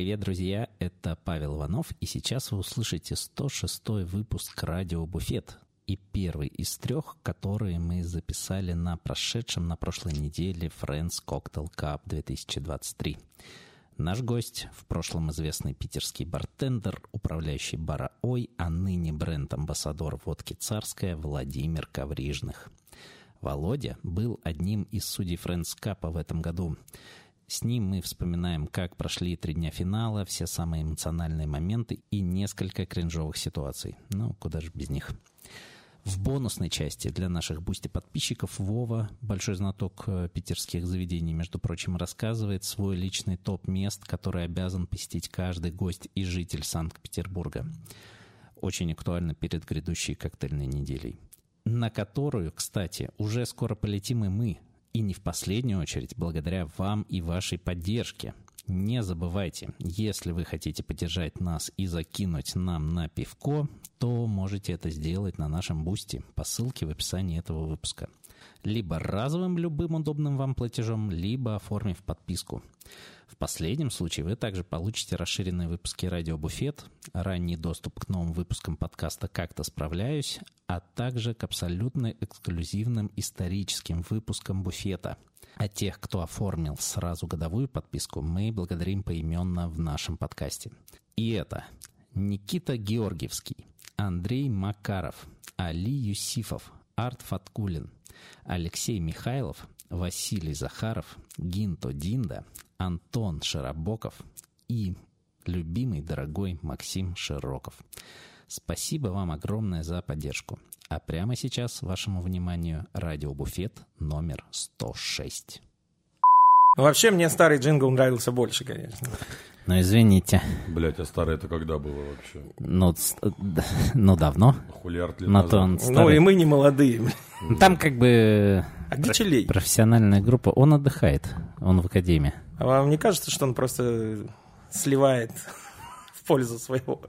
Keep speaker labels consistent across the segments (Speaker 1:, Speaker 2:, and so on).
Speaker 1: Привет, друзья! Это Павел Иванов, и сейчас вы услышите 106 выпуск «Радио Буфет», и первый из трех, которые мы записали на прошедшем на прошлой неделе Friends Cocktail Cup 2023. Наш гость, в прошлом известный питерский бартендер, управляющий бара «Ой», а ныне бренд-амбассадор водки «Царская» Владимир Коврижных. Володя был одним из судей Friends Cup в этом году. С ним мы вспоминаем, как прошли три дня финала, все самые эмоциональные моменты и несколько кринжовых ситуаций. Ну, куда же без них. В бонусной части для наших бусти-подписчиков Вова, большой знаток э, питерских заведений, между прочим, рассказывает свой личный топ мест, который обязан посетить каждый гость и житель Санкт-Петербурга. Очень актуально перед грядущей коктейльной неделей. На которую, кстати, уже скоро полетим и мы, и не в последнюю очередь благодаря вам и вашей поддержке. Не забывайте, если вы хотите поддержать нас и закинуть нам на пивко, то можете это сделать на нашем бусте по ссылке в описании этого выпуска. Либо разовым любым удобным вам платежом, либо оформив подписку. В последнем случае вы также получите расширенные выпуски «Радио Буфет», ранний доступ к новым выпускам подкаста «Как-то справляюсь», а также к абсолютно эксклюзивным историческим выпускам «Буфета». А тех, кто оформил сразу годовую подписку, мы благодарим поименно в нашем подкасте. И это Никита Георгиевский, Андрей Макаров, Али Юсифов, Арт Фаткулин, Алексей Михайлов, Василий Захаров, Гинто Динда, Антон Широбоков и любимый дорогой Максим Широков. Спасибо вам огромное за поддержку. А прямо сейчас вашему вниманию радиобуфет номер 106.
Speaker 2: Вообще мне старый джингл нравился больше, конечно.
Speaker 1: Ну, извините.
Speaker 3: Блять, а старое это когда было вообще?
Speaker 1: Ну, ну давно.
Speaker 3: Хулиард лет
Speaker 1: На то он
Speaker 2: Ну и мы не молодые.
Speaker 1: Там как бы...
Speaker 2: А где Челей?
Speaker 1: Профессиональная группа. Он отдыхает. Он в академии.
Speaker 2: А вам не кажется, что он просто сливает в пользу своего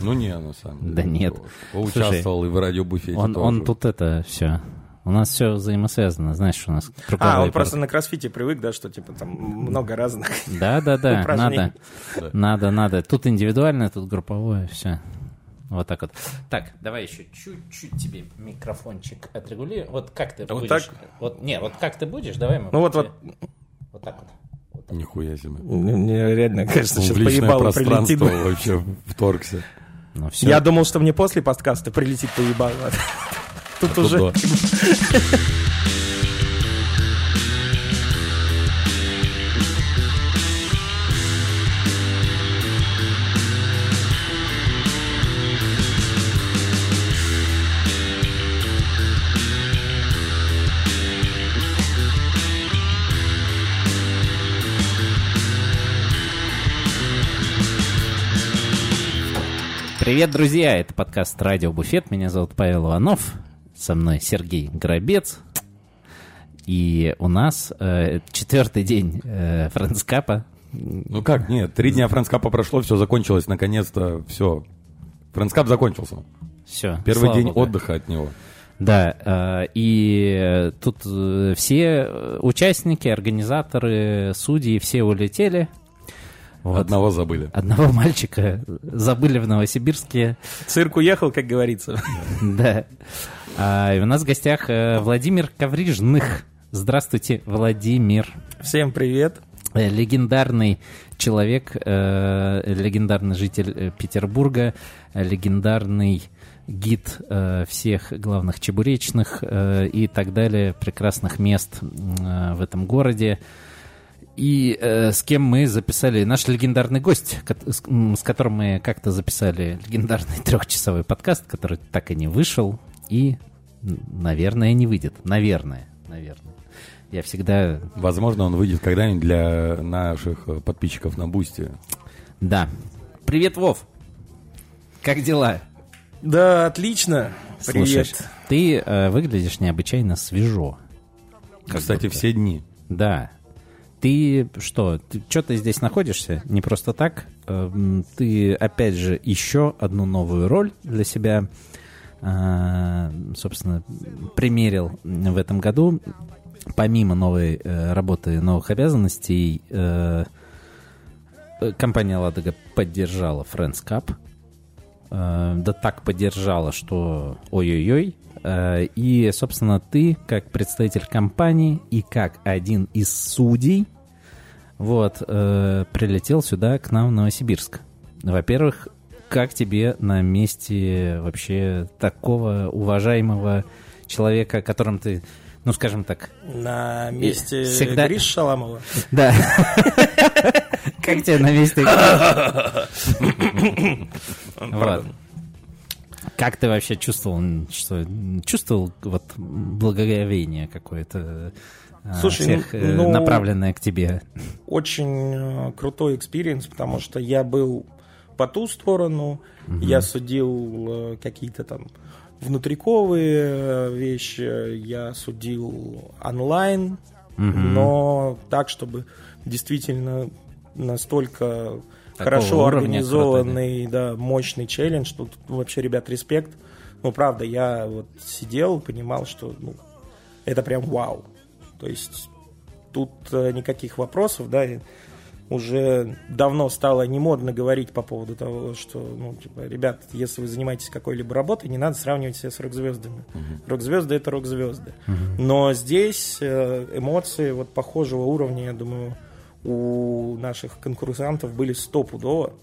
Speaker 3: ну не, на самом деле.
Speaker 1: Да нет.
Speaker 3: Поучаствовал Слушай, и в радиобуфете
Speaker 1: он,
Speaker 3: тоже.
Speaker 1: Он тут это все... У нас все взаимосвязано, знаешь, что у нас
Speaker 2: А, он просто на кроссфите привык, да, что типа там много разных
Speaker 1: Да, да, да, надо, надо, надо. Тут индивидуальное, тут групповое, все. Вот так вот. Так, давай еще чуть-чуть тебе микрофончик отрегулируем. Вот как ты
Speaker 2: а
Speaker 1: будешь?
Speaker 2: Вот так?
Speaker 1: Вот, не, вот как ты будешь, давай мы...
Speaker 2: Ну вот, вот.
Speaker 1: Вот так вот.
Speaker 3: Вот так. Нихуя себе.
Speaker 2: Мне реально, кажется, сейчас поебало прилетит.
Speaker 3: вообще вторгся.
Speaker 2: Ну, все. Я думал, что мне после подкаста прилетит поебало. Тут уже...
Speaker 1: Привет, друзья! Это подкаст «Радио Буфет». Меня зовут Павел Иванов. Со мной Сергей Грабец. И у нас э, четвертый день э, френдскапа.
Speaker 3: Ну как, нет, три дня френдскапа прошло, все закончилось, наконец-то, все. Френдскап закончился.
Speaker 1: Все.
Speaker 3: Первый день Богу. отдыха от него.
Speaker 1: Да, э, и тут э, все участники, организаторы, судьи, все улетели.
Speaker 3: Вот. Одного забыли.
Speaker 1: Одного мальчика забыли в Новосибирске.
Speaker 2: Цирк уехал, как говорится.
Speaker 1: Да. А, и у нас в гостях э, Владимир Коврижных. Здравствуйте, Владимир.
Speaker 2: Всем привет.
Speaker 1: Э, легендарный человек, э, легендарный житель Петербурга, легендарный гид всех главных чебуречных и так далее, прекрасных мест в этом городе и э, с кем мы записали наш легендарный гость, с, с которым мы как-то записали легендарный трехчасовой подкаст, который так и не вышел и, наверное, не выйдет. Наверное, наверное. Я всегда...
Speaker 3: Возможно, он выйдет когда-нибудь для наших подписчиков на Бусти.
Speaker 1: Да. Привет, Вов. Как дела?
Speaker 2: Да, отлично. Привет. Слушай,
Speaker 1: ты э, выглядишь необычайно свежо.
Speaker 3: Кстати, все дни.
Speaker 1: Да, ты что, ты что ты здесь находишься? Не просто так. Эм, ты, опять же, еще одну новую роль для себя, э, собственно, примерил в этом году. Помимо новой э, работы, новых обязанностей, э, э, компания Ладога поддержала Friends Cup. Э, да так поддержала, что ой-ой-ой. Э, и, собственно, ты, как представитель компании и как один из судей, вот, э, прилетел сюда к нам в Новосибирск. Во-первых, как тебе на месте вообще такого уважаемого человека, которым ты, ну, скажем так...
Speaker 2: На месте
Speaker 1: Всегда-
Speaker 2: Гриш Шаламова.
Speaker 1: Да. Как тебе на месте... Вот. Как ты вообще чувствовал, что чувствовал вот благоговение какое-то, а,
Speaker 2: Слушай,
Speaker 1: всех,
Speaker 2: ну-
Speaker 1: э, направленное к тебе?
Speaker 2: Очень э, крутой experience, потому что я был по ту сторону, я судил э, какие-то там внутриковые э, вещи, я судил онлайн, но так, чтобы действительно настолько хорошо
Speaker 1: уровня
Speaker 2: организованный, да, мощный челлендж, что тут вообще, ребят, респект. Ну, правда, я вот сидел, понимал, что ну, это прям вау. То есть тут э, никаких вопросов, да, уже давно стало не модно говорить по поводу того, что, ну, типа, ребят, если вы занимаетесь какой-либо работой, не надо сравнивать себя с рок-звездами. Рок-звезды — это рок-звезды. Но здесь э, эмоции вот похожего уровня, я думаю, у наших конкурсантов были стопудово.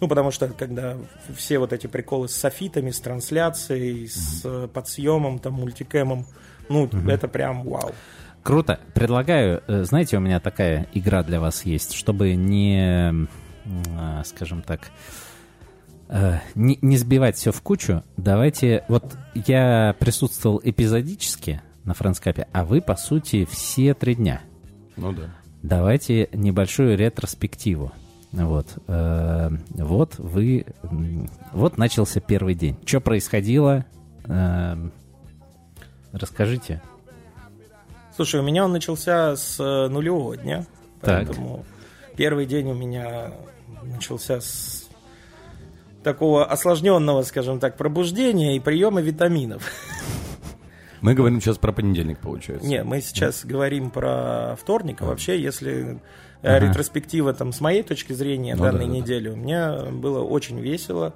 Speaker 2: Ну, потому что когда все вот эти приколы с софитами, с трансляцией, с подсъемом, там, мультикэмом, ну, это прям вау.
Speaker 1: Круто. Предлагаю, э, знаете, у меня такая игра для вас есть, чтобы не, а, скажем так, э, не, не сбивать все в кучу. Давайте, вот я присутствовал эпизодически на франскапе, а вы, по сути, все три дня.
Speaker 3: Ну да.
Speaker 1: Давайте небольшую ретроспективу. Вот, э, вот вы, вот начался первый день. Что происходило? Э, расскажите.
Speaker 2: Слушай, у меня он начался с э, нулевого дня,
Speaker 1: Так.
Speaker 2: поэтому первый день у меня начался с такого осложненного, скажем так, пробуждения и приема витаминов.
Speaker 3: Мы говорим сейчас про понедельник, получается.
Speaker 2: Не, мы сейчас говорим про вторник, а вообще, если э,
Speaker 1: Ага.
Speaker 2: ретроспектива там с моей точки зрения
Speaker 3: Ну
Speaker 2: данной
Speaker 3: да, да, да.
Speaker 2: недели, у меня было очень весело.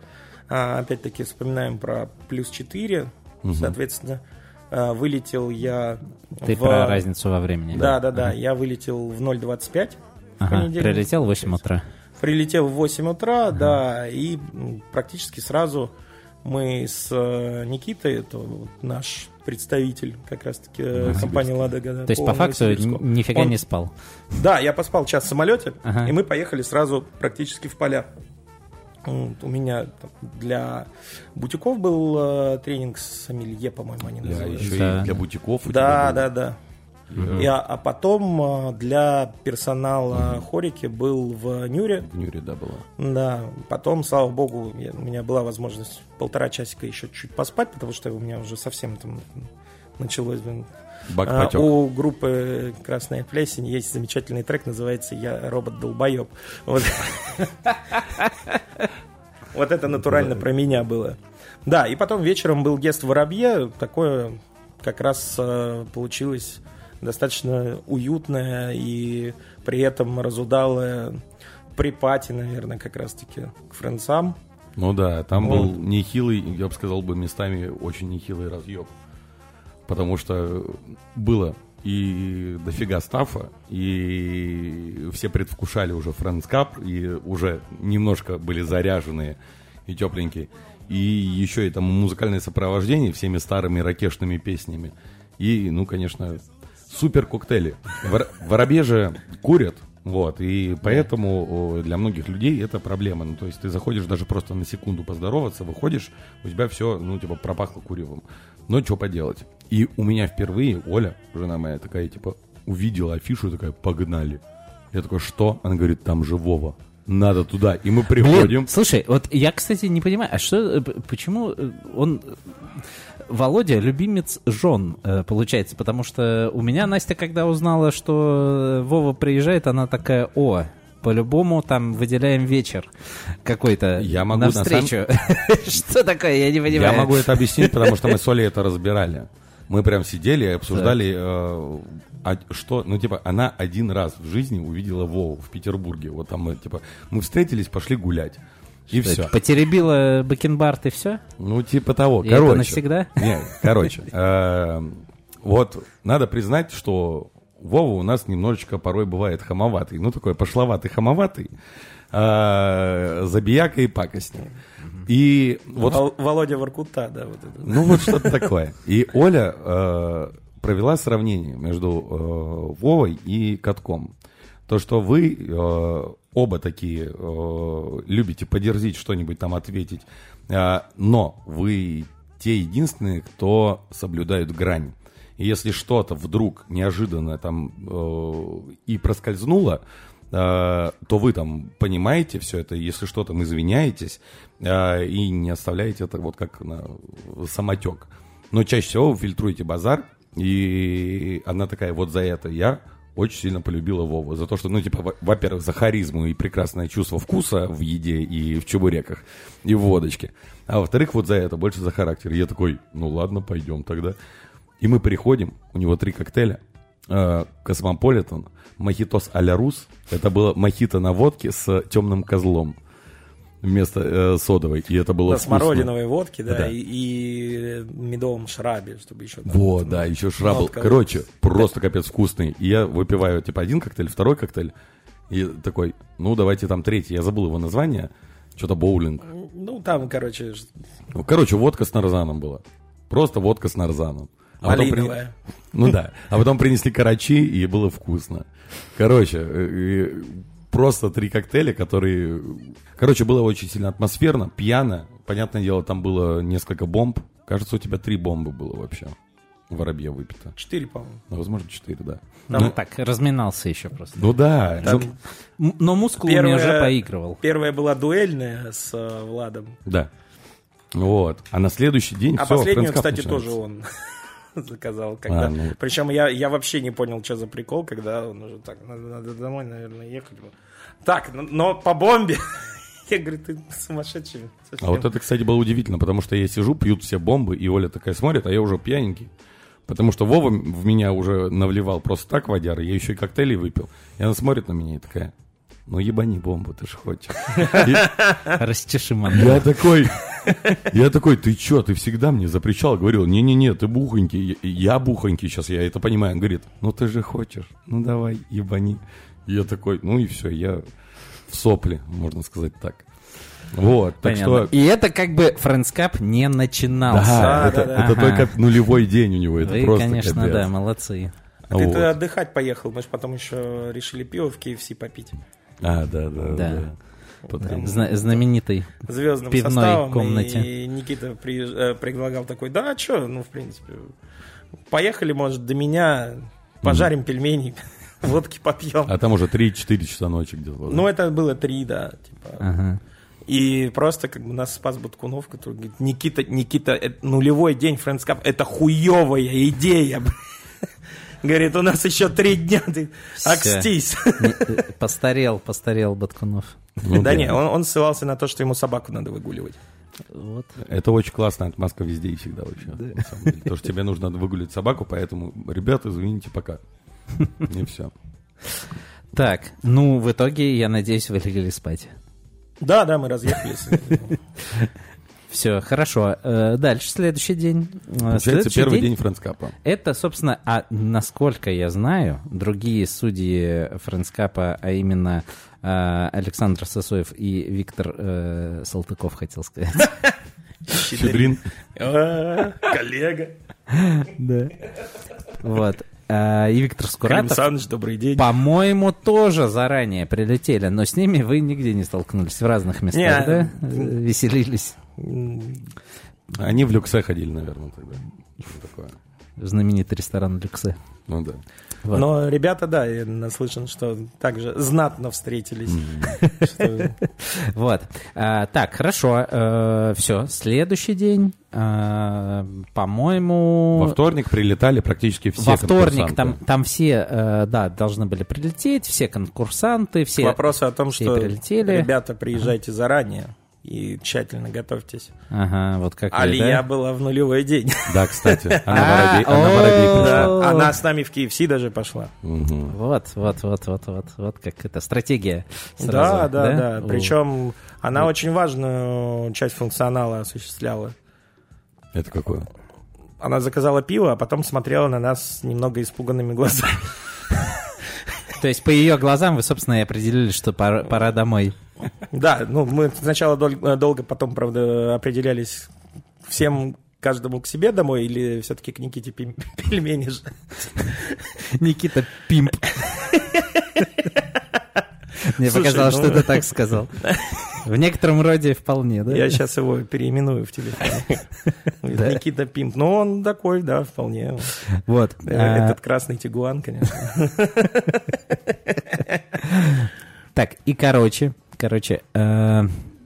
Speaker 2: А, опять-таки вспоминаем про плюс 4, соответственно, а, вылетел я
Speaker 1: Ты
Speaker 2: в...
Speaker 1: про разницу во времени.
Speaker 2: Да, да, да, я вылетел в 0.25. в
Speaker 1: Ага,
Speaker 2: понедельник,
Speaker 1: прилетел в 8
Speaker 2: получается.
Speaker 1: утра.
Speaker 2: Прилетел в 8 утра, да, и практически сразу мы с э, Никитой, это вот наш представитель как раз-таки э, компании «Ладога». да,
Speaker 1: То есть, по факту, нифига
Speaker 2: Он-
Speaker 1: не спал.
Speaker 2: Да, я поспал час в самолете,
Speaker 1: Ага.
Speaker 2: и мы поехали сразу практически в поля. Вот, У меня там для бутиков был э, тренинг с Амелье, по-моему, они
Speaker 3: Да,
Speaker 2: называются.
Speaker 3: еще
Speaker 1: Да.
Speaker 3: и для бутиков.
Speaker 2: Да,
Speaker 3: тебя
Speaker 2: да, да. И, а, а потом э, для персонала хорики был в Нюре.
Speaker 3: В Нюре, да, было.
Speaker 2: Да, потом, слава богу, я- у меня была возможность полтора часика еще чуть поспать, потому что у меня уже совсем там началось. блин.
Speaker 3: Бак
Speaker 2: А, у группы Красная плесень есть замечательный трек, называется Я робот долбоеб. Вот. Вот это натурально про меня было. Да, и потом вечером был гест Воробье. Такое как раз э, получилось достаточно уютное и при этом разудалое припати, наверное, как раз-таки к френдсам.
Speaker 3: Ну да, там
Speaker 2: Вот.
Speaker 3: был нехилый, я бы сказал бы местами очень нехилый разъеб. Потому что было и дофига стафа, и все предвкушали уже Friends Cup, и уже немножко были заряженные и тепленькие. И еще и там музыкальное сопровождение всеми старыми ракешными песнями. И, ну, конечно, супер коктейли. Вор- Воробье же курят, вот, и поэтому для многих людей это проблема. Ну, то есть ты заходишь даже просто на секунду поздороваться, выходишь, у тебя все, ну, типа, пропахло куревом. Но что поделать. И у меня впервые Оля, жена моя, такая, типа, увидела афишу и такая, погнали. Я такой, что? Она говорит, там же Вова. Надо туда. И мы приходим.
Speaker 1: Блин, слушай, вот я, кстати, не понимаю, а что, э, почему э, он, Володя, любимец жен, э, получается, потому что у меня Настя, когда узнала, что э, Вова приезжает, она такая, о, по-любому там выделяем вечер какой-то
Speaker 3: Я могу на
Speaker 1: навстречу. Что такое, я не понимаю.
Speaker 3: Я могу это объяснить, потому что мы с Олей это разбирали. Мы прям сидели и обсуждали, э, а что, ну, типа, она один раз в жизни увидела Вову в Петербурге. Вот там мы, типа, мы встретились, пошли гулять. И все.
Speaker 1: Потеребила бакенбард и все?
Speaker 3: Ну, типа того.
Speaker 1: И
Speaker 3: короче.
Speaker 1: это навсегда?
Speaker 3: Не, короче. э, Вот, надо признать, что Вова у нас немножечко порой бывает хамоватый. Ну, такой пошловатый, хамоватый. э, Забияка и пакостник. И вот
Speaker 2: Вол- Володя Воркута, да, вот это.
Speaker 3: ну вот что-то такое. И Оля э, провела сравнение между э, Вовой и Катком. То, что вы э, оба такие э, любите подерзить, что-нибудь там ответить, э, но вы те единственные, кто соблюдают грань. И если что-то вдруг неожиданно там э, и проскользнуло, э, то вы там понимаете все это, если что, там извиняетесь э, и не оставляете это вот как на самотек. Но чаще всего вы фильтруете базар, и она такая, вот за это я очень сильно полюбила Вову. За то, что, ну, типа, во- во-первых, за харизму и прекрасное чувство вкуса в еде и в чебуреках, и в водочке. А во-вторых, вот за это, больше за характер. Я такой, ну ладно, пойдем тогда. И мы приходим, у него три коктейля. Э, Космополитен, мохитос а-ля рус. Это было мохито на водке с темным козлом вместо э, содовой. И это было
Speaker 2: На
Speaker 3: вкусно.
Speaker 2: смородиновой водке, да,
Speaker 3: Да.
Speaker 2: И, и медовом шрабе, чтобы еще... там
Speaker 3: Вот,
Speaker 2: вот,
Speaker 3: да, еще шрабл.
Speaker 2: нотка.
Speaker 3: Короче, просто капец вкусный. И я выпиваю, типа, один коктейль, второй коктейль. И такой, ну, давайте там третий. Я забыл его название. Что-то боулинг.
Speaker 2: Ну, там, короче,
Speaker 3: Ну, короче, водка с нарзаном была. Просто водка с нарзаном. А потом при-. Ну да. А потом принесли карачи, и было вкусно. Короче, э, просто три коктейля, которые... Короче, было очень сильно атмосферно, пьяно. Понятное дело, там было несколько бомб. Кажется, у тебя три бомбы было вообще. Воробье выпито.
Speaker 2: Четыре, по-моему.
Speaker 3: Ну, возможно, четыре, да.
Speaker 1: Ну,
Speaker 3: Ну,
Speaker 1: так, разминался еще просто.
Speaker 3: ну да.
Speaker 2: Там
Speaker 3: ну,
Speaker 1: М- Но мускулами
Speaker 2: Первая-
Speaker 1: уже поигрывал.
Speaker 2: Первая была дуэльная с э, Владом.
Speaker 3: да. Вот. А на следующий день
Speaker 2: А
Speaker 3: всё,
Speaker 2: последнюю, кстати,
Speaker 3: начинается.
Speaker 2: тоже он заказал. Когда...
Speaker 3: А, ну.
Speaker 2: Причем я, я вообще не понял, что за прикол, когда он уже так, надо, надо домой, наверное, ехать. Так, но, но по бомбе. Я говорю, ты сумасшедший.
Speaker 3: А вот это, кстати, было удивительно, потому что я сижу, пьют все бомбы, и Оля такая смотрит, а я уже пьяненький. Потому что Вова в меня уже навливал просто так водяр, я еще и коктейли выпил. И она смотрит на меня и такая, ну ебани бомбу, ты ж хочешь.
Speaker 1: Растеши
Speaker 3: Я такой, я такой, ты чё, ты всегда мне запрещал, говорил, не-не-не, ты бухонький, я бухонький сейчас, я это понимаю. Он говорит, ну ты же хочешь, ну давай, ебани. Я такой, ну и все, я в сопли, можно сказать так. Вот, так
Speaker 1: Понятно.
Speaker 3: что...
Speaker 1: И это как бы Cup не начинался.
Speaker 3: Да,
Speaker 2: Да,
Speaker 3: это,
Speaker 2: да, да.
Speaker 3: это
Speaker 1: Ага.
Speaker 3: только нулевой день у него, это
Speaker 1: Вы,
Speaker 3: просто
Speaker 1: конечно,
Speaker 3: капец.
Speaker 1: да, молодцы.
Speaker 2: А ты,
Speaker 3: Вот.
Speaker 2: отдыхать поехал, мы же потом еще решили пиво в KFC попить.
Speaker 3: А, да, да,
Speaker 1: Да.
Speaker 3: да.
Speaker 1: Зна- знаменитый.
Speaker 2: Звездным
Speaker 1: Пивной
Speaker 2: составом.
Speaker 1: комнате.
Speaker 2: И Никита приезж- э, предлагал такой, да, что, ну, в принципе, поехали, может, до меня, пожарим пельмени, водки попьем.
Speaker 3: А там уже 3-4 часа ночи где-то.
Speaker 2: Ну, это было три, да, типа.
Speaker 1: Ага.
Speaker 2: И просто как бы нас спас Баткунов, который говорит, Никита, Никита, это нулевой день Friends Cup, это хуевая идея. бля». Говорит, у нас еще три дня, ты окстись.
Speaker 1: Э, Постарел, постарел Баткунов.
Speaker 3: Ну
Speaker 2: Да не, он, он ссылался на то, что ему собаку надо выгуливать.
Speaker 1: Вот.
Speaker 3: Это очень классная отмазка везде и всегда вообще. деле. Потому что тебе нужно выгулять собаку, поэтому, ребята, извините, пока. И все.
Speaker 1: Так, ну, в итоге, я надеюсь, вы легли спать.
Speaker 2: Да, да, мы разъехались.
Speaker 1: Все, хорошо. Э, Дальше, следующий день. Э,
Speaker 3: Получается,
Speaker 1: следующий
Speaker 3: первый день френдскапа.
Speaker 1: Это, собственно, а насколько я знаю, другие судьи Френдскапа, а именно э, Александр Сосоев и Виктор э, Салтыков, хотел сказать.
Speaker 3: Щедрин.
Speaker 2: А, Коллега.
Speaker 1: Да. Вот. Э, И Виктор Скуратов,
Speaker 2: Саныч, добрый день.
Speaker 1: по-моему, тоже заранее прилетели, но с ними вы нигде не столкнулись, в разных местах,
Speaker 2: Не.
Speaker 1: да? Веселились.
Speaker 3: Они в люксе ходили, наверное, тогда. Что такое?
Speaker 1: Знаменитый ресторан Люксе.
Speaker 3: Ну да.
Speaker 1: Вот.
Speaker 2: Но ребята, да, я наслышан, что также знатно встретились.
Speaker 1: Вот. А, так, хорошо. все. Следующий день. а, по-моему...
Speaker 3: Во вторник прилетали практически все
Speaker 1: Во вторник там, там все, э, да, должны были прилететь, все конкурсанты, все...
Speaker 2: вопросу о том, что ребята, приезжайте заранее. И тщательно готовьтесь.
Speaker 1: Ага, вот как
Speaker 2: Алия
Speaker 1: да?
Speaker 2: была в нулевой день.
Speaker 3: Да, кстати, она
Speaker 1: А,
Speaker 3: воробей, пришла.
Speaker 2: Она с нами в KFC даже пошла.
Speaker 1: Вот, вот, вот, вот, вот, вот как это стратегия.
Speaker 2: да,
Speaker 1: сразу,
Speaker 2: да, да. Причем она очень важную часть функционала осуществляла.
Speaker 3: Это какое?
Speaker 2: Она заказала пиво, а потом смотрела на нас немного испуганными глазами.
Speaker 1: То есть по ее глазам вы, собственно, и определили, что пора, пора домой.
Speaker 2: Да, ну мы сначала дол- долго, потом, правда, определялись всем каждому к себе домой или все-таки к Никите Пим- пельмени же.
Speaker 1: Никита Пимп. Мне
Speaker 2: Слушай,
Speaker 1: показалось,
Speaker 2: ну-
Speaker 1: что ты так сказал. В некотором роде вполне, да?
Speaker 2: Я сейчас его переименую в телефоне. Никита Пимп. Ну, он такой, да, вполне.
Speaker 1: Вот.
Speaker 2: Э,
Speaker 1: а,
Speaker 2: Этот красный тигуан, конечно.
Speaker 1: Так, и короче, короче, э,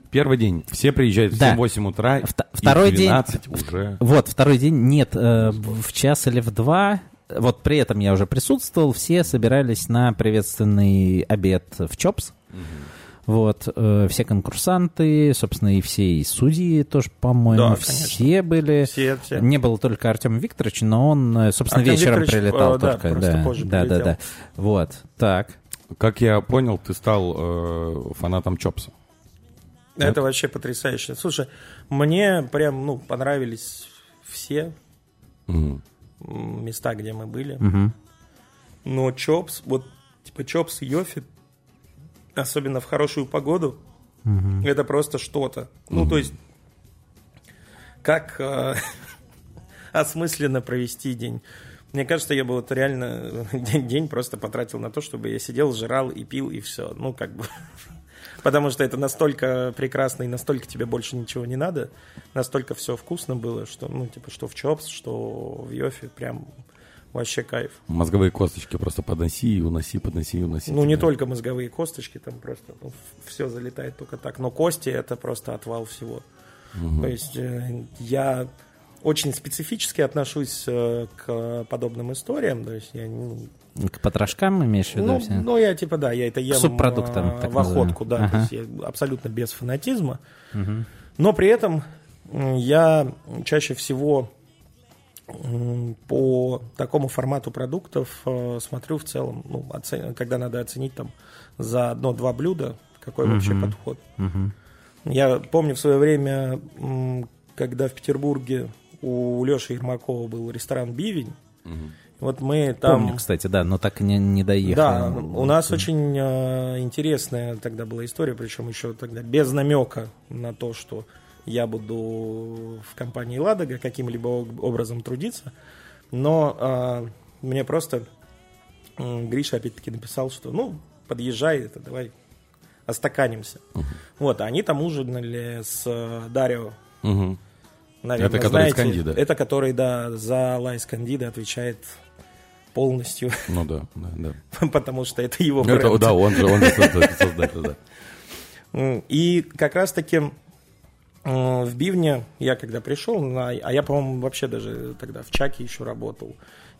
Speaker 3: Первый день. Все приезжают в
Speaker 1: Да.
Speaker 3: 7-8 утра,
Speaker 1: Вт-
Speaker 3: и
Speaker 1: второй
Speaker 3: в
Speaker 1: день-
Speaker 3: 12 уже.
Speaker 1: вот, второй день, нет, э, в час или в два, вот при этом я уже присутствовал, все собирались на приветственный обед в ЧОПС. Вот, э, все конкурсанты, собственно, и все и судьи тоже, по-моему,
Speaker 2: Да, конечно.
Speaker 1: все были.
Speaker 2: Все, все.
Speaker 1: Не было только Артема Викторовича, но он, э, собственно,
Speaker 2: Артем
Speaker 1: вечером
Speaker 2: Викторович,
Speaker 1: прилетал
Speaker 2: э, да,
Speaker 1: только.
Speaker 2: просто
Speaker 1: да,
Speaker 2: позже
Speaker 1: да, да,
Speaker 2: прилетел.
Speaker 1: да. Вот, так.
Speaker 3: Как я понял, ты стал э, фанатом Чопса.
Speaker 2: Это вообще потрясающе. Слушай, мне прям, ну, понравились все
Speaker 3: Мгм.
Speaker 2: Места, где мы были.
Speaker 1: Мгм.
Speaker 2: Но Чопс, вот, типа Чопс и Йофи, особенно в хорошую погоду, это просто что-то. Ну, то есть, как э, осмысленно провести день. Мне кажется, я бы вот реально день, день просто потратил на то, чтобы я сидел, жрал и пил, и все. Ну, как бы... Потому что это настолько прекрасно и настолько тебе больше ничего не надо, настолько все вкусно было, что, ну, типа, что в Чопс, что в Йофе, прям вообще кайф.
Speaker 3: Мозговые косточки просто подноси и уноси, подноси и уноси.
Speaker 2: Ну, не только мозговые косточки, там просто все залетает только так. Но кости это просто отвал всего. То есть э, я очень специфически отношусь э, к подобным историям. То есть я не-
Speaker 1: К потрошкам имеешь в виду
Speaker 2: ну,
Speaker 1: все?
Speaker 2: ну, я типа, да, я это ем
Speaker 1: субпродуктам,
Speaker 2: э,
Speaker 1: так
Speaker 2: в охотку, да,
Speaker 1: называемым.
Speaker 2: то есть я абсолютно без фанатизма. Но при этом я чаще всего по такому формату продуктов э, смотрю в целом, ну, оце- когда надо оценить там за одно-два блюда, какой вообще подход.
Speaker 1: Мгм.
Speaker 2: Я помню в свое время, когда в Петербурге у Леши Ермакова был ресторан «Бивень»,
Speaker 3: Мгм.
Speaker 2: Вот мы там...
Speaker 1: Помню, кстати, да, но так не, не доехал.
Speaker 2: Да, у нас очень э, интересная тогда была история, причем еще тогда без намека на то, что я буду в компании Ладога каким-либо об- образом трудиться. Но э, мне просто м, Гриша опять-таки написал, что ну, подъезжай, это давай остаканимся. Вот, а они там ужинали с э, Дарио
Speaker 3: Мгм.
Speaker 2: Наверное,
Speaker 3: Это который
Speaker 2: знаете,
Speaker 3: Скандида.
Speaker 2: Это который, да, за Лайс Кандида отвечает полностью,
Speaker 3: Ну да, да, да.
Speaker 2: потому что это его
Speaker 3: Это,
Speaker 2: бренд.
Speaker 3: да, он же, он же созда- создатель, да.
Speaker 2: М, И как раз-таки м, в Бивне я когда пришел, а я, по-моему, вообще даже тогда в Чаке еще работал.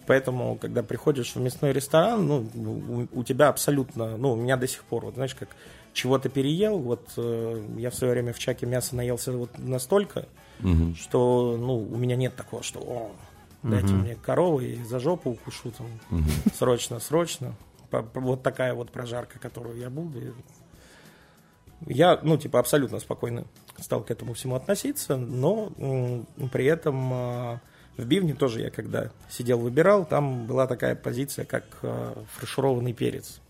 Speaker 2: Поэтому, когда приходишь в мясной ресторан, ну, у, у тебя абсолютно, ну, у меня до сих пор, вот знаешь, как чего-то переел, вот э, я в свое время в Чаке мясо наелся вот настолько,
Speaker 3: Мгм.
Speaker 2: что, ну, у меня нет такого, что, о, дайте мне коровы и за жопу укушу там, срочно, срочно. Вот такая вот прожарка, которую я буду. Я, ну, типа, абсолютно спокойно стал к этому всему относиться, но при этом а, в Бивне тоже я, когда сидел, выбирал, там была такая позиция, как а, фаршированный перец.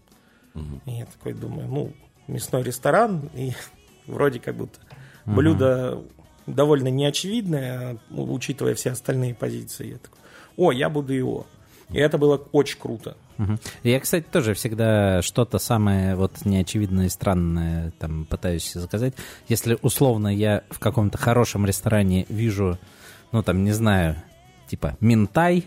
Speaker 2: И я такой думаю, ну, мясной ресторан, и вроде как будто блюдо довольно неочевидное, у- учитывая все остальные позиции. Я такой, о, я буду его. И это было очень круто.
Speaker 1: Я, кстати, тоже всегда что-то самое вот неочевидное и странное там пытаюсь заказать. Если условно я в каком-то хорошем ресторане вижу, ну там, не знаю, типа минтай,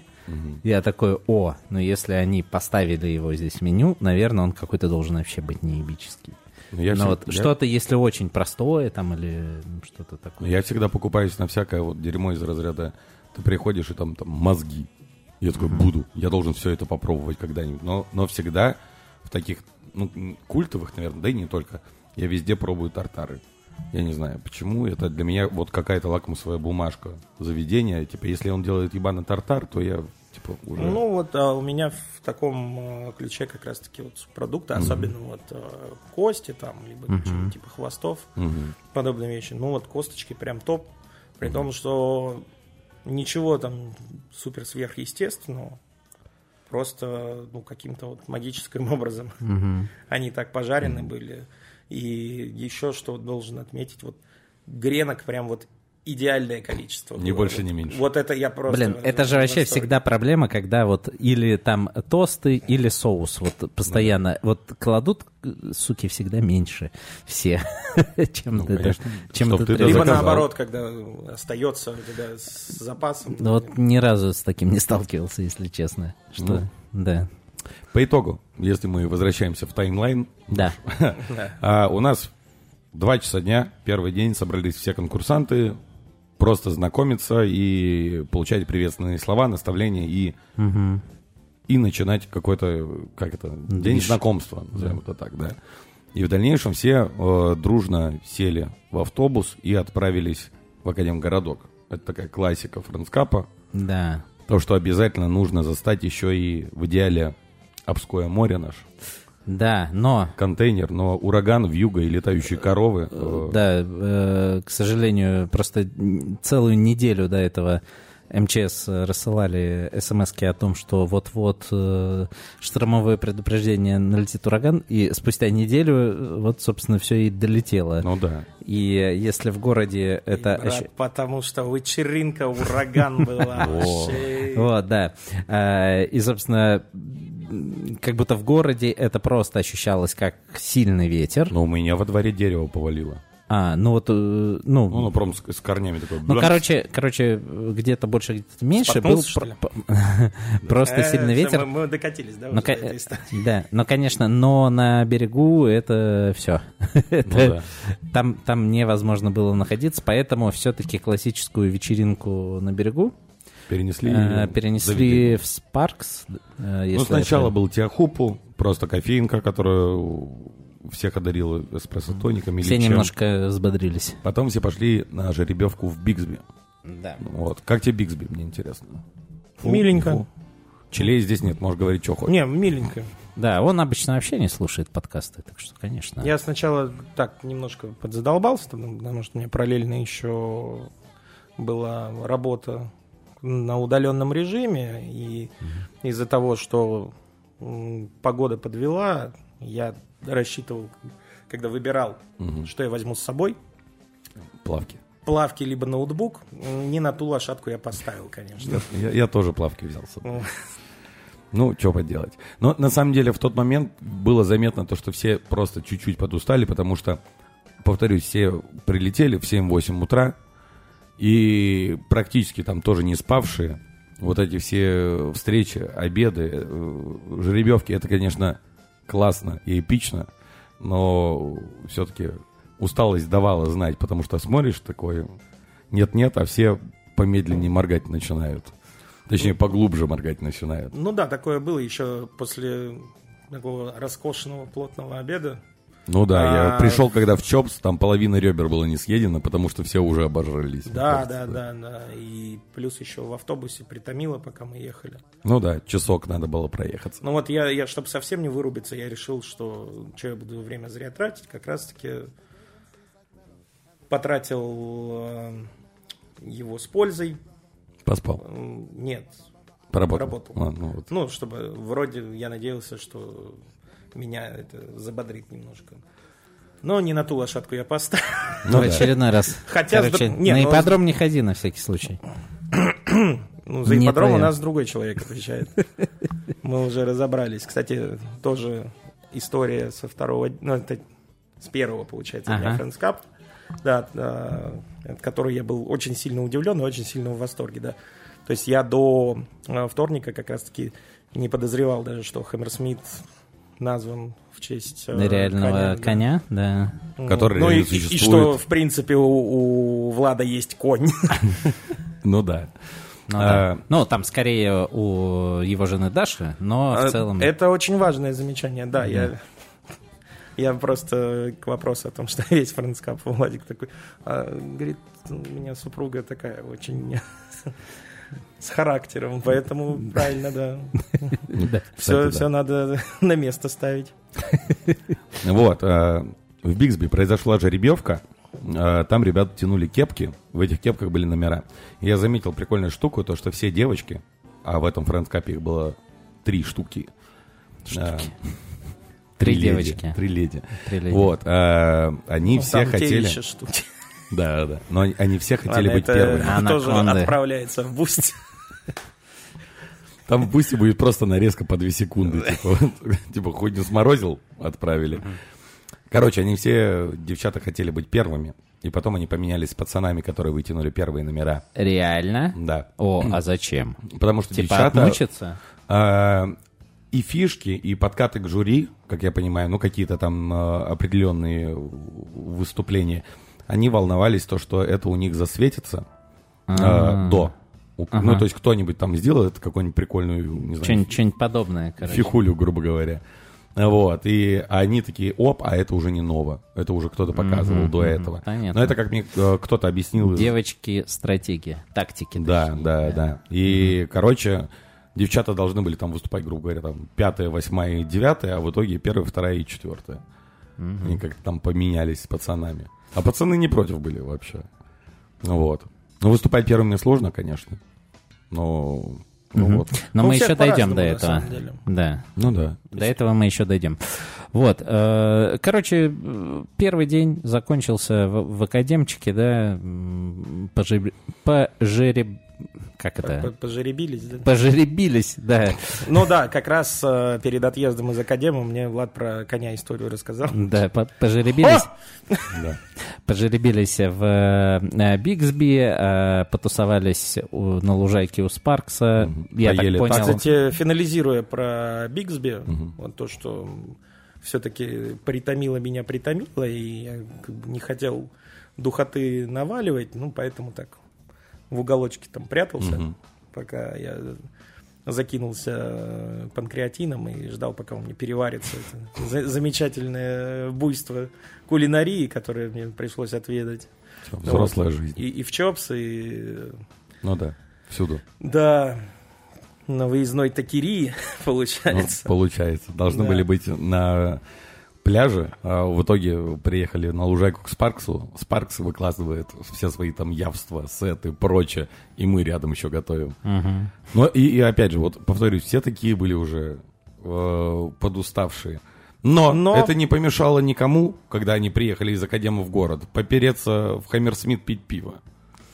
Speaker 1: я такой, о, ну если они поставили его здесь в меню, наверное, он какой-то должен вообще быть неебический.
Speaker 3: Ну, я
Speaker 1: Но
Speaker 3: всег-
Speaker 1: вот
Speaker 3: я-
Speaker 1: что-то, если очень простое там или ну, что-то такое.
Speaker 3: Я всегда покупаюсь на всякое вот дерьмо из разряда. Ты приходишь и там, там мозги. Я такой, буду. Я должен все это попробовать когда-нибудь. Но, но всегда в таких ну, культовых, наверное, да и не только, я везде пробую тартары. Я не знаю, почему. Это для меня вот какая-то лакмусовая бумажка заведения. Типа, если он делает ебаный тартар, то я, типа, уже...
Speaker 2: Ну вот а у меня в таком э, ключе как раз-таки вот продукты, особенно вот э, кости там, либо что-нибудь типа хвостов,
Speaker 3: Мгм.
Speaker 2: подобные вещи. Ну вот косточки прям топ. При том, что ничего там супер сверхъестественного. Просто ну, каким-то вот магическим образом они так пожарены были. И еще что должен отметить, вот гренок прям вот идеальное количество.
Speaker 3: Ни
Speaker 2: было.
Speaker 3: больше, ни меньше.
Speaker 2: Вот это я просто...
Speaker 1: Блин, это же вообще
Speaker 2: восторге.
Speaker 1: всегда проблема, когда вот или там тосты, или соус. Вот постоянно. Вот кладут, суки, всегда меньше все, чем
Speaker 3: Ну,
Speaker 1: ты-
Speaker 3: конечно.
Speaker 1: чем
Speaker 3: Чтоб
Speaker 1: ты
Speaker 3: ты
Speaker 1: требуешь.
Speaker 2: Либо
Speaker 3: заказал.
Speaker 2: наоборот, когда остается у тебя с запасом.
Speaker 1: Ну вот ни разу с таким не сталкивался, если честно. Что,
Speaker 3: Ну.
Speaker 1: да.
Speaker 3: По итогу, если мы возвращаемся в таймлайн,
Speaker 1: Да.
Speaker 3: а, у нас два часа дня, первый день, собрались все конкурсанты, просто знакомиться и получать приветственные слова, наставления и, и начинать какой-то, как это, день
Speaker 1: Движ.
Speaker 3: знакомства, назовем это так, да. И в дальнейшем все э, дружно сели в автобус и отправились в Академгородок. Это такая классика френдскапа.
Speaker 1: Да.
Speaker 3: То, что обязательно нужно застать еще и в идеале Обское море наш.
Speaker 1: Да, но
Speaker 3: Контейнер, но ураган, вьюга и летающие коровы. э,
Speaker 1: Да, э, к сожалению, просто целую неделю до этого МЧС рассылали смс о том, что вот-вот э, штормовое предупреждение налетит ураган, и спустя неделю э, вот, собственно, все и долетело.
Speaker 3: Ну да.
Speaker 1: И если в городе это...
Speaker 2: Брат,
Speaker 1: ощу-
Speaker 2: Потому что вечеринка, ураган была. вообще.
Speaker 1: Вот, да. А, И, собственно, как будто в городе это просто ощущалось как сильный ветер.
Speaker 3: Но у меня во дворе дерево повалило.
Speaker 1: А, ну вот, э, ну,
Speaker 3: Ну, ну прям с, с корнями такой.
Speaker 1: Ну, короче, короче, где-то больше, где-то меньше был
Speaker 2: Споткнулся,
Speaker 1: про- просто
Speaker 2: Э,
Speaker 1: сильный ветер.
Speaker 2: Мы докатились, да, истории.
Speaker 1: Да, но, конечно, но на берегу это все.
Speaker 3: Ну.
Speaker 1: Там, там невозможно было находиться, поэтому все-таки классическую вечеринку на берегу
Speaker 3: Перенесли.
Speaker 1: э, перенесли в Спаркс.
Speaker 3: Ну, сначала
Speaker 1: это-
Speaker 3: был Тиахупу, просто кофеинка, которая всех одарила эспрессо-тониками.
Speaker 1: Все
Speaker 3: чем.
Speaker 1: немножко взбодрились.
Speaker 3: Потом все пошли на жеребьевку в Бигсби.
Speaker 1: Да.
Speaker 3: Вот. Как тебе Бигсби, мне интересно? Фу,
Speaker 2: Миленько.
Speaker 3: фу. Челей здесь нет, можешь говорить, что хочешь.
Speaker 2: Не, миленько.
Speaker 1: Да, он обычно вообще не слушает подкасты, так что, конечно.
Speaker 2: Я сначала так немножко подзадолбался, потому что у меня параллельно еще была работа на удаленном режиме, и из-за того, что погода подвела, я рассчитывал, когда выбирал,
Speaker 3: Мгм.
Speaker 2: что я возьму с собой,
Speaker 3: Плавки.
Speaker 2: плавки либо ноутбук, не на ту лошадку я поставил, конечно.
Speaker 3: Я, я тоже плавки взял с собой.
Speaker 2: Ну,
Speaker 3: Ну, что поделать. Но на самом деле в тот момент было заметно то, что все просто чуть-чуть подустали, потому что, повторюсь, все прилетели в 7-8 утра, и практически там тоже не спавшие. Вот эти все встречи, обеды, э, жеребьевки, это, конечно, классно и эпично, но все-таки усталость давала знать, потому что смотришь такое, нет-нет, а все помедленнее моргать начинают. Точнее, поглубже моргать начинают.
Speaker 2: ну да, такое было еще после такого роскошного плотного обеда.
Speaker 3: Ну да, я
Speaker 2: А,
Speaker 3: пришел, когда в ЧОПС, там половина ребер было не съедено, потому что все уже обожрались.
Speaker 2: Да,
Speaker 3: кажется.
Speaker 2: да, да, да. И плюс еще в автобусе притомило, пока мы ехали.
Speaker 3: Ну да, часок надо было проехаться.
Speaker 2: Ну вот я, я чтобы совсем не вырубиться, я решил, что что я буду время зря тратить, как раз-таки потратил э, его с пользой.
Speaker 3: Поспал,
Speaker 2: Нет,
Speaker 3: поработал.
Speaker 2: Поработал.
Speaker 3: А, ну вот.
Speaker 2: ну, чтобы вроде я надеялся, что меня это забодрит немножко. Но не на ту лошадку я поставил.
Speaker 3: Ну
Speaker 1: в очередной раз.
Speaker 2: Хотя
Speaker 1: Короче,
Speaker 2: с не,
Speaker 1: на
Speaker 2: ну,
Speaker 1: ипподром не ходи на всякий случай.
Speaker 2: Ну, за
Speaker 1: Не
Speaker 2: ипподром у нас другой человек отвечает. Мы уже разобрались. Кстати, тоже история со второго, ну, это с первого, получается, дня
Speaker 1: Ага.
Speaker 2: Friends Cup, да, да, от которой я был очень сильно удивлен и очень сильно в восторге, да. То есть я до э, вторника как раз-таки не подозревал даже, что Хэмерсмит назван в честь э,
Speaker 1: Реального
Speaker 2: да.
Speaker 1: коня, да.
Speaker 3: Который
Speaker 2: ну, и,
Speaker 3: реально
Speaker 2: и- и
Speaker 3: существует.
Speaker 2: что, в принципе, у, у Влада есть конь.
Speaker 3: Ну да.
Speaker 1: Ну,
Speaker 3: А,
Speaker 1: да. Ну, там скорее у его жены Даши, но в
Speaker 2: А,
Speaker 1: целом...
Speaker 2: Это очень важное замечание, да. Я Я просто к вопросу о том, что весь френдскап Владик такой, а, говорит, у меня супруга такая очень с характером, поэтому правильно, да. Все, все надо на место ставить.
Speaker 3: Вот, э, в Бигсби произошла жеребьевка, э, там ребята тянули кепки, в этих кепках были номера. Я заметил прикольную штуку, то что все девочки, а в этом Friends Cup е их было три штуки. Э,
Speaker 1: Три девочки.
Speaker 3: Три леди.
Speaker 1: Три леди.
Speaker 3: Вот, они
Speaker 2: Ну,
Speaker 3: все
Speaker 2: те
Speaker 3: хотели...
Speaker 2: штуки.
Speaker 3: Да, да. Но они, они все хотели
Speaker 2: Ладно,
Speaker 3: быть
Speaker 2: это
Speaker 3: первыми.
Speaker 2: тоже
Speaker 1: Анаконды.
Speaker 2: отправляется в буст.
Speaker 3: Там в бусте будет просто нарезка по две секунды. Типа, типа хоть не сморозил, отправили. Короче, они все, девчата, хотели быть первыми. И потом они поменялись с пацанами, которые вытянули первые номера.
Speaker 1: Реально?
Speaker 3: Да.
Speaker 1: О, а зачем?
Speaker 3: Потому что
Speaker 1: Типа
Speaker 3: девчата...
Speaker 1: отмучиться?
Speaker 3: а, и фишки, и подкаты к жюри, как я понимаю, ну какие-то там а, определенные выступления, они волновались то, что это у них засветится а, до. Ну,
Speaker 1: Ага.
Speaker 3: то есть кто-нибудь там сделает какую-нибудь прикольную, не знаю,
Speaker 1: Что-нибудь что-нибудь подобное, короче.
Speaker 3: фихулю, грубо говоря. Вот, и они такие, оп, а это уже не ново. Это уже кто-то показывал
Speaker 1: Мгм,
Speaker 3: до
Speaker 1: мгм,
Speaker 3: этого.
Speaker 1: понятно.
Speaker 3: Но это как мне э, кто-то объяснил.
Speaker 1: Девочки, стратегии, тактики.
Speaker 3: Да,
Speaker 1: такие.
Speaker 3: да, да. И, короче, девчата должны были там выступать, грубо говоря, там пятая, восьмая и девятая, а в итоге первая, вторая и четвертая. Они как-то там поменялись с пацанами. А пацаны не против были вообще. Ну Вот. Ну, выступать первым мне сложно, конечно. Но, ну
Speaker 1: Мгм.
Speaker 3: вот.
Speaker 1: Но
Speaker 2: Ну,
Speaker 1: мы еще дойдем до этого. Да.
Speaker 3: Ну да.
Speaker 1: До этого мы еще дойдем. Вот, э, короче, первый день закончился в, в академчике, да, м, пожеб- пожереб... Как это?
Speaker 2: Пожеребились, да?
Speaker 1: Пожеребились, да.
Speaker 2: Ну да, как раз э, перед отъездом из Академии мне Влад про коня историю рассказал.
Speaker 1: Да, по- пожеребились.
Speaker 3: да.
Speaker 1: Пожеребились в э, Бигсби, э, потусовались у- на лужайке у Спаркса. Я
Speaker 3: Поели
Speaker 1: так понял.
Speaker 2: Кстати, финализируя про Бигсби, вот то, что все-таки притомило меня, притомило, и я не хотел духоты наваливать, ну, поэтому так в уголочке там прятался,
Speaker 3: Мгм.
Speaker 2: пока я закинулся э, панкреатином и ждал, пока у меня переварится это за- замечательное буйство кулинарии, которое мне пришлось отведать.
Speaker 3: Всё, Взрослая жизнь.
Speaker 2: И, и в ЧОПС, и
Speaker 3: Ну да, всюду.
Speaker 2: да, на выездной такирии,
Speaker 3: Ну,
Speaker 2: получается.
Speaker 3: получается. Должны
Speaker 2: Да.
Speaker 3: были быть на пляже, а в итоге приехали на лужайку к Спарксу. Спаркс выкладывает все свои там явства, сеты, прочее, и мы рядом еще готовим.
Speaker 1: Мгм.
Speaker 3: Но и, и опять же, вот повторюсь, все такие были уже э, подуставшие. Но,
Speaker 2: Но-
Speaker 3: это не помешало никому, когда они приехали из Академы в город, попереться в Хаммерсмит пить пиво.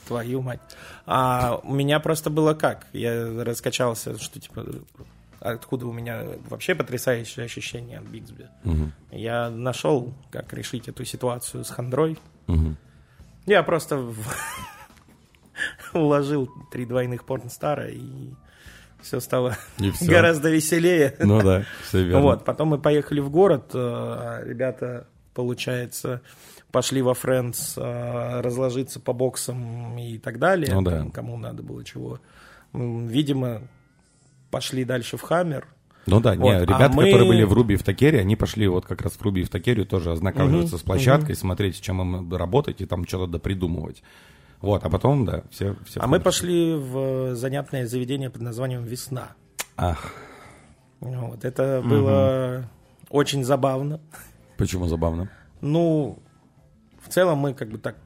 Speaker 2: Твою мать. А у меня просто было как? Я раскачался, что типа откуда у меня вообще потрясающее ощущение от Бигсби.
Speaker 3: Мгм.
Speaker 2: Я нашел, как решить эту ситуацию с хандрой.
Speaker 3: Мгм.
Speaker 2: Я просто уложил три двойных порнстара, и все стало
Speaker 3: И всё.
Speaker 2: гораздо веселее.
Speaker 3: Ну да, все верно.
Speaker 2: Вот, потом мы поехали в город, э, ребята, получается, пошли во Френдс э, разложиться по боксам и так далее,
Speaker 3: Ну да.
Speaker 2: кому надо было чего. Видимо, пошли дальше в Хаммер.
Speaker 3: Ну да, не,
Speaker 2: Вот, а
Speaker 3: ребята,
Speaker 2: мы-
Speaker 3: которые были в Руби и в Такере, они пошли вот как раз в Руби и в Такере тоже ознакомиваться
Speaker 2: Мгм,
Speaker 3: с площадкой, смотреть, с чем им работать и там что-то допридумывать. Вот, а потом, да, все... все
Speaker 2: А мы
Speaker 3: в-
Speaker 2: пошли в занятное заведение под названием «Весна».
Speaker 3: Ах,
Speaker 2: Вот, это было очень забавно.
Speaker 3: почему забавно?
Speaker 2: Ну, в целом мы как бы так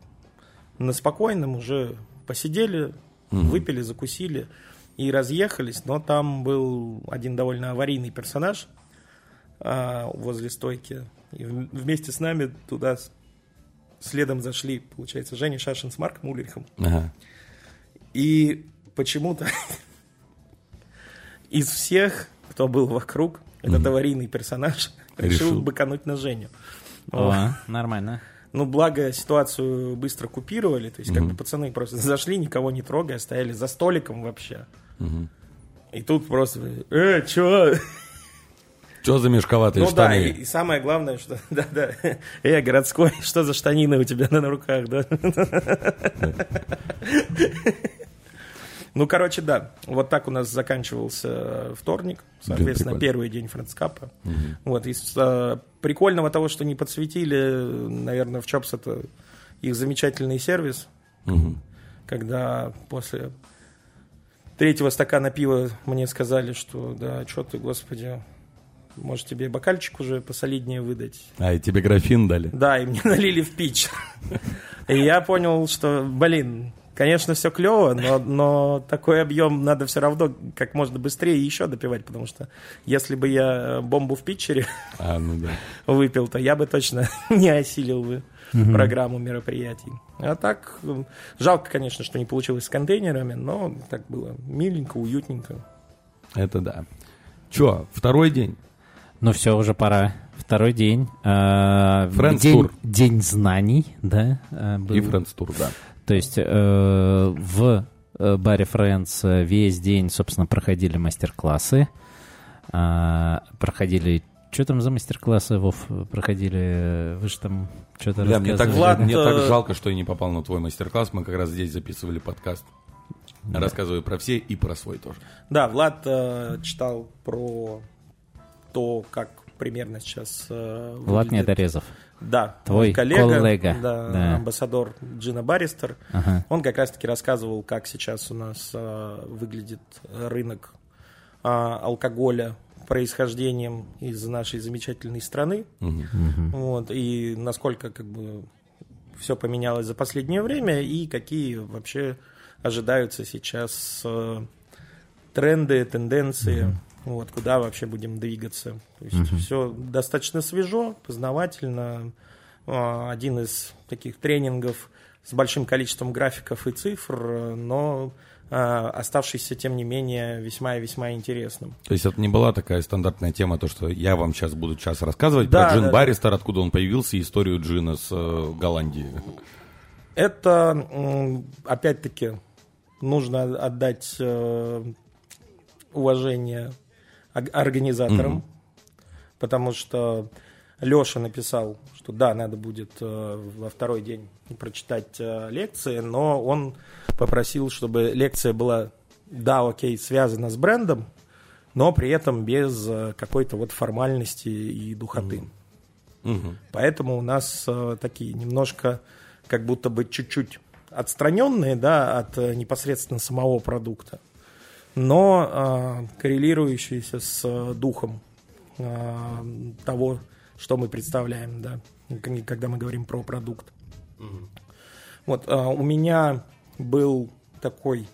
Speaker 2: на спокойном уже посидели, выпили, закусили и разъехались, но там был один довольно аварийный персонаж а, возле стойки. И в- вместе с нами туда с- следом зашли, получается, Женя Шашин с Марком Ульрихом.
Speaker 3: Ага.
Speaker 2: И почему-то из всех, кто был вокруг, этот аварийный персонаж решил,
Speaker 3: Решил.
Speaker 2: быкануть на Женю.
Speaker 1: О, нормально.
Speaker 2: Ну, благо, ситуацию быстро купировали. То есть, как бы пацаны просто зашли, никого не трогая, стояли за столиком вообще. И тут просто, э, чё?
Speaker 3: Что за мешковатые
Speaker 2: Ну да,
Speaker 3: штаны?
Speaker 2: и, и самое главное, что, да-да, э, городской, что за штанины у тебя на, на руках, да? Ну, короче, да. Вот так у нас заканчивался вторник, соответственно,
Speaker 3: прикольно.
Speaker 2: первый день френдскапа. Вот, из э, прикольного того, что не подсветили, наверное, в Чопс это их замечательный сервис,
Speaker 3: Мгм.
Speaker 2: когда после третьего стакана пива мне сказали, что да, что ты, господи, может тебе бокальчик уже посолиднее выдать.
Speaker 3: А, и тебе графин дали?
Speaker 2: Да, и мне налили в пич. И я понял, что, блин, конечно, все клево, но, но такой объем надо все равно как можно быстрее еще допивать, потому что если бы я бомбу в питчере
Speaker 3: А, ну да.
Speaker 2: выпил, то я бы точно не осилил бы программу мероприятий. А так, м, жалко, конечно, что не получилось с контейнерами, но так было миленько, уютненько.
Speaker 3: Это да. Че, второй день?
Speaker 1: Ну все, уже пора. Второй день. А,
Speaker 3: Friends
Speaker 1: день,
Speaker 3: Tour.
Speaker 1: день знаний, да? а, был.
Speaker 3: И Friends Tour, да.
Speaker 1: То есть э, в э, баре Friends э, весь день, собственно, проходили мастер-классы. А, проходили... Что там за мастер-классы, Вов, проходили? Вы же там что-то
Speaker 3: Бля, мне так,
Speaker 1: рассказывали.
Speaker 2: Влад,
Speaker 3: мне так
Speaker 2: э,
Speaker 3: жалко, что я не попал на твой мастер-класс. Мы как раз здесь записывали подкаст. Рассказываю про все и про свой тоже.
Speaker 2: Да, Влад э, читал про то, как примерно сейчас э,
Speaker 1: Влад
Speaker 2: выглядит-
Speaker 1: Недорезов.
Speaker 2: Да,
Speaker 1: Твой
Speaker 2: коллега,
Speaker 1: коллега,
Speaker 2: да,
Speaker 1: да.
Speaker 2: амбассадор Джина Барристер.
Speaker 1: Ага.
Speaker 2: Он как раз-таки рассказывал, как сейчас у нас э, выглядит рынок э, алкоголя происхождением из нашей замечательной страны. Вот, и насколько как бы все поменялось за последнее время, и какие вообще ожидаются сейчас э, тренды, тенденции, вот, куда вообще будем двигаться. То есть все достаточно свежо, познавательно. Э, Один из таких тренингов с большим количеством графиков и цифр, э, но оставшийся, тем не менее, весьма и весьма интересным.
Speaker 3: То есть это не была такая стандартная тема, то, что я вам сейчас буду час рассказывать
Speaker 2: Да,
Speaker 3: про Джин
Speaker 2: да.
Speaker 3: Барристер, откуда он появился, и историю Джина с э, Голландии.
Speaker 2: Это, опять-таки, нужно отдать э, уважение организаторам, потому что Леша написал, что да, надо будет э, во второй день прочитать э, лекции, но он попросил, чтобы лекция была, да, окей, связана с брендом, но при этом без э, какой-то вот формальности и духоты.
Speaker 3: Мгм.
Speaker 2: Поэтому у нас такие немножко, как будто бы чуть-чуть отстраненные, да, от непосредственно самого продукта, но коррелирующиеся с духом того, что мы представляем, да, когда мы говорим про продукт. Вот э, у меня был такой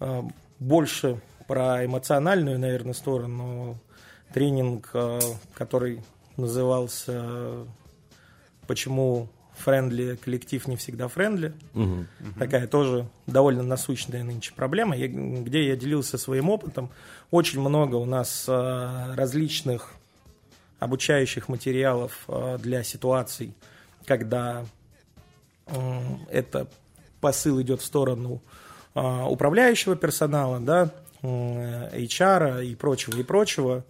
Speaker 2: э, больше про эмоциональную, наверное, сторону тренинг, э, который назывался «Почему friendly коллектив не всегда friendly».
Speaker 3: Мгм.
Speaker 2: Такая тоже довольно насущная нынче проблема, я- где я делился своим опытом. Очень много у нас различных обучающих материалов э, для ситуаций, когда м, это посыл идет в сторону а, управляющего персонала, да, HR и прочего, и прочего.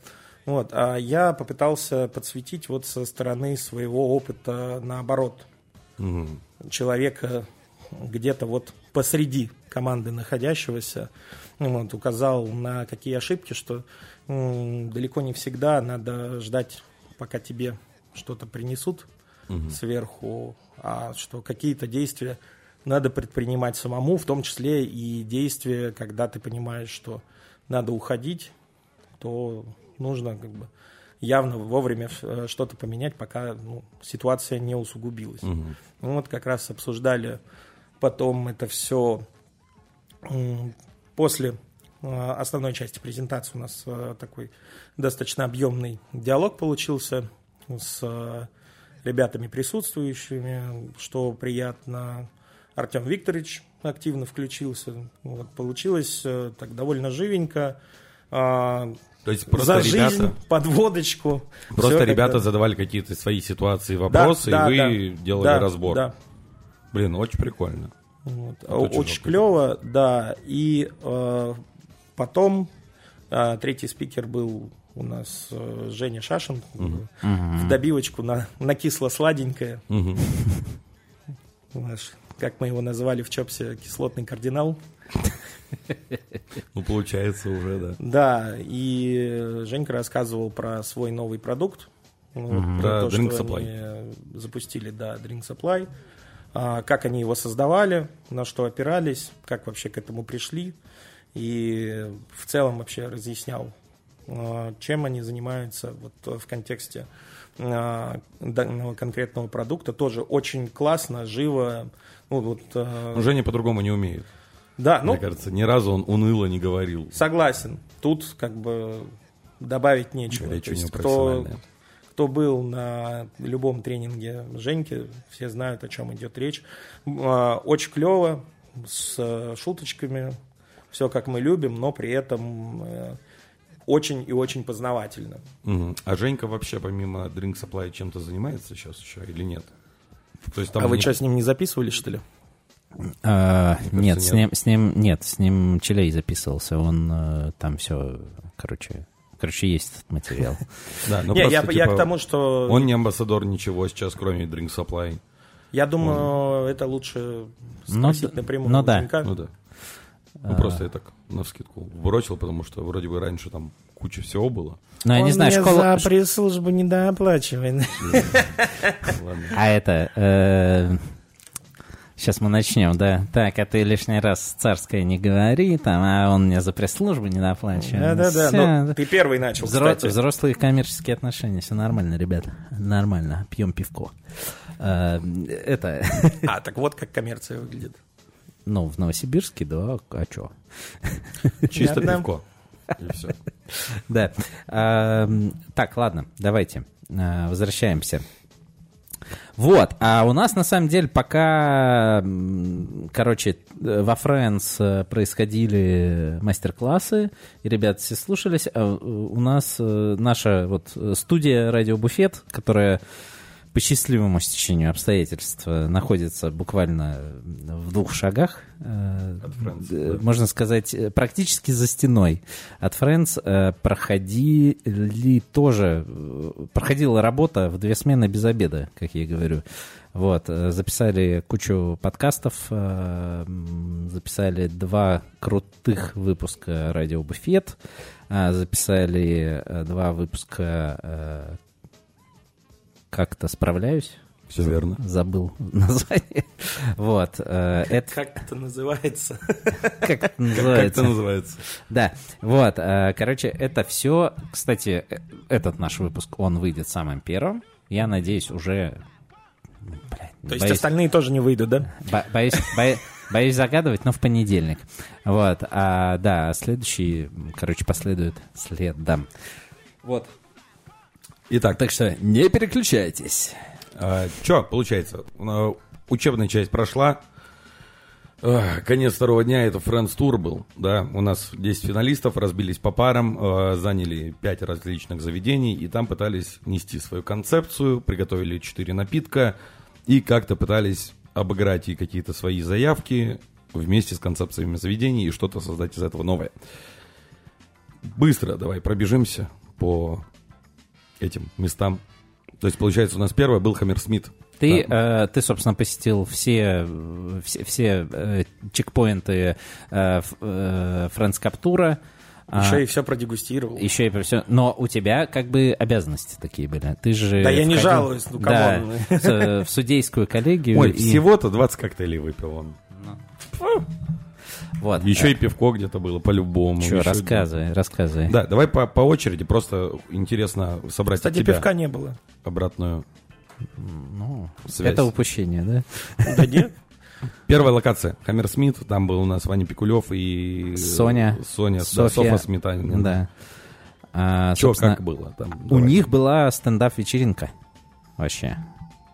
Speaker 2: Вот, а я попытался подсветить вот со стороны своего опыта наоборот
Speaker 3: Мгм.
Speaker 2: человека где-то вот посреди команды находящегося, вот, указал на какие ошибки, что м, далеко не всегда надо ждать, пока тебе что-то принесут сверху, а что какие-то действия надо предпринимать самому, в том числе и действия, когда ты понимаешь, что надо уходить, то нужно как бы явно вовремя э, что-то поменять, пока ну, ситуация не усугубилась. Ну, вот как раз обсуждали потом это все после э, основной части презентации у нас э, такой достаточно объемный диалог получился с э, ребятами присутствующими, что приятно. Артем Викторович активно включился. Вот, получилось так довольно живенько. А,
Speaker 3: То есть просто
Speaker 2: За жизнь,
Speaker 3: ребята,
Speaker 2: под водочку.
Speaker 3: просто ребята
Speaker 2: тогда-
Speaker 3: задавали какие-то свои ситуации,
Speaker 2: Да,
Speaker 3: вопросы,
Speaker 2: да,
Speaker 3: и вы
Speaker 2: да.
Speaker 3: делали
Speaker 2: Да,
Speaker 3: разбор.
Speaker 2: Да,
Speaker 3: Блин, очень прикольно.
Speaker 2: Вот.
Speaker 3: Это очень
Speaker 2: клево, да. И э, потом э, третий спикер был у нас э, Женя Шашин. В добивочку на, на кисло-сладенькое.
Speaker 3: Мгм.
Speaker 2: Наш как мы его называли в Чопсе, кислотный кардинал.
Speaker 3: Ну, получается уже, да.
Speaker 2: Да, и Женька рассказывал про свой новый продукт.
Speaker 3: Про
Speaker 2: то,
Speaker 3: Drink
Speaker 2: что
Speaker 3: Supply.
Speaker 2: они запустили, да, Drink Supply. А, как они его создавали, на что опирались, как вообще к этому пришли. И в целом вообще разъяснял, а, чем они занимаются вот в контексте а, данного конкретного продукта. Тоже очень классно, живо. Ну, вот,
Speaker 3: Ну, Женя по-другому не умеет.
Speaker 2: да, ну,
Speaker 3: Мне кажется, ни разу он уныло не говорил.
Speaker 2: Согласен. Тут как бы добавить нечего.
Speaker 3: Речь
Speaker 2: То есть кто. Кто был на любом тренинге Женьки, все знают, о чем идет речь. А, Очень клево, с э, шуточками, все как мы любим, но при этом э, очень и очень познавательно.
Speaker 3: А Женька вообще помимо Drink Supply чем-то занимается сейчас еще или нет? То есть там
Speaker 2: а вы
Speaker 3: не-
Speaker 2: что, с ним не записывали, что ли?
Speaker 1: А, нет, с
Speaker 3: нет.
Speaker 1: ним, с ним, нет, с ним Челей записывался, он э, там все, короче, короче, есть этот материал.
Speaker 3: Да, ну просто,
Speaker 2: я, я
Speaker 3: типа,
Speaker 2: к тому, что
Speaker 3: Он не амбассадор ничего сейчас, кроме Drink Supply.
Speaker 2: я думаю, это лучше
Speaker 1: Ну,
Speaker 2: спросить
Speaker 1: да-
Speaker 2: напрямую
Speaker 1: ну да.
Speaker 3: Ну да. Ну просто я так на вскидку бросил, потому что вроде бы раньше там куча всего было.
Speaker 1: Ну, я не знаю, школа... ш-
Speaker 2: пресс-службу недооплачивает.
Speaker 1: А это... Сейчас мы начнем, да. Так, а ты лишний раз царское не говори, там, а он мне за пресс-службу не доплачивает.
Speaker 2: Да-да-да,
Speaker 1: да.
Speaker 2: ты первый начал,
Speaker 1: Взро-
Speaker 2: кстати.
Speaker 1: Взрослые коммерческие отношения, все нормально, ребята. Нормально, пьем пивко. А, Это,
Speaker 2: А, так вот как коммерция выглядит.
Speaker 1: ну, в Новосибирске, да, а чё?
Speaker 3: Чисто пивко. И все.
Speaker 1: Да. Так, ладно, давайте. а, Возвращаемся. Вот, а у нас на самом деле пока, короче, э, во э, происходили мастер-классы, и ребята все слушались, а э, у нас э, наша вот студия «Радио Буфет», которая по счастливому стечению обстоятельств э, находится буквально в двух шагах, э,
Speaker 3: От
Speaker 1: э,
Speaker 3: да.
Speaker 1: можно сказать, э, практически за стеной от э, проходили тоже, э, проходила работа в две смены без обеда, как я и говорю. Вот, э, записали кучу подкастов, э, записали два крутых выпуска «Радио Буфет», э, записали э, два выпуска э, «Как-то справляюсь»,
Speaker 3: Все верно.
Speaker 1: забыл название. Вот, э, это
Speaker 2: Как это называется?
Speaker 1: как это
Speaker 3: Как
Speaker 1: называется?
Speaker 3: это называется?
Speaker 1: Да, вот, э, короче, это все, кстати, этот наш выпуск, он выйдет самым первым. Я надеюсь, уже... Блядь,
Speaker 2: То есть остальные тоже не выйдут, да?
Speaker 1: бо- боюсь, бо- боюсь загадывать, но в понедельник. Вот, а, да, следующий, короче, последует следом. Вот.
Speaker 3: Итак,
Speaker 1: Так что не переключайтесь.
Speaker 3: что получается? А, Учебная часть прошла. А, Конец второго дня, это Friends Tour был, да, у нас 10 финалистов, разбились по парам, а, заняли 5 различных заведений, и там пытались нести свою концепцию, приготовили 4 напитка, и как-то пытались обыграть и какие-то свои заявки вместе с концепциями заведений, и что-то создать из этого новое. Быстро давай пробежимся по этим местам. То есть, получается, у нас первое был Хаммерсмит.
Speaker 1: Ты,
Speaker 3: Да.
Speaker 1: э, ты, собственно, посетил все, все, все э, чекпоинты э, э, Friends Cup тура. а,
Speaker 2: Еще и все продегустировал.
Speaker 1: Еще и про все. Но у тебя как бы обязанности такие были. Ты же
Speaker 2: Да я не жалуюсь, ну,
Speaker 1: да,
Speaker 2: come on.
Speaker 1: с- в судейскую коллегию.
Speaker 3: Ой,
Speaker 1: и-
Speaker 3: всего-то 20 коктейлей выпил он.
Speaker 1: Вот.
Speaker 3: Еще и пивко где-то было, по-любому.
Speaker 1: Че,
Speaker 3: Еще-
Speaker 1: рассказывай, рассказывай.
Speaker 3: Да, давай по, по очереди, просто интересно собрать
Speaker 2: Кстати,
Speaker 3: тебя
Speaker 2: пивка не было.
Speaker 3: обратную
Speaker 1: Ну,
Speaker 3: связь.
Speaker 1: это упущение, да?
Speaker 2: Да нет?
Speaker 3: Первая локация, Хаммерсмит, там был у нас Ваня Пикулев и...
Speaker 1: Соня.
Speaker 3: Соня, да,
Speaker 1: Софья.
Speaker 3: Софа Сметанина.
Speaker 1: Да. А,
Speaker 3: Че, как было там?
Speaker 1: У
Speaker 3: Давай.
Speaker 1: них была стендап-вечеринка. Вообще.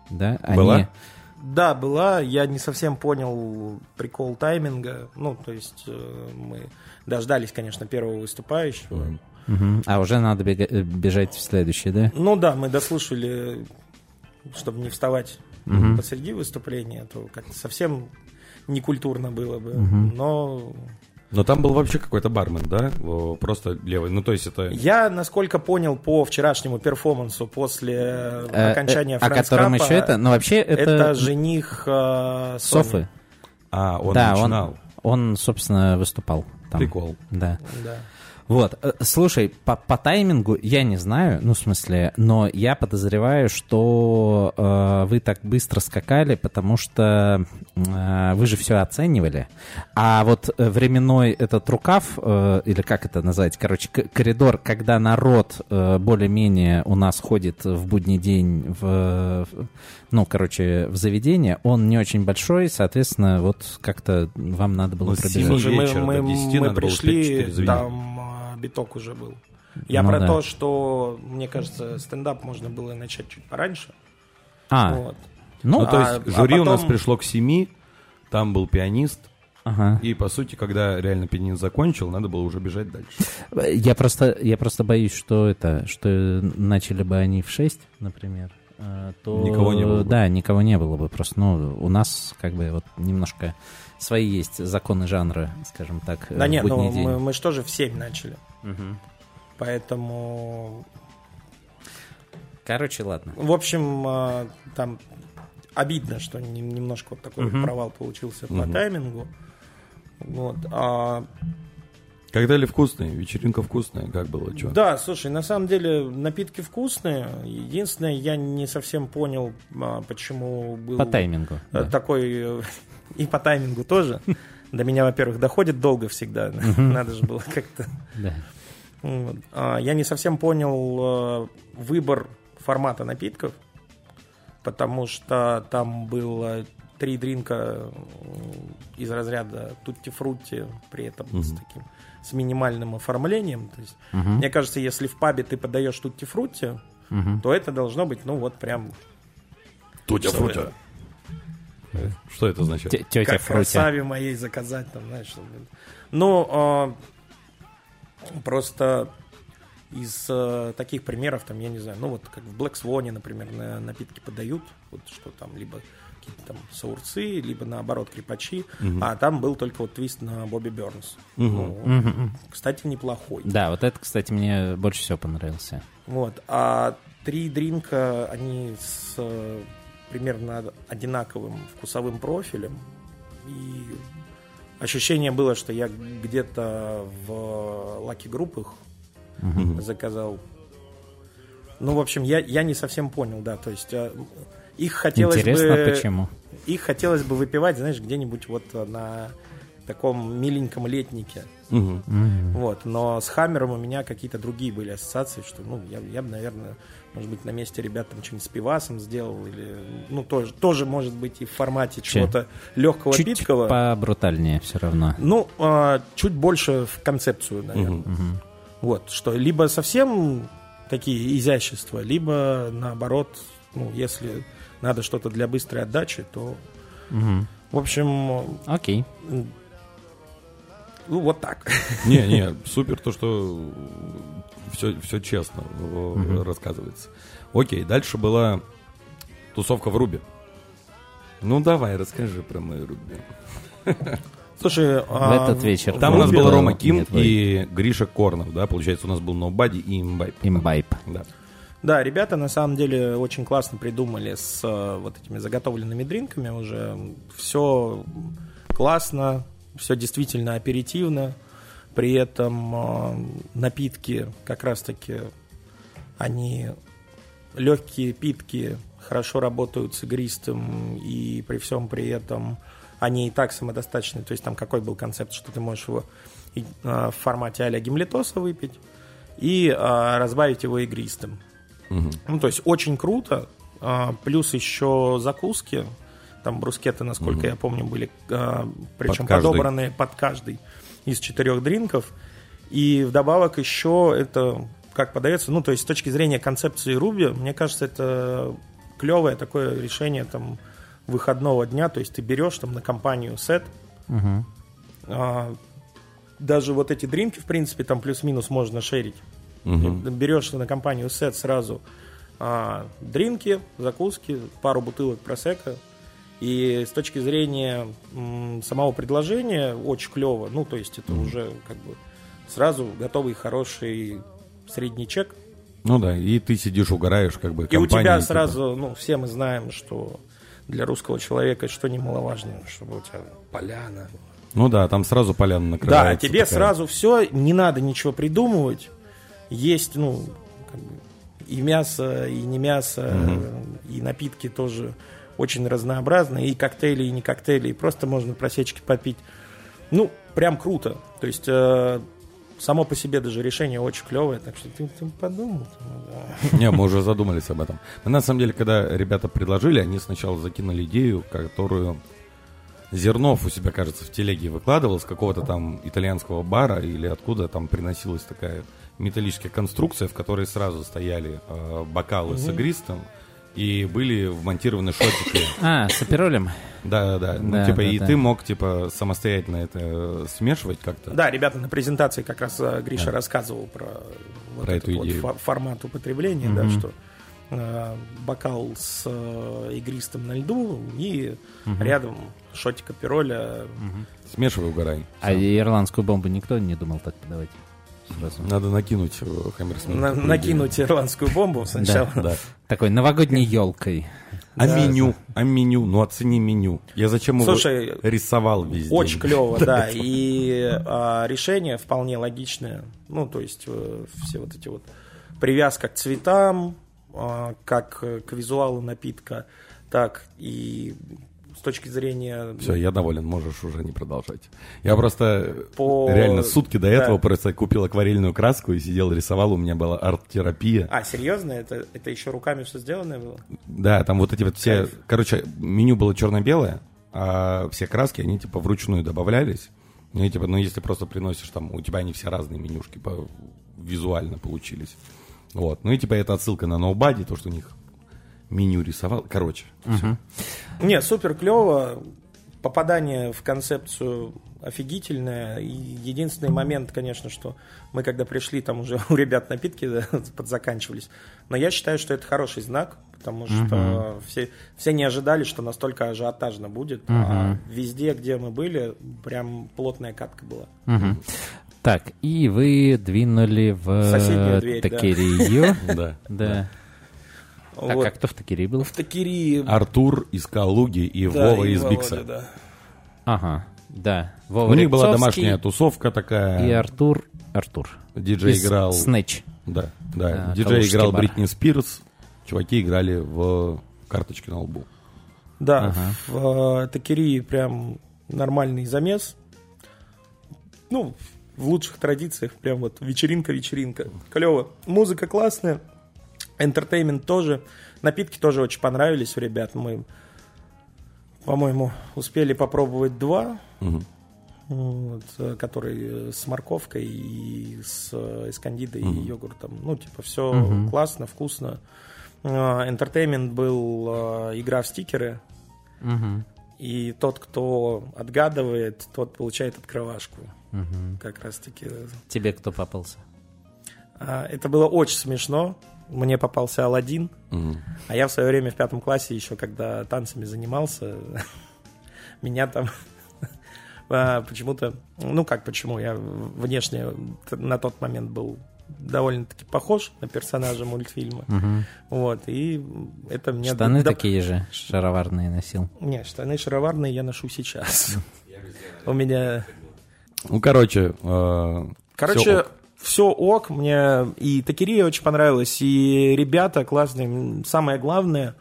Speaker 1: Да?
Speaker 3: Была?
Speaker 2: Да, была. Я не совсем понял прикол тайминга. Ну, то есть э, мы дождались, конечно, первого выступающего.
Speaker 1: Мгм. А уже надо бега- э, бежать в следующий, да?
Speaker 2: Ну да, мы дослушали, чтобы не вставать
Speaker 1: Мгм.
Speaker 2: посреди выступления, то как-то совсем некультурно было бы.
Speaker 1: Мгм.
Speaker 2: Но
Speaker 3: Но там был вообще какой-то бармен, да? Просто левый. Ну, то есть это...
Speaker 2: Я, насколько понял по вчерашнему перформансу после э,
Speaker 1: Э,
Speaker 2: окончания
Speaker 1: э, О котором еще это... Но вообще
Speaker 2: это,
Speaker 1: это...
Speaker 2: жених э.
Speaker 1: Софы.
Speaker 3: А, он
Speaker 1: да,
Speaker 3: начинал.
Speaker 1: он, он, собственно, выступал там.
Speaker 3: Прикол.
Speaker 1: Да.
Speaker 2: Да.
Speaker 1: Вот, э, слушай, по, по таймингу я не знаю, ну, в смысле, но я подозреваю, что э, вы так быстро скакали, потому что э, вы же все оценивали. А вот временной этот рукав, э, или как это назвать, короче, к- коридор, когда народ э, более-менее у нас ходит в будний день в, в- ну, короче, в заведение, он не очень большой, соответственно, вот как-то вам надо было
Speaker 3: Ну,
Speaker 1: пробежать.
Speaker 2: мы, мы-
Speaker 3: до 10
Speaker 2: мы
Speaker 3: успеть
Speaker 2: пришли, там биток уже был. Я
Speaker 1: Ну
Speaker 2: про
Speaker 1: да.
Speaker 2: то, что, мне кажется, стендап можно было начать чуть пораньше.
Speaker 1: А,
Speaker 2: Вот.
Speaker 1: ну,
Speaker 3: Ну, то
Speaker 2: а-
Speaker 3: есть
Speaker 2: а
Speaker 3: жюри у нас
Speaker 2: потом-
Speaker 3: пришло к 7, там был пианист,
Speaker 1: ага.
Speaker 3: и, по сути, когда реально пианист закончил, надо было уже бежать дальше.
Speaker 1: Я просто, я просто боюсь, что это, что начали бы они в 6, например, э, то...
Speaker 3: Никого не было бы.
Speaker 1: Да, никого не было бы. Просто, ну, у нас как бы вот немножко свои есть законы жанра, скажем так, э,
Speaker 2: Да нет, ну
Speaker 1: день.
Speaker 2: мы, мы же тоже в 7 начали.
Speaker 1: Мгм.
Speaker 2: Поэтому,
Speaker 1: Короче, ладно.
Speaker 2: в общем, а, там обидно, что не- немножко вот такой вот
Speaker 1: Мгм.
Speaker 2: провал получился по
Speaker 3: Мгм.
Speaker 2: таймингу. Вот. А,
Speaker 3: Коктейли вкусные, вечеринка вкусная, как было, что?
Speaker 2: Да, слушай, на самом деле напитки вкусные. Единственное, я не совсем понял, а, почему был
Speaker 1: По таймингу.
Speaker 2: э,
Speaker 1: да.
Speaker 2: И по таймингу тоже. До меня, во-первых, доходит долго всегда. Надо же было как-то. А, Я не совсем понял э, выбор формата напитков, потому что там было три дринка из разряда тутти-фрутти, при этом с таким с минимальным оформлением. То есть,
Speaker 1: Мгм.
Speaker 2: мне кажется, если в пабе ты подаешь тутти-фрутти,
Speaker 1: Мгм.
Speaker 2: то это должно быть, ну вот прям
Speaker 3: Тутя фрутя. Что это значит?
Speaker 1: Тетя
Speaker 2: как
Speaker 1: Фрутя.
Speaker 2: красаве моей заказать, там, знаешь. Ну, а, просто из э, таких примеров, там, я не знаю, ну вот как в Black Swan, например, на- напитки подают, вот что там, либо какие-то там саурцы, либо наоборот крепачи, а там был только вот твист на Бобби Бернс. Ну,
Speaker 1: Мгм.
Speaker 2: кстати, неплохой.
Speaker 1: Да, вот это, кстати, мне больше всего понравился.
Speaker 2: Вот. А три дринка, они с э, примерно одинаковым вкусовым профилем. И ощущение было, что я где-то в лаки группах
Speaker 3: Мгм.
Speaker 2: заказал. Ну, в общем, я, я не совсем понял, да. То есть э, их хотелось
Speaker 1: Интересно,
Speaker 2: бы...
Speaker 1: почему?
Speaker 2: Их хотелось бы выпивать, знаешь, где-нибудь вот на таком миленьком летнике.
Speaker 1: М.
Speaker 2: Вот, но с Хаммером у меня какие-то другие были ассоциации, что, ну, я, я бы, наверное, может быть, на месте ребят там что-нибудь с пивасом сделал, или, ну, тоже, тоже может быть и в формате
Speaker 1: Че?
Speaker 2: чего-то легкого,
Speaker 1: Чуть
Speaker 2: питкого.
Speaker 1: побрутальнее все равно.
Speaker 2: Ну, а, чуть больше в концепцию, наверное.
Speaker 3: Мгм.
Speaker 1: Мгм.
Speaker 2: Вот, что либо совсем такие изящества, либо наоборот, ну, если надо что-то для быстрой отдачи, то,
Speaker 1: Мгм.
Speaker 2: в общем,
Speaker 1: Окей.
Speaker 2: ну, вот так.
Speaker 3: Не, не, супер то, что все, все честно
Speaker 1: Мгм.
Speaker 3: рассказывается. Окей, дальше была тусовка в Рубе. Ну давай, расскажи про мою Руби.
Speaker 2: Слушай,
Speaker 1: В
Speaker 2: а,
Speaker 1: этот вечер.
Speaker 3: Там у нас был Рома Ким
Speaker 1: не твой.
Speaker 3: и Гриша Корнов, да, получается, у нас был Nobody и Имбайп.
Speaker 1: Имбайп.
Speaker 3: Да.
Speaker 2: Да, ребята на самом деле очень классно придумали с э, вот этими заготовленными дринками уже. Все классно, все действительно аперитивно. При этом э, напитки как раз-таки они легкие, питки, хорошо работают с игристым и при всем при этом они и так самодостаточны. То есть там какой был концепт, что ты можешь его э, в формате а-ля гимлетоса выпить и э, разбавить его игристым.
Speaker 3: Мгм.
Speaker 2: Ну, то есть очень круто. А, Плюс еще закуски. Там брускеты, насколько я помню, были а, причем
Speaker 3: Под каждый.
Speaker 2: подобраны под каждый из четырех дринков. И вдобавок еще это как подается, ну, то есть с точки зрения концепции Руби, мне кажется, это клевое такое решение там выходного дня, то есть ты берешь там на компанию сет,
Speaker 1: Мгм.
Speaker 2: а, даже вот эти дринки, в принципе, там плюс-минус можно шерить.
Speaker 3: Мгм.
Speaker 2: Берешь на компанию сет сразу а, дринки, закуски, пару бутылок просека И с точки зрения самого предложения очень клево. Ну, то есть это уже как бы сразу готовый хороший средний чек.
Speaker 3: Ну да, и ты сидишь, угораешь, как бы
Speaker 2: И у тебя
Speaker 3: типа.
Speaker 2: сразу, ну, все мы знаем, что для русского человека что немаловажно, чтобы у тебя поляна.
Speaker 3: Ну да, там сразу поляна
Speaker 2: Да,
Speaker 3: накрывается.
Speaker 2: тебе
Speaker 3: такая.
Speaker 2: сразу все, не надо ничего придумывать. Есть, ну, как бы и мясо, и не мясо, и напитки тоже очень разнообразные, и коктейли, и не коктейли, и просто можно просечки попить. Ну, прям круто. То есть э, само по себе даже решение очень клевое, так что ты, ты подумал. ну, да.
Speaker 3: Не, мы уже задумались об этом. Мы, на самом деле, когда ребята предложили, они сначала закинули идею, которую Зернов у себя, кажется, в телеге выкладывал с какого-то там итальянского бара или откуда там приносилась такая металлическая конструкция, в которой сразу стояли э, бокалы с игристым и были вмонтированы шотики.
Speaker 1: А, с аперолем.
Speaker 3: Да, да, да. Ну,
Speaker 1: Да,
Speaker 3: типа,
Speaker 1: да,
Speaker 3: и
Speaker 1: да.
Speaker 3: ты мог, типа, самостоятельно это э, смешивать как-то.
Speaker 2: Да, ребята на презентации как раз э, Гриша рассказывал про, вот
Speaker 3: Про эту
Speaker 2: вот
Speaker 3: идею.
Speaker 2: фо- формат употребления, да, что э, бокал с э, игристым на льду и рядом шотик апероля.
Speaker 3: Смешивай, угорай.
Speaker 1: А ирландскую бомбу никто не думал так подавать? Сразу.
Speaker 3: Надо накинуть э, Хаммерсмит.
Speaker 2: На- накинуть ирландскую бомбу сначала.
Speaker 3: идею. Да.
Speaker 1: Такой новогодней елкой.
Speaker 3: А
Speaker 2: Да.
Speaker 3: меню? А меню? Ну, оцени меню. Я зачем его
Speaker 2: Слушай,
Speaker 3: рисовал везде?
Speaker 2: Очень клево, да. И а, решение вполне логичное. Ну, то есть э, все вот эти вот привязка к цветам, а, как э, к визуалу напитка, так и точки зрения...
Speaker 3: Все, я доволен, можешь уже не продолжать. Я просто
Speaker 2: По-
Speaker 3: реально сутки до
Speaker 2: да.
Speaker 3: этого просто купил акварельную краску и сидел, рисовал, у меня была арт-терапия.
Speaker 2: А, серьезно? Это, это еще руками все сделанное было?
Speaker 3: Да, там вот эти вот все...
Speaker 2: Кайф.
Speaker 3: Короче, меню было черно-белое, а все краски, они типа вручную добавлялись. Ну, и, типа, ну, если просто приносишь там, у тебя они все разные менюшки по, визуально получились. Вот. Ну и типа это отсылка на ноубади, то, что у них меню рисовал. Короче, всё.
Speaker 2: Не, супер клево. Попадание в концепцию офигительное. И единственный момент, конечно, что мы когда пришли, там уже у ребят напитки да, подзаканчивались. Но я считаю, что это хороший знак, потому что все, все не ожидали, что настолько ажиотажно будет. А везде, где мы были, прям плотная катка была.
Speaker 1: Мгм. Так, и вы двинули в
Speaker 2: Соседнюю дверь, да.
Speaker 1: Такерию.
Speaker 3: Да.
Speaker 1: Да. А
Speaker 2: Вот.
Speaker 1: как кто в Такерии был?
Speaker 2: В Такири...
Speaker 3: Артур из Калуги и Вова из Бикса.
Speaker 2: да.
Speaker 1: Ага, да. Вова
Speaker 3: У них была домашняя тусовка такая.
Speaker 1: И Артур... Артур.
Speaker 3: Диджей
Speaker 1: Из
Speaker 3: играл.
Speaker 1: Снэч.
Speaker 3: Да, да.
Speaker 1: А,
Speaker 3: Диджей
Speaker 1: Калужский
Speaker 3: играл
Speaker 1: бар.
Speaker 3: Бритни Спирс. Чуваки играли в карточки на лбу.
Speaker 2: Да,
Speaker 1: Ага.
Speaker 2: в э, Такерии прям нормальный замес. Ну, в лучших традициях, прям вот вечеринка-вечеринка. Клево. Музыка классная, энтертеймент тоже. Напитки тоже очень понравились у ребят. Мы, по-моему, успели попробовать два,
Speaker 3: Мгм.
Speaker 2: вот, э, который э, с морковкой и с э, эскандидой и йогуртом. Ну, типа, все классно, вкусно. Э, Энтертеймент был игра в стикеры.
Speaker 1: Мгм.
Speaker 2: И тот, кто отгадывает, тот получает открывашку.
Speaker 1: Мгм.
Speaker 2: Как раз таки.
Speaker 1: Тебе кто попался?
Speaker 2: А, Это было очень смешно. Мне попался Алладин.
Speaker 3: Мгм.
Speaker 2: А я в свое время в пятом классе еще, когда танцами занимался, меня там а, почему-то, ну как почему, я внешне на тот момент был довольно-таки похож на персонажа мультфильма.
Speaker 1: Мгм.
Speaker 2: Вот, и это мне...
Speaker 1: Штаны
Speaker 2: да-
Speaker 1: такие же шароварные носил.
Speaker 2: Не, штаны шароварные я ношу сейчас. У меня
Speaker 3: Ну, короче, э,
Speaker 2: Короче. Все ок. Мне и Такирия очень понравилась, и ребята классные. Самое главное,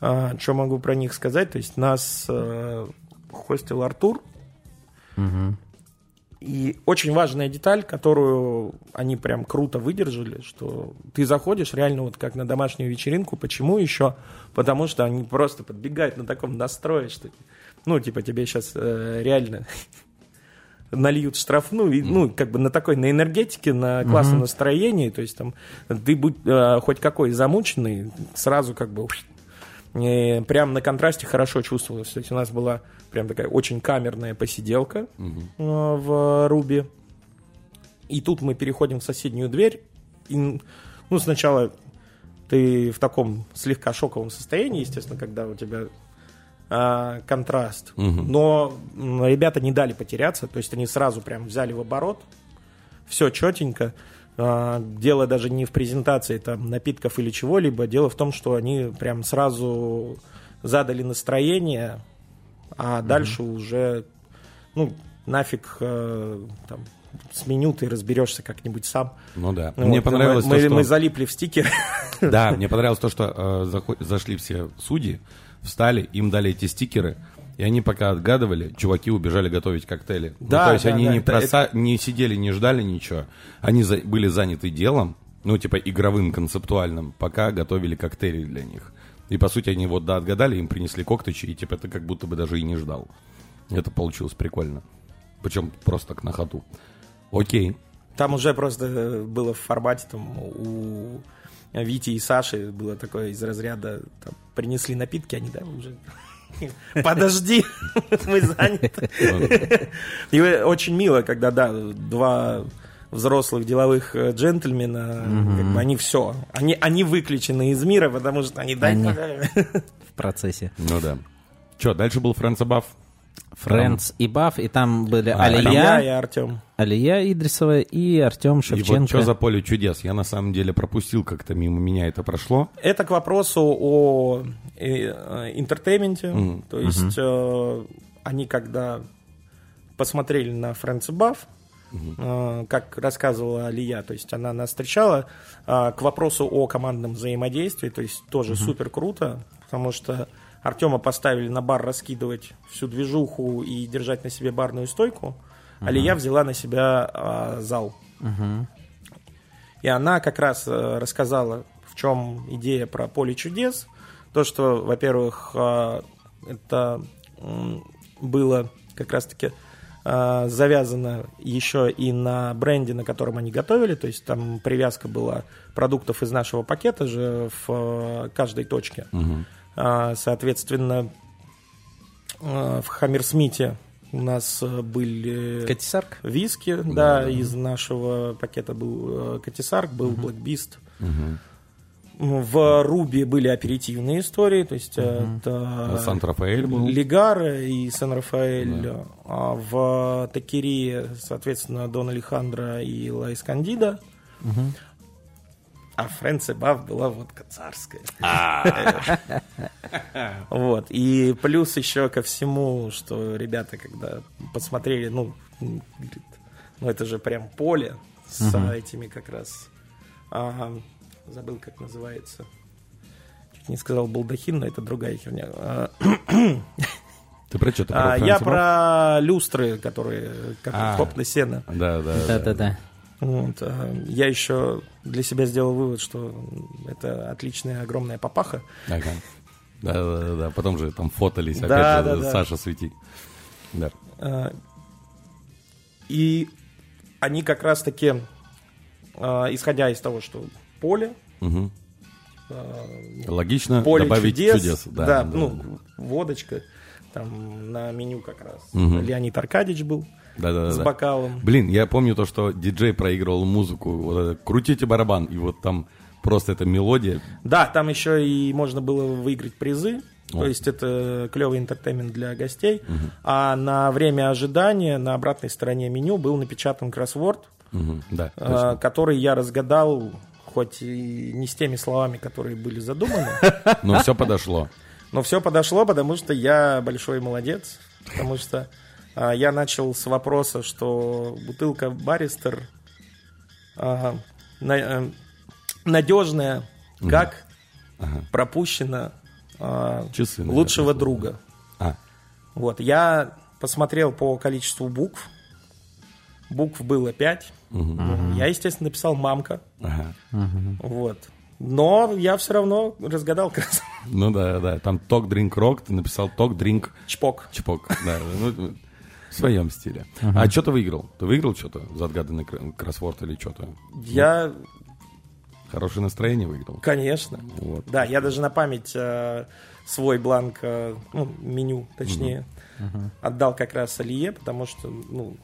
Speaker 2: а, что могу про них сказать, то есть нас э, хостил Артур,
Speaker 1: Мгм.
Speaker 2: и очень важная деталь, которую они прям круто выдержали, что ты заходишь реально вот как на домашнюю вечеринку. Почему еще? Потому что они просто подбегают на таком настрое, что ну, типа, тебе сейчас реально нальют штрафную, и, ну, как бы на такой, на энергетике, на классном настроении, то есть там ты будь э, хоть какой замученный, сразу как бы прям на контрасте хорошо чувствовалось. То есть у нас была прям такая очень камерная посиделка э, в Руби. И тут мы переходим в соседнюю дверь. И, ну, сначала ты в таком слегка шоковом состоянии, естественно, когда у тебя а, контраст. Но м, ребята не дали потеряться, то есть они сразу прям взяли в оборот, все четенько. А, Дело даже не в презентации там напитков или чего-либо, дело в том, что они прям сразу задали настроение, а дальше уже, ну, нафиг э, там, с меню ты разберешься как-нибудь сам.
Speaker 3: Ну да.
Speaker 2: Вот,
Speaker 3: Мне понравилось
Speaker 2: мы,
Speaker 3: то, что...
Speaker 2: мы залипли в стикер.
Speaker 3: Да, мне понравилось то, что э, зашли все судьи, встали, им дали эти стикеры, и они пока отгадывали, чуваки убежали готовить коктейли. Ну,
Speaker 2: Да,
Speaker 3: то есть
Speaker 2: да,
Speaker 3: они
Speaker 2: да,
Speaker 3: не,
Speaker 2: это-
Speaker 3: проса- не сидели, не ждали ничего. Они за- были заняты делом, ну, типа игровым, концептуальным, пока готовили коктейли для них. И, по сути, они вот, да, отгадали, им принесли коктейчи, и, типа, ты как будто бы даже и не ждал. Это получилось прикольно. Причем просто так на ходу. Окей.
Speaker 2: Там уже просто было в формате там у Вити и Саши было такое из разряда там, принесли напитки, они да уже подожди, мы заняты. И очень мило, когда да два взрослых деловых э, джентльмена, как бы они все, они они выключены из мира, потому что они да,
Speaker 1: Они- в процессе.
Speaker 3: Ну да. Че, дальше был Friends
Speaker 1: Above. Friends Above, и там были
Speaker 3: А,
Speaker 2: и
Speaker 1: Алия,
Speaker 2: Артем.
Speaker 1: Алия Идрисова и Артем
Speaker 3: И вот
Speaker 1: Шевченко.
Speaker 3: что за поле чудес? Я на самом деле пропустил как-то мимо меня это прошло.
Speaker 2: Это к вопросу о э, entertainment е. То есть э, они когда посмотрели на Фрэнса Бафф, э, как рассказывала Алия, то есть она нас встречала, э, к вопросу о командном взаимодействии, то есть тоже супер круто, потому что Артема поставили на бар раскидывать всю движуху и держать на себе барную стойку, Алия взяла на себя э, зал. И она как раз э, рассказала, в чем идея про поле чудес. То, что, во-первых, э, это было как раз-таки э, завязано еще и на бренде, на котором они готовили. То есть там привязка была продуктов из нашего пакета же в каждой точке. А, Соответственно, э, в Хаммерсмите у нас э, были
Speaker 1: Катисарк?
Speaker 2: виски, да, из нашего пакета был э, Катисарк, был Black Beast. В Руби были аперитивные истории, то есть это
Speaker 3: Сан-Рафаэль был.
Speaker 2: Лигара и Сан-Рафаэль. А в Такерии, соответственно, Дон Алехандро и Ла Искандида. А Фрэнси Баф была водка царская. Вот. И плюс еще ко всему, что ребята, когда посмотрели, ну, ну это же прям поле с этими как раз. а, забыл, как называется. Чуть не сказал балдахин, но это другая херня. А,
Speaker 3: Ты про что? Ты
Speaker 2: а, я про люстры, которые как
Speaker 3: А.
Speaker 2: хоп на сено.
Speaker 3: Да, да, да.
Speaker 1: Да-да-да.
Speaker 2: Вот, а, я еще для себя сделал вывод, что это отличная огромная папаха.
Speaker 3: Ага. Да, да, да, да. Потом же там фотались, опять
Speaker 2: Да,
Speaker 3: же,
Speaker 2: да, да.
Speaker 3: Саша свети. Да.
Speaker 2: А, И они как раз-таки, а, исходя из того, что поле, а,
Speaker 3: Логично
Speaker 2: поле
Speaker 3: добавить
Speaker 2: чудес,
Speaker 3: чудес.
Speaker 2: да,
Speaker 3: да,
Speaker 2: ну, водочка, там на меню как раз
Speaker 3: Мгм.
Speaker 2: Леонид Аркадьевич был
Speaker 3: да, да, да,
Speaker 2: с бокалом.
Speaker 3: Блин, я помню то, что диджей проигрывал музыку, вот крутите барабан, и вот там просто эта мелодия.
Speaker 2: Да, там еще и можно было выиграть призы.
Speaker 3: О.
Speaker 2: То есть это клевый интертеймент для гостей. А на время ожидания на обратной стороне меню был напечатан кроссворд,
Speaker 3: Мгм, да, точно.
Speaker 2: который я разгадал, хоть и не с теми словами, которые были задуманы.
Speaker 3: Но все подошло.
Speaker 2: Но все подошло, потому что я большой молодец. Потому что я начал с вопроса, что бутылка Баристер а, э, надежная, как пропущена а,
Speaker 3: Часы, наверное,
Speaker 2: лучшего друга.
Speaker 3: А,
Speaker 2: Вот, я посмотрел по количеству букв. Букв было 5. Я, естественно, написал «мамка».
Speaker 3: ага.
Speaker 2: Вот. Но я все равно разгадал раз
Speaker 3: Ну да, да. Там ток, дринк, рок, ты написал ток, дринк,
Speaker 2: чпок.
Speaker 3: чпок. Да, ну, в своем стиле. А что ты выиграл? Ты выиграл что-то? За отгаданный кр- кроссворд или что-то?
Speaker 2: Я,
Speaker 3: Хорошее настроение выиграл?
Speaker 2: конечно.
Speaker 3: Вот.
Speaker 2: Да, я даже на память э, свой бланк, э, ну, меню, точнее, отдал как раз Алие, потому что, ну,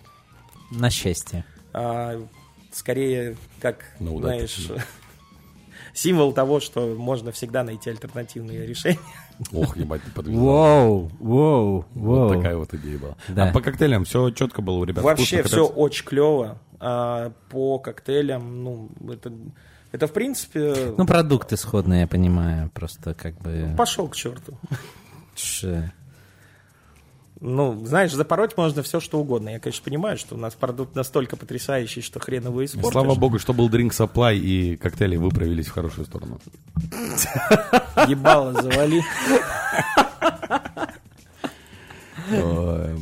Speaker 1: На счастье.
Speaker 2: а, скорее, как,
Speaker 3: удачу.
Speaker 2: знаешь, символ того, что можно всегда найти альтернативные решения.
Speaker 3: Ох, ебать, ты подвинул.
Speaker 1: Воу, воу,
Speaker 3: Вот
Speaker 1: воу.
Speaker 3: такая вот идея была.
Speaker 1: Да.
Speaker 3: А по коктейлям все четко было у ребят?
Speaker 2: Вообще все очень клево. А по коктейлям, ну, это, это в принципе...
Speaker 1: Ну, продукт исходный, я понимаю, просто как бы...
Speaker 2: Пошел к черту.
Speaker 1: Ш-
Speaker 2: Ну, знаешь, запороть можно все, что угодно. Я, конечно, понимаю, что у нас продукт настолько потрясающий, что хрен его испортишь.
Speaker 3: Слава богу, что был drink supply и коктейли выправились в хорошую сторону.
Speaker 2: Ебало завали.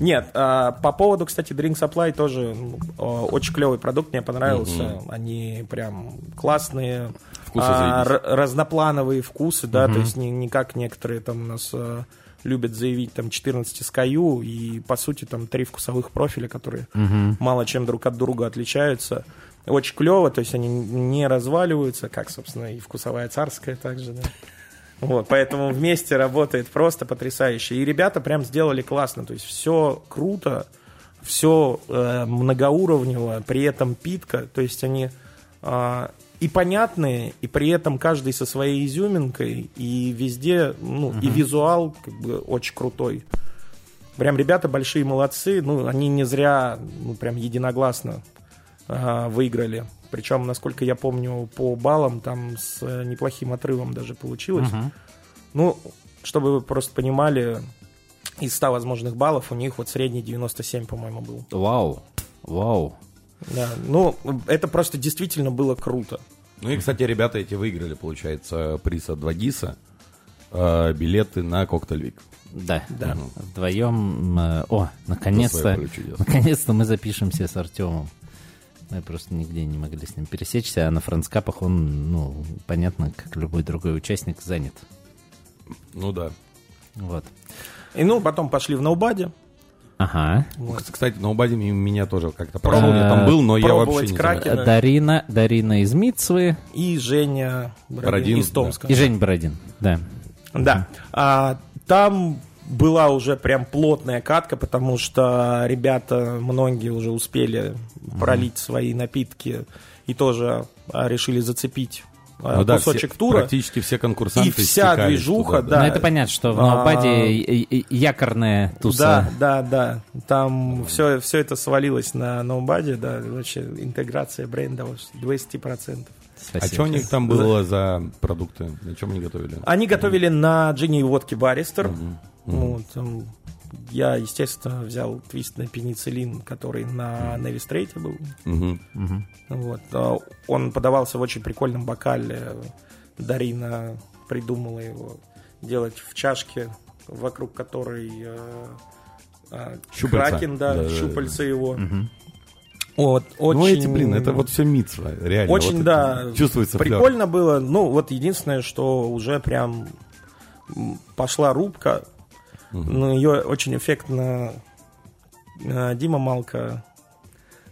Speaker 2: Нет, а, по поводу, кстати, Drink Supply тоже очень клевый продукт, мне понравился. Они прям классные,
Speaker 3: Вкусы
Speaker 2: а, разноплановые вкусы, да, то есть не, не как некоторые там у нас а, любят заявить там 14 SKU и по сути там три вкусовых профиля, которые мало чем друг от друга отличаются. Очень клево, то есть они не разваливаются, как, собственно, и вкусовая царская также, да. Вот, поэтому вместе работает просто потрясающе. И ребята прям сделали классно. То есть все круто, все э, многоуровнево, при этом питка. То есть они а, и понятные, и при этом каждый со своей изюминкой, и везде, ну, и визуал как бы очень крутой. Прям ребята большие молодцы, ну, они не зря, ну, прям единогласно а, выиграли. Причем, насколько я помню, по баллам там с э, неплохим отрывом даже получилось. Ну, чтобы вы просто понимали, из 100 возможных баллов у них вот средний 97, по-моему, был.
Speaker 1: Вау, вау.
Speaker 2: Да, ну, это просто действительно было круто.
Speaker 3: Ну и, кстати, ребята эти выиграли, получается, приз от 2GIS, э, билеты на Коктейль Вик.
Speaker 1: Да,
Speaker 2: Да.
Speaker 1: Вдвоем... э, О, наконец-то, наконец-то мы запишемся с Артемом. Мы просто нигде не могли с ним пересечься, а на францкапах он, ну, понятно, как любой другой участник, занят.
Speaker 3: Ну да.
Speaker 1: Вот.
Speaker 2: И ну, потом пошли в ноубаде.
Speaker 1: Ага.
Speaker 3: Ну, Кстати, на Убаде меня тоже как-то пробовал, я там был, но я вообще не знаю.
Speaker 2: Да.
Speaker 1: Дарина, Дарина из Мицвы
Speaker 2: И Женя Бородин
Speaker 3: Бородин,
Speaker 2: из Томска.
Speaker 1: и Жень Бородин. Да.
Speaker 2: Да. А, там была уже прям плотная катка, потому что ребята, многие уже успели пролить свои напитки и тоже а, решили зацепить а,
Speaker 3: Ну да,
Speaker 2: кусочек
Speaker 3: все-
Speaker 2: тура.
Speaker 3: Практически все конкурсанты
Speaker 2: И вся движуха,
Speaker 3: туда,
Speaker 2: да.
Speaker 1: Но это понятно, что в
Speaker 2: А,
Speaker 1: Ноубаде и якорная туса.
Speaker 2: Да, да, да. Там все, все это свалилось на ноубаде, да, вообще интеграция брендов 200%.
Speaker 3: А
Speaker 1: Спасибо.
Speaker 3: что у них там было за продукты? На чем они готовили?
Speaker 2: Они готовили на джине и водке Баристер. Вот, там я, естественно, взял твист на пенициллин, который на Невистрейте был.
Speaker 3: Мгм.
Speaker 2: Вот. а Он подавался в очень прикольном бокале. Дарина придумала его делать в чашке, вокруг которой э, э,
Speaker 3: Щупальца.
Speaker 2: кракен, да,
Speaker 3: Да-да-да.
Speaker 2: щупальца его. Вот, очень...
Speaker 3: Ну эти, блин, это вот все митсва, реально.
Speaker 2: Очень,
Speaker 3: вот
Speaker 2: да,
Speaker 3: Чувствуется флёр.
Speaker 2: прикольно было. Ну, вот единственное, что уже прям пошла рубка. Ну, ее очень эффектно э, Дима Малка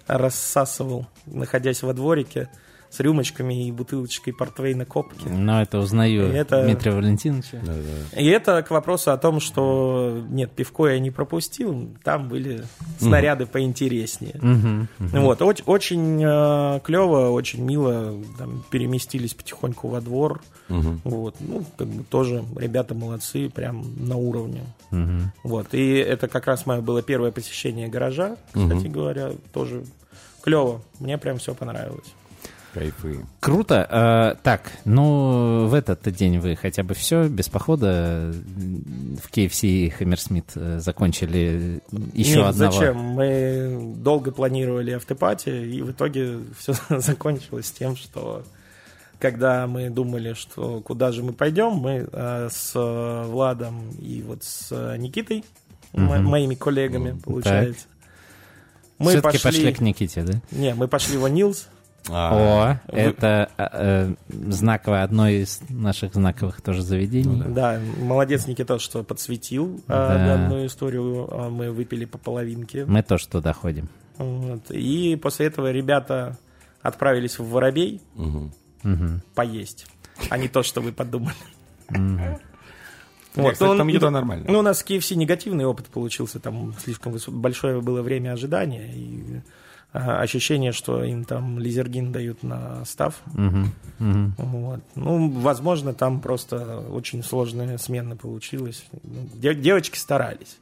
Speaker 2: рассасывал, находясь во дворике с рюмочками и бутылочкой портвейна копки.
Speaker 1: Но это узнаю
Speaker 2: Это-
Speaker 1: Дмитрия Валентиновича.
Speaker 3: Да, да.
Speaker 2: И это к вопросу о том, что нет, пивко я не пропустил, там были снаряды поинтереснее.
Speaker 1: Мгм.
Speaker 2: Вот, оч- очень клево, очень мило, там, переместились потихоньку во двор.
Speaker 3: Мгм.
Speaker 2: Вот, ну, как бы тоже ребята молодцы, прям на уровне.
Speaker 1: Мгм.
Speaker 2: Вот, и это как раз мое было первое посещение гаража, кстати говоря, тоже клево, мне прям все понравилось.
Speaker 3: Кайфы.
Speaker 1: Круто. А, так, ну, в этот день вы хотя бы все, без похода в KFC и Хаммерсмит э, закончили еще
Speaker 2: Нет,
Speaker 1: одного.
Speaker 2: зачем? Мы долго планировали автопати, и в итоге все закончилось тем, что когда мы думали, что куда же мы пойдем, мы э, с Владом и вот с Никитой, мо- моими коллегами, получается. Мы
Speaker 1: Все-таки
Speaker 2: пошли...
Speaker 1: пошли к Никите, да?
Speaker 2: Не, мы пошли в Нилс.
Speaker 3: А,
Speaker 1: О, это э, э, знаковое, одно из наших знаковых тоже заведений.
Speaker 2: Да, молодец Никита, что подсветил э,
Speaker 1: Да.
Speaker 2: данную историю. А Мы выпили по половинке.
Speaker 1: Мы тоже туда ходим.
Speaker 2: Вот. И после этого ребята отправились в Воробей поесть, а не то, что вы подумали. Вот,
Speaker 3: кстати,
Speaker 2: ну,
Speaker 3: там
Speaker 2: ну,
Speaker 3: еда нормальная.
Speaker 2: Ну, у нас в KFC негативный опыт получился, там слишком высо- большое было время ожидания, и а, ощущение, что им там лизергин дают на став.
Speaker 1: Мгм, мгм.
Speaker 2: Вот. Ну, возможно, там просто очень сложная смена получилась. Ну, де- девочки старались.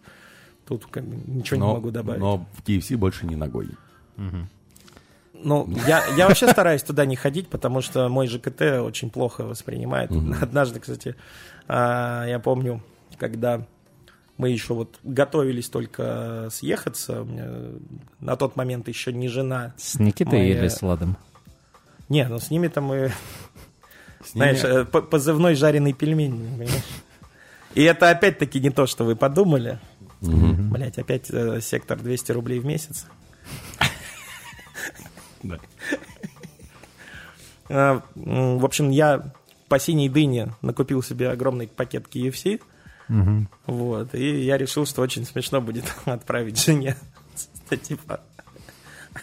Speaker 2: Тут как бы ничего
Speaker 3: но,
Speaker 2: не могу добавить.
Speaker 3: но в KFC больше не ногой.
Speaker 2: Ну, я, я вообще стараюсь туда не ходить, потому что мой ЖКТ очень плохо воспринимает. Однажды, кстати, а, я помню, когда мы еще вот готовились только съехаться, у меня на тот момент еще не жена.
Speaker 1: С Никитой
Speaker 2: Моя-
Speaker 1: или с Ладом?
Speaker 2: Не, ну с ними-то мы,
Speaker 3: С ними-
Speaker 2: знаешь, э, по- позывной жареный пельмень, понимаешь? И это опять-таки не то, что вы подумали. Блять, опять э, сектор 200 рублей в месяц.
Speaker 3: Да.
Speaker 2: А, В общем, я по синей дыне накупил себе огромный пакет KFC. Вот, и я решил, что очень смешно будет отправить жене. Типа,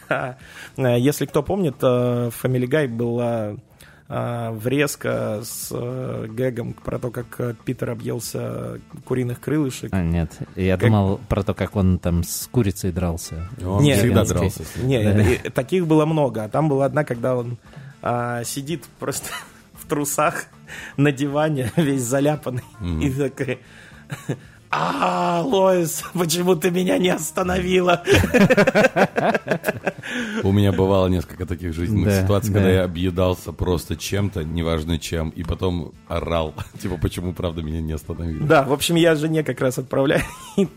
Speaker 2: а, э, Если кто помнит, э, в Family Guy была а, врезка с э, гэгом про то, как э, Питер объелся куриных крылышек.
Speaker 1: А, нет. Я
Speaker 2: Как-
Speaker 1: думал про то, как он там с курицей дрался.
Speaker 3: Он
Speaker 2: Не,
Speaker 3: всегда дрался с ним.
Speaker 2: Не, и- таких было много. А там была одна, когда он а, сидит просто в трусах на диване, весь заляпанный. И такой... А, Лоис, почему ты меня не остановила?
Speaker 3: У меня бывало несколько таких жизненных
Speaker 1: Да,
Speaker 3: ситуаций,
Speaker 1: да.
Speaker 3: когда я объедался просто чем-то, неважно чем, и потом орал. Типа, почему, правда, меня не остановили?
Speaker 2: Да, в общем, я жене как раз отправляю.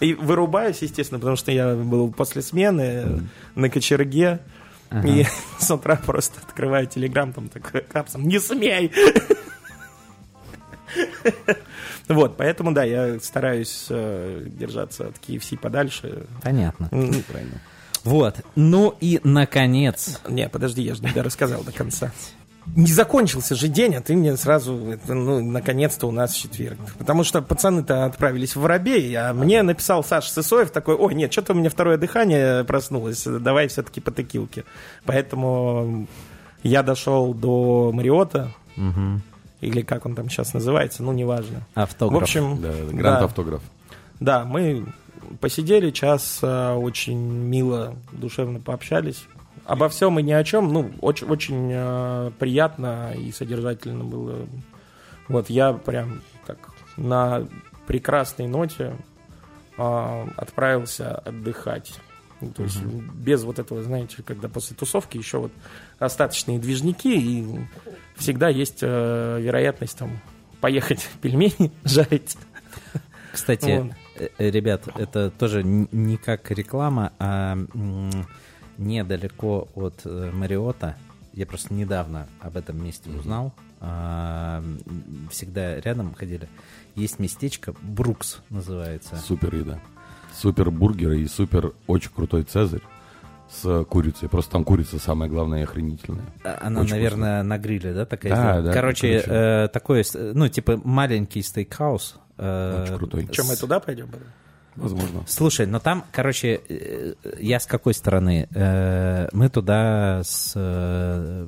Speaker 2: И вырубаюсь, естественно, потому что я был после смены на кочерге. И с утра просто открываю телеграм, там такой капсом, не смей! Вот, поэтому, да, я стараюсь э, держаться от KFC подальше.
Speaker 1: Понятно.
Speaker 3: Правильно.
Speaker 1: Вот. Ну и, наконец,
Speaker 2: Не, подожди, я же не рассказал до конца. Не закончился же день, а ты мне сразу, это, ну, наконец-то у нас четверг. Потому что пацаны-то отправились в Воробей, а мне написал Саша Сысоев такой, ой, нет, что-то у меня второе дыхание проснулось, давай все-таки по текилке. Поэтому я дошел до Мариота, или как он там сейчас называется, ну, неважно.
Speaker 1: автограф.
Speaker 2: В общем,
Speaker 3: Да, да,
Speaker 2: да.
Speaker 3: грант автограф.
Speaker 2: Да, мы посидели час, а, очень мило, душевно пообщались. Обо всем и ни о чем, ну, очень, очень а, приятно и содержательно было. Вот я прям так на прекрасной ноте а, отправился отдыхать. То есть без вот этого, знаете, когда после тусовки еще вот остаточные движники, и всегда есть э, вероятность там поехать пельмени жарить.
Speaker 1: Кстати,
Speaker 2: Вот.
Speaker 1: э, э, ребят, это тоже не как реклама, а недалеко от э, Мариота. Я просто недавно об этом месте узнал. А, Всегда рядом ходили. Есть местечко, Брукс называется.
Speaker 3: Супер еда. Супер бургеры и супер очень крутой цезарь с курицей. Просто там курица самая главная и охренительная.
Speaker 1: А, Она,
Speaker 3: Очень
Speaker 1: наверное, на гриле, да, такая?
Speaker 3: Да, да,
Speaker 1: Короче,
Speaker 3: короче.
Speaker 1: э, такой, с- ну, типа маленький стейкхаус. э,
Speaker 3: Очень крутой.
Speaker 2: Чем мы туда пойдем? потом?
Speaker 3: Возможно.
Speaker 1: Слушай, но там, короче, э, я с какой стороны? Э, Мы туда с э,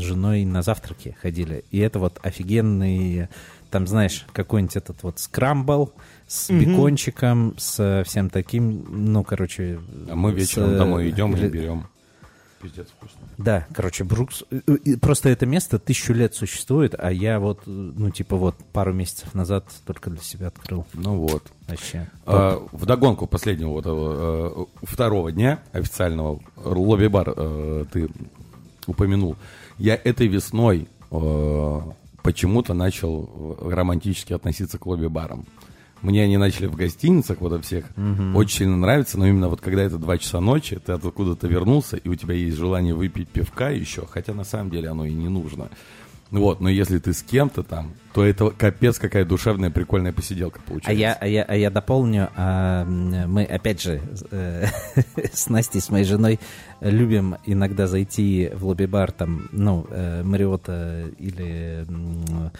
Speaker 1: женой на завтраки ходили, и это вот офигенный, там, знаешь, какой-нибудь этот вот скрамбл с бекончиком, с всем таким, ну, короче...
Speaker 3: А мы
Speaker 1: с,
Speaker 3: вечером
Speaker 1: э,
Speaker 3: домой идем и
Speaker 1: или-
Speaker 3: берем. Пиздец вкусно.
Speaker 1: Да, короче, Брукс... э, э, Просто это место тысячу лет существует, а я вот, э, ну, типа вот пару месяцев назад только для себя открыл.
Speaker 3: Ну вот.
Speaker 1: Вообще.
Speaker 3: А, вдогонку последнего вот этого, второго дня официального лобби-бар ты упомянул. Я этой весной почему-то начал романтически относиться к лобби-барам. Мне они начали в гостиницах вот во всех очень сильно нравится, но именно вот когда это два часа ночи, ты откуда-то вернулся, и у тебя есть желание выпить пивка еще, хотя на самом деле оно и не нужно. Вот, но если ты с кем-то там, то это капец какая душевная прикольная посиделка получается.
Speaker 1: А я, а я, а я дополню, а, мы опять же э, с Настей, с моей женой, любим иногда зайти в лобби-бар, там, ну, э, Мариота или э,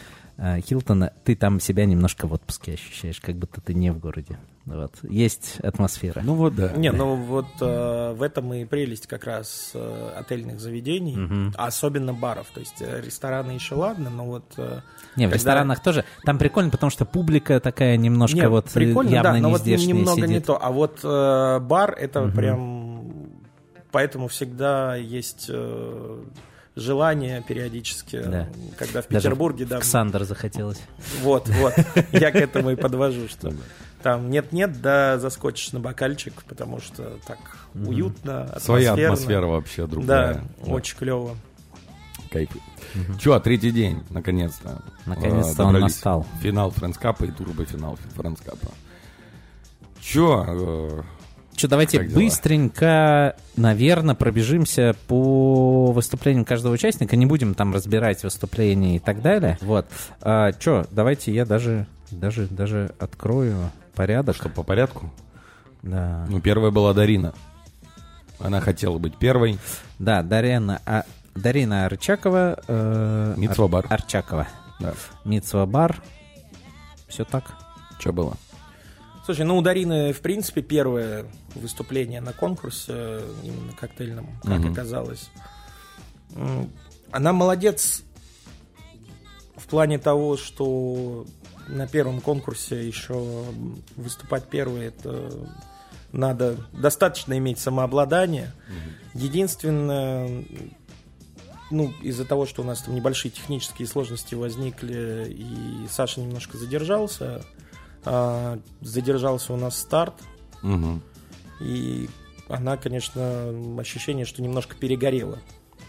Speaker 1: Хилтона, ты там себя немножко в отпуске ощущаешь, как будто ты не в городе. Вот. Есть атмосфера.
Speaker 3: Ну вот да.
Speaker 2: Не, ну вот э, в этом и прелесть как раз э, отельных заведений, а особенно баров. То есть э, рестораны еще ладно, но вот... э,
Speaker 1: не, в
Speaker 2: когда-
Speaker 1: ресторанах тоже. Там прикольно, потому что публика такая немножко
Speaker 2: Не,
Speaker 1: вот э,
Speaker 2: прикольно,
Speaker 1: явно
Speaker 2: да, но
Speaker 1: не
Speaker 2: вот
Speaker 1: здешняя
Speaker 2: немного
Speaker 1: сидит.
Speaker 2: не то. А вот э, бар это прям поэтому всегда есть э, желание периодически,
Speaker 1: Да.
Speaker 2: когда в
Speaker 1: Даже
Speaker 2: Петербурге, да,
Speaker 1: Ксандр захотелось.
Speaker 2: вот, вот, я к этому и подвожу, что там нет-нет, да заскочишь на бокальчик, потому что так уютно,
Speaker 3: Своя атмосфера вообще
Speaker 2: Да,
Speaker 3: другая.
Speaker 2: очень клево.
Speaker 3: Кайф. Че, третий день, наконец-то.
Speaker 1: Наконец-то
Speaker 3: Э,
Speaker 1: он настал.
Speaker 3: Финал Френдскапа и турбофинал Френдскапа. Че,
Speaker 1: Что, давайте
Speaker 3: Как дела?
Speaker 1: быстренько, наверное, пробежимся по выступлениям каждого участника. Не будем там разбирать выступления и так далее. Вот. А, что, давайте я даже, даже, даже открою порядок.
Speaker 3: что по порядку?
Speaker 1: Да.
Speaker 3: Ну, первая была Дарина. Она хотела быть первой.
Speaker 1: Да, Дарина, а, Дарина Арчакова. Э,
Speaker 3: Мицвабар.
Speaker 1: Ар- Арчакова.
Speaker 3: Да.
Speaker 1: Мицвабар. Все так?
Speaker 3: Что было?
Speaker 2: Слушай, ну у Дарины, в принципе, первое выступление на конкурсе, э, именно коктейльном, как
Speaker 3: Мгм.
Speaker 2: оказалось. Она молодец в плане того, что на первом конкурсе еще выступать первой, это надо достаточно иметь самообладание. Единственное, ну, из-за того, что у нас там небольшие технические сложности возникли, и Саша немножко задержался, а, задержался у нас старт,
Speaker 3: Мгм.
Speaker 2: И она, конечно, ощущение, что немножко перегорела.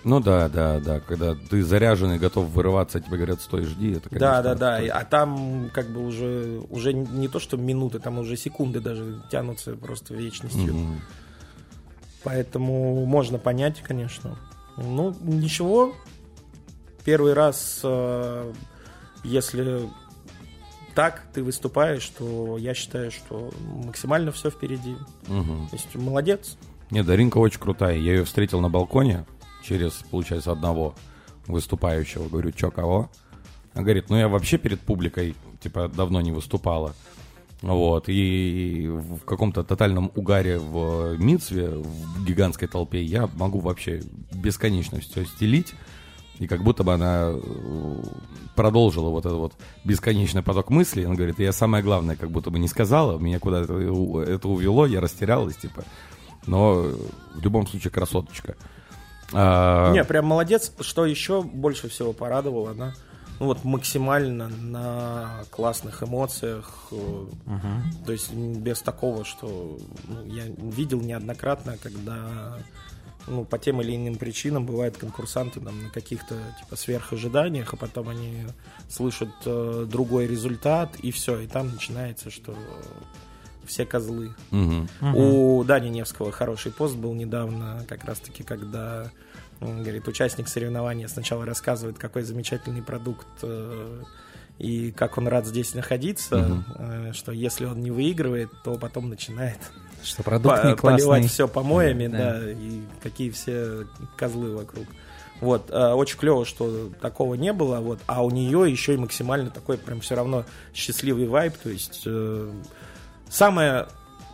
Speaker 3: Ну да, да, да. Когда ты заряженный, готов вырываться, тебе говорят, стой, жди. Это,
Speaker 2: Да,
Speaker 3: конечно,
Speaker 2: да, да.
Speaker 3: такой-
Speaker 2: А там как бы уже, уже не то, что минуты, там уже секунды даже тянутся просто вечностью.
Speaker 3: Мгм.
Speaker 2: Поэтому можно понять, конечно. Ну, ничего. Первый раз, э, если так ты выступаешь, то я считаю, что максимально все впереди.
Speaker 3: Мгм.
Speaker 2: То есть молодец.
Speaker 3: Нет, Даринка очень крутая. Я ее встретил на балконе через, получается, одного выступающего. Говорю, чё, кого? Она говорит, ну я вообще перед публикой, типа, давно не выступала. Вот, и в каком-то тотальном угаре в Мицве, в гигантской толпе, я могу вообще бесконечно все стелить. И как будто бы она э, продолжила вот этот вот бесконечный поток мыслей. Она говорит, я самое главное как будто бы не сказала, меня куда-то это увело, я растерялась, типа. Но э, в любом случае красоточка. А,
Speaker 2: Не, прям молодец. Что еще больше всего порадовало, она ну вот максимально на классных эмоциях, э, то есть без такого, что ну, я видел неоднократно, когда ну, по тем или иным причинам бывают конкурсанты там, на каких-то типа сверхожиданиях, а потом они слышат э, другой результат, и все, и там начинается, что все козлы.
Speaker 3: мгм.
Speaker 2: У Дани Невского хороший пост был недавно, как раз-таки, когда он говорит, участник соревнования сначала рассказывает, какой замечательный продукт э, и как он рад здесь находиться,
Speaker 3: Мгм.
Speaker 2: э, что если он не выигрывает, то потом начинает
Speaker 1: Что продукт не классный.
Speaker 2: поливать все помоями,
Speaker 1: Да.
Speaker 2: да. и какие все козлы вокруг. Вот, э, очень клево, что такого не было, вот, а у нее еще и максимально такой прям все равно счастливый вайб, то есть э, самое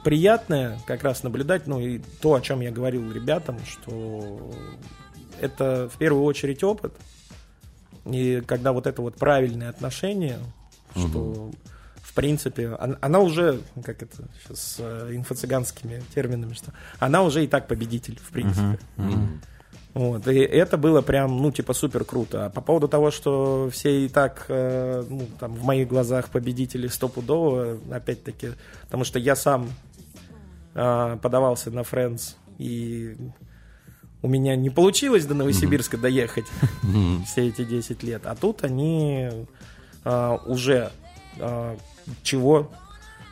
Speaker 2: приятное как раз наблюдать, ну и то, о чем я говорил ребятам, что это в первую очередь опыт, и когда вот это вот правильное отношение, что в принципе он- она, уже, как это сейчас с инфо-цыганскими терминами, что она уже и так победитель, в принципе.
Speaker 3: Мгм.
Speaker 2: Вот, и это было прям, ну, типа, супер круто. А по поводу того, что все и так, э, ну, там, в моих глазах победители стопудово, опять-таки, потому что я сам э, подавался на Friends, и у меня не получилось до Новосибирска доехать
Speaker 3: Мгм.
Speaker 2: все эти 10 лет. А тут они э, уже э, чего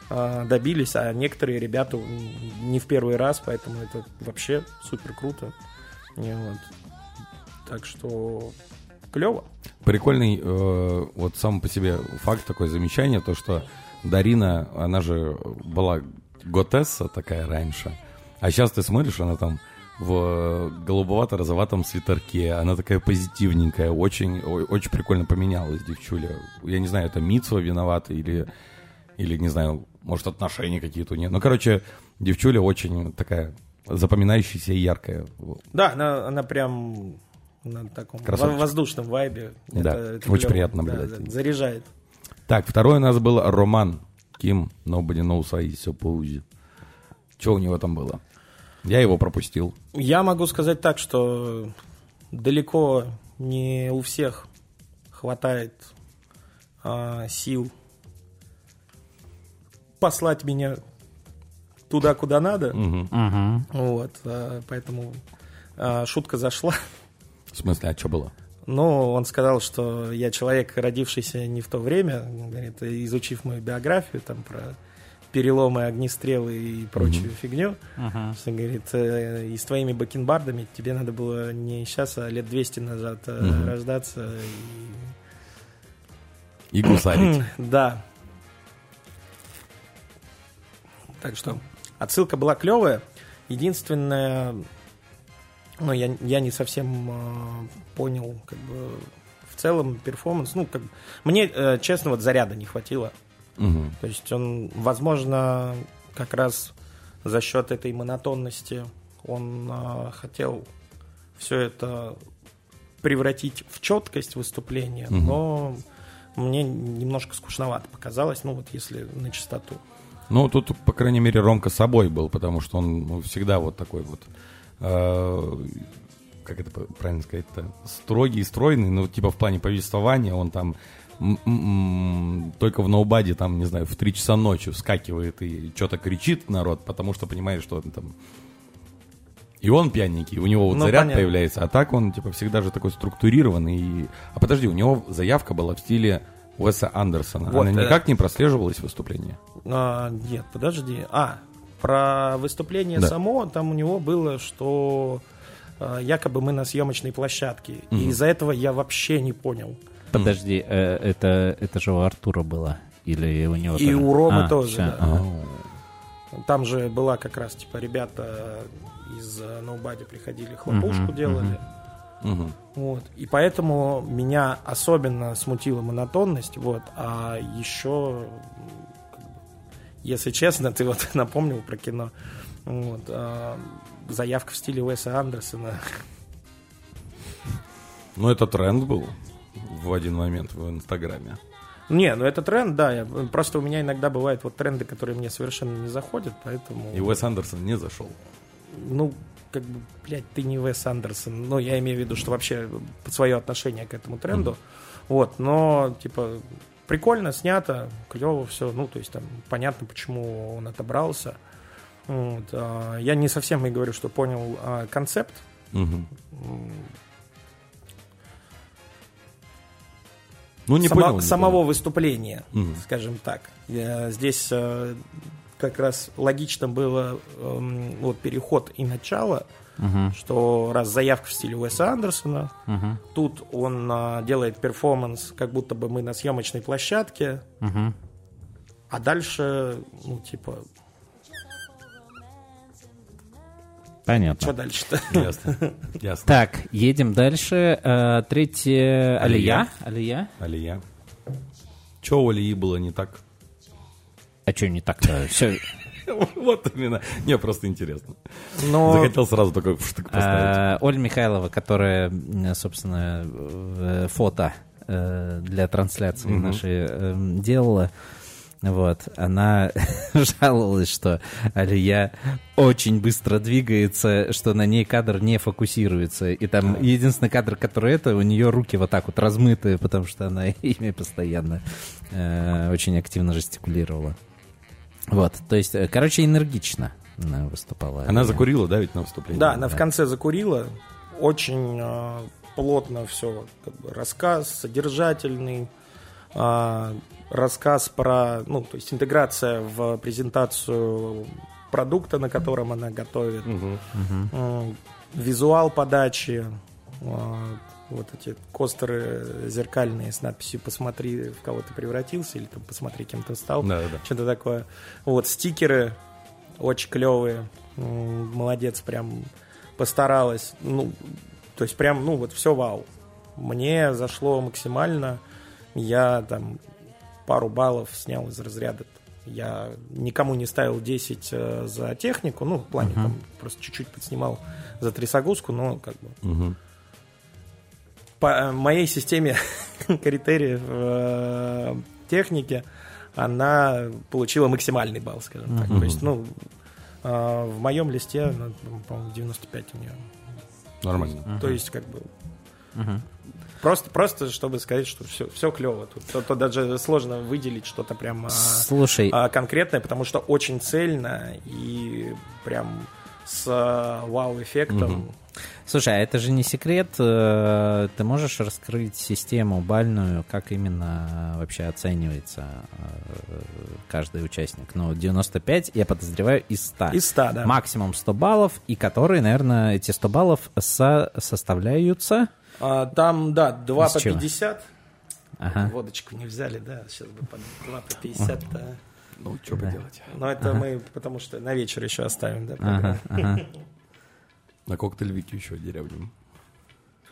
Speaker 2: э, добились, а некоторые ребята не в первый раз, поэтому это вообще супер круто. Вот. Так что клево.
Speaker 3: Прикольный э, вот сам по себе факт, такое замечание, то, что Дарина, она же была готесса такая раньше, а сейчас ты смотришь, она там в голубовато-розоватом свитерке, она такая позитивненькая, очень, очень прикольно поменялась девчуля. Я не знаю, это Митсва виновата или, или, не знаю, может, отношения какие-то у нее. Ну, короче, девчуля очень такая запоминающаяся и яркая.
Speaker 2: Да, она, она прям на таком
Speaker 3: Красавчик.
Speaker 2: во- воздушном вайбе.
Speaker 3: Да,
Speaker 2: Это- это
Speaker 3: очень
Speaker 2: клево.
Speaker 3: приятно
Speaker 2: Да,
Speaker 3: наблюдать.
Speaker 2: да, заряжает.
Speaker 3: Так, второй у нас был Роман Ким, Nobody Knows I So Pose. Что у него там было? Я его пропустил.
Speaker 2: Я могу сказать так, что далеко не у всех хватает а, сил послать меня туда, куда надо.
Speaker 1: Мгм.
Speaker 2: Вот, а, поэтому а, шутка зашла.
Speaker 3: В смысле, а что было?
Speaker 2: Но он сказал, что я человек, родившийся не в то время, говорит, изучив мою биографию там про переломы, огнестрелы и прочую фигню,
Speaker 1: Ага.
Speaker 2: что, говорит, э, и с твоими бакенбардами тебе надо было не сейчас, а лет 200 назад э,
Speaker 3: Мгм.
Speaker 2: рождаться. и-
Speaker 3: И гусарить.
Speaker 2: Да. Так что отсылка была клевая. Единственное, ну, я, я не совсем э, понял, как бы, в целом перформанс. Ну, как мне, э, честно, вот заряда не хватило.
Speaker 3: Мгм.
Speaker 2: То есть он, возможно, как раз за счет этой монотонности он э, хотел все это превратить в четкость выступления,
Speaker 3: Мгм.
Speaker 2: но мне немножко скучновато показалось, ну вот если на чистоту.
Speaker 3: Ну, тут, по крайней мере, Ромка собой был, потому что он ну, всегда вот такой вот, э, как это правильно сказать-то, строгий, стройный, ну, типа в плане повествования, он там только в ноубаде, там, не знаю, в 3 часа ночи вскакивает и что-то кричит народ, потому что понимает, что он там... И он пьяненький, у него вот
Speaker 2: Ну,
Speaker 3: заряд
Speaker 2: понятно.
Speaker 3: появляется, а так он, типа, всегда же такой структурированный. И... А подожди, у него заявка была в стиле Уэса Андерсона.
Speaker 2: Вот,
Speaker 3: Она
Speaker 2: э,
Speaker 3: никак не прослеживалась в выступлении?
Speaker 2: А, нет, подожди. А, про выступление
Speaker 3: Да.
Speaker 2: само, там у него было, что а, якобы мы на съемочной площадке. И
Speaker 3: Мгм.
Speaker 2: из-за этого я вообще не понял.
Speaker 1: Подожди, э, это, это же у Артура было? Или у него
Speaker 2: И
Speaker 1: тоже?
Speaker 2: у Ромы
Speaker 1: А,
Speaker 2: тоже,
Speaker 1: всё.
Speaker 2: да.
Speaker 3: Ау.
Speaker 2: Там же была как раз, типа, ребята из э, Nobody приходили, хлопушку
Speaker 1: Мгм,
Speaker 2: делали.
Speaker 3: Мгм.
Speaker 2: Вот. И поэтому меня особенно смутила монотонность. Вот. А еще, если честно, ты вот напомнил про кино. Вот. а, заявка в стиле Уэса Андерсона.
Speaker 3: Ну, это тренд был в один момент в Инстаграме.
Speaker 2: Не, ну это тренд, да. я- просто у меня иногда бывают вот тренды, которые мне совершенно не заходят, поэтому...
Speaker 3: И Уэс Андерсон не зашел.
Speaker 2: Ну, как бы, блядь, ты не Уэс Андерсон. Ну, я имею в виду, что вообще свое отношение к этому тренду. Вот, но, типа, прикольно снято, клево все. Ну, то есть там понятно, почему он отобрался. Вот, а, я не совсем и говорю, что понял а, концепт.
Speaker 3: Ну, не
Speaker 2: сама-
Speaker 3: понял. не
Speaker 2: самого
Speaker 3: понял.
Speaker 2: выступления,
Speaker 3: Мгм.
Speaker 2: скажем так. Я- здесь э, как раз логично было эм, вот переход и начало,
Speaker 1: Мгм,
Speaker 2: что раз заявка в стиле Уэса Андерсона,
Speaker 1: мгм,
Speaker 2: тут он а, делает перформанс, как будто бы мы на съемочной площадке,
Speaker 1: мгм.
Speaker 2: а дальше, ну, типа,
Speaker 1: Понятно.
Speaker 2: что дальше-то?
Speaker 3: Ясно. Ясно.
Speaker 1: Так, едем дальше. Э, Третье... Алия. Алия.
Speaker 3: Алия. Че у Алии было не так?
Speaker 1: А что не так-то? Все.
Speaker 3: Вот именно. Не, просто интересно.
Speaker 2: Но
Speaker 3: Захотел сразу такой штык поставить.
Speaker 1: Оля Михайлова, которая, собственно, э, фото э, для трансляции
Speaker 3: Мгм.
Speaker 1: нашей э, делала, вот, она жаловалась, что Алия очень быстро двигается, что на ней кадр не фокусируется. И там единственный кадр, который это, у нее руки вот так вот размытые, потому что она ими постоянно э, очень активно жестикулировала. Вот, то есть, э, короче, энергично она выступала.
Speaker 3: Она
Speaker 1: Алия.
Speaker 3: закурила, да, ведь на выступлении?
Speaker 2: да, она в конце закурила, очень а, плотно все, как бы рассказ содержательный, а, рассказ про, ну, то есть интеграция в презентацию продукта, на котором она готовит.
Speaker 3: Мгм.
Speaker 2: М, визуал подачи, а, вот эти костеры зеркальные с надписью «Посмотри, в кого ты превратился» или там «Посмотри, кем ты стал».
Speaker 3: Да, да.
Speaker 2: Что-то такое. Вот, стикеры очень клевые. Молодец, прям постаралась. Ну, то есть прям, ну, вот все вау. Мне зашло максимально. Я там пару баллов снял из разряда. Я никому не ставил 10 э, за технику, ну, в плане там просто чуть-чуть подснимал за трясогузку, но как бы
Speaker 3: Мгм.
Speaker 2: По э, моей системе критериев э, техники она получила максимальный балл, скажем так. То есть, ну, А, в моем листе, ну, по-моему, 95 у нее.
Speaker 3: Нормально.
Speaker 2: То есть, как бы... Просто, просто, чтобы сказать, что все, все клево. Тут, то, то даже сложно выделить что-то прям а,
Speaker 1: Слушай,
Speaker 2: а, конкретное, потому что очень цельно и прям с а, вау-эффектом.
Speaker 1: Слушай, а это же не секрет. э, Ты можешь раскрыть систему бальную, как именно э, вообще оценивается э, каждый участник? Ну, 95, я подозреваю, из 100.
Speaker 2: Из 100, да.
Speaker 1: Максимум 100 баллов, и которые, наверное, эти 100 баллов со- составляются...
Speaker 2: А, там, да, 2
Speaker 1: Из
Speaker 2: по
Speaker 1: чего?
Speaker 2: 50.
Speaker 1: Ага.
Speaker 2: Водочку не взяли, да, сейчас бы по 2 по 50. да.
Speaker 3: Ну, что поделать.
Speaker 2: Но это мы, потому что на вечер еще оставим, да.
Speaker 1: Ага, ага.
Speaker 3: На коктейль Вики еще деревню.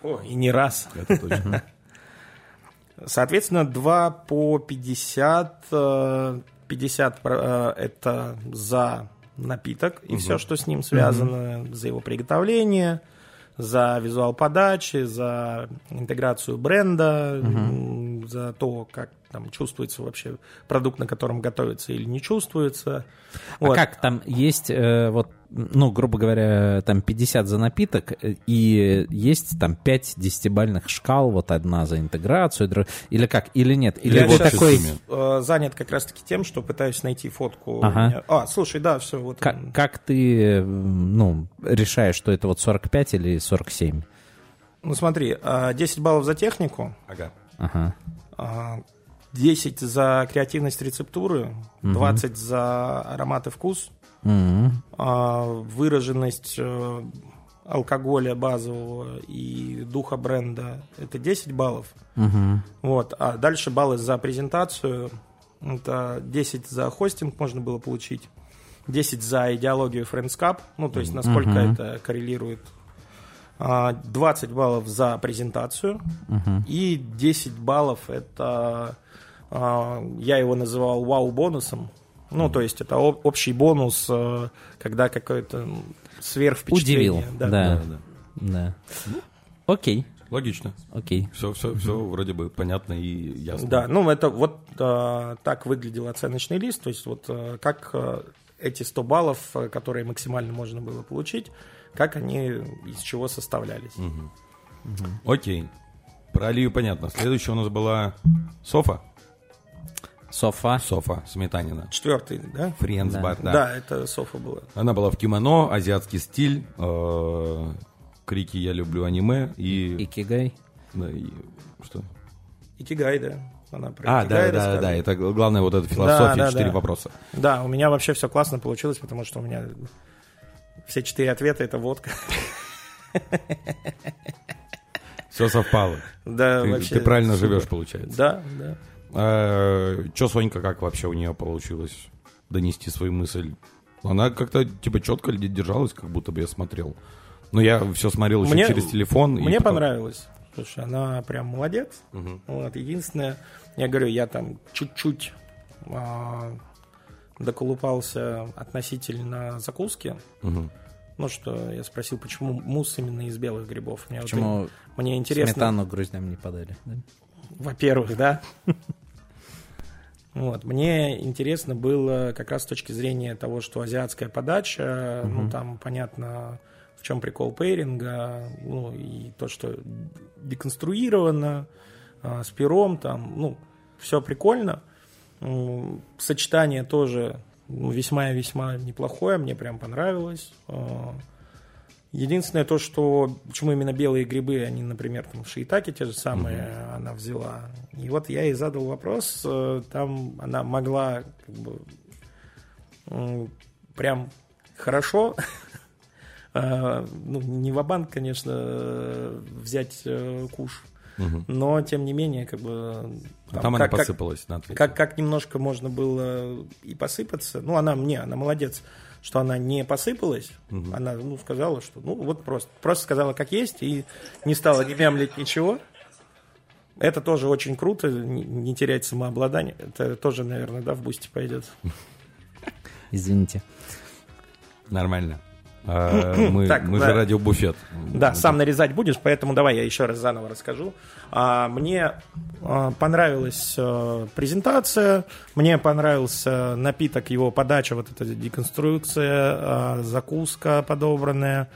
Speaker 2: О, и не раз.
Speaker 3: Это точно.
Speaker 2: Соответственно, 2 по 50. э, 50 про- э, это за напиток и все, что с ним связано, за его приготовление, за визуал подачи, за интеграцию бренда, м, за то, как там чувствуется вообще продукт, на котором готовится или не чувствуется.
Speaker 1: А
Speaker 2: Вот.
Speaker 1: как там есть, э, вот, ну, грубо говоря, там 50 за напиток, э, и есть там 5 десятибальных шкал, вот одна за интеграцию, дру- или как, или нет? Или
Speaker 2: Я щас-
Speaker 1: такой.
Speaker 2: Э, занят как раз-таки тем, что пытаюсь найти фотку.
Speaker 1: Ага.
Speaker 2: А, слушай, да, все, вот.
Speaker 1: как,
Speaker 2: он.
Speaker 1: как ты, ну, решаешь, что это вот 45 или 47?
Speaker 2: Ну смотри, а, 10 баллов за технику,
Speaker 3: Ага.
Speaker 1: Ага.
Speaker 2: а, 10 за креативность рецептуры, 20 за аромат и вкус, а, выраженность э, алкоголя базового и духа бренда это 10 баллов.
Speaker 1: Мгм.
Speaker 2: Вот. А дальше баллы за презентацию. Это 10 за хостинг можно было получить. 10 за идеологию Friends Cup. Ну, то есть, насколько
Speaker 1: Мгм.
Speaker 2: это коррелирует. А, 20 баллов за презентацию.
Speaker 1: Мгм.
Speaker 2: И 10 баллов это... а, я его называл вау-бонусом. Ну, то есть, это об- общий бонус, э, когда какое-то сверхвпечатление.
Speaker 1: Удивил, да.
Speaker 3: Да, да.
Speaker 1: Да. Окей,
Speaker 3: Логично.
Speaker 1: окей.
Speaker 3: Все, все, все вроде бы понятно и ясно.
Speaker 2: Да, ну это вот а, так выглядел оценочный лист, то есть вот а, как а, эти 100 баллов, а, которые максимально можно было получить, как они из чего составлялись.
Speaker 3: Окей. Про Алию понятно. Следующая у нас была Софа.
Speaker 1: Софа.
Speaker 3: Софа Сметанина.
Speaker 2: Четвертый, да?
Speaker 3: Friends
Speaker 1: Да.
Speaker 3: бар,
Speaker 2: Да.
Speaker 3: да.
Speaker 2: это Софа была.
Speaker 3: Она была в кимоно, азиатский стиль, э, крики «Я люблю аниме» и...
Speaker 1: Икигай.
Speaker 3: да, и- что?
Speaker 2: Икигай, да. Она про
Speaker 3: А, да, да, да, это главное вот эта философия,
Speaker 2: да,
Speaker 3: четыре
Speaker 2: да.
Speaker 3: вопроса.
Speaker 2: Да, у меня вообще все классно получилось, потому что у меня все четыре ответа это водка.
Speaker 3: Все совпало.
Speaker 2: Да,
Speaker 3: Ты,
Speaker 2: вообще
Speaker 3: ты правильно
Speaker 2: супер.
Speaker 3: живешь, получается.
Speaker 2: Да, да.
Speaker 3: Че, Сонька, как вообще у нее получилось донести свою мысль? Она как-то типа четко держалась, как будто бы я смотрел. Но я все смотрел еще
Speaker 2: Мне-
Speaker 3: через телефон.
Speaker 2: Мне
Speaker 3: потом-
Speaker 2: понравилось. Слушай, она прям молодец.
Speaker 3: Мгм.
Speaker 2: Вот, единственное, я говорю, я там чуть-чуть а, доколупался относительно закуски.
Speaker 3: Мгм.
Speaker 2: Ну что, я спросил, почему мусс именно из белых грибов. Мне, вот
Speaker 1: Почему
Speaker 2: и- мне интересно,
Speaker 1: сметану груздям не подали? да?
Speaker 2: во-первых, да. Вот, мне интересно было как раз с точки зрения того, что азиатская подача, ну там понятно, в чем прикол пейринга, ну и то, что деконструировано, а, с пером, там, ну, все прикольно. Сочетание тоже ну, весьма и весьма неплохое, мне прям понравилось. А, Единственное то, что почему именно белые грибы, они, например, там в шиитаке те же самые она взяла. И вот я ей задал вопрос, э, там она могла как бы прям хорошо, э, ну, не в банк конечно, э, взять куш, Но тем не менее, как бы...
Speaker 3: А там она
Speaker 2: как- как-
Speaker 3: посыпалась на ответе.
Speaker 2: как, как немножко можно было и посыпаться. Ну, она мне, она молодец, что она не посыпалась. Она ну, сказала, что ну вот просто. Просто сказала, как есть, и не стала не мямлить ничего. Это тоже очень круто, не терять самообладание. Это тоже, наверное, да, в бусте пойдет.
Speaker 1: Извините.
Speaker 3: Нормально. А, мы
Speaker 2: Так,
Speaker 3: мы
Speaker 2: да.
Speaker 3: же радиобуфет.
Speaker 2: Да, сам нарезать будешь, поэтому давай я еще раз заново расскажу. А, Мне а, понравилась а, презентация, мне понравился напиток, его подача, вот эта деконструкция, а, закуска подобранная.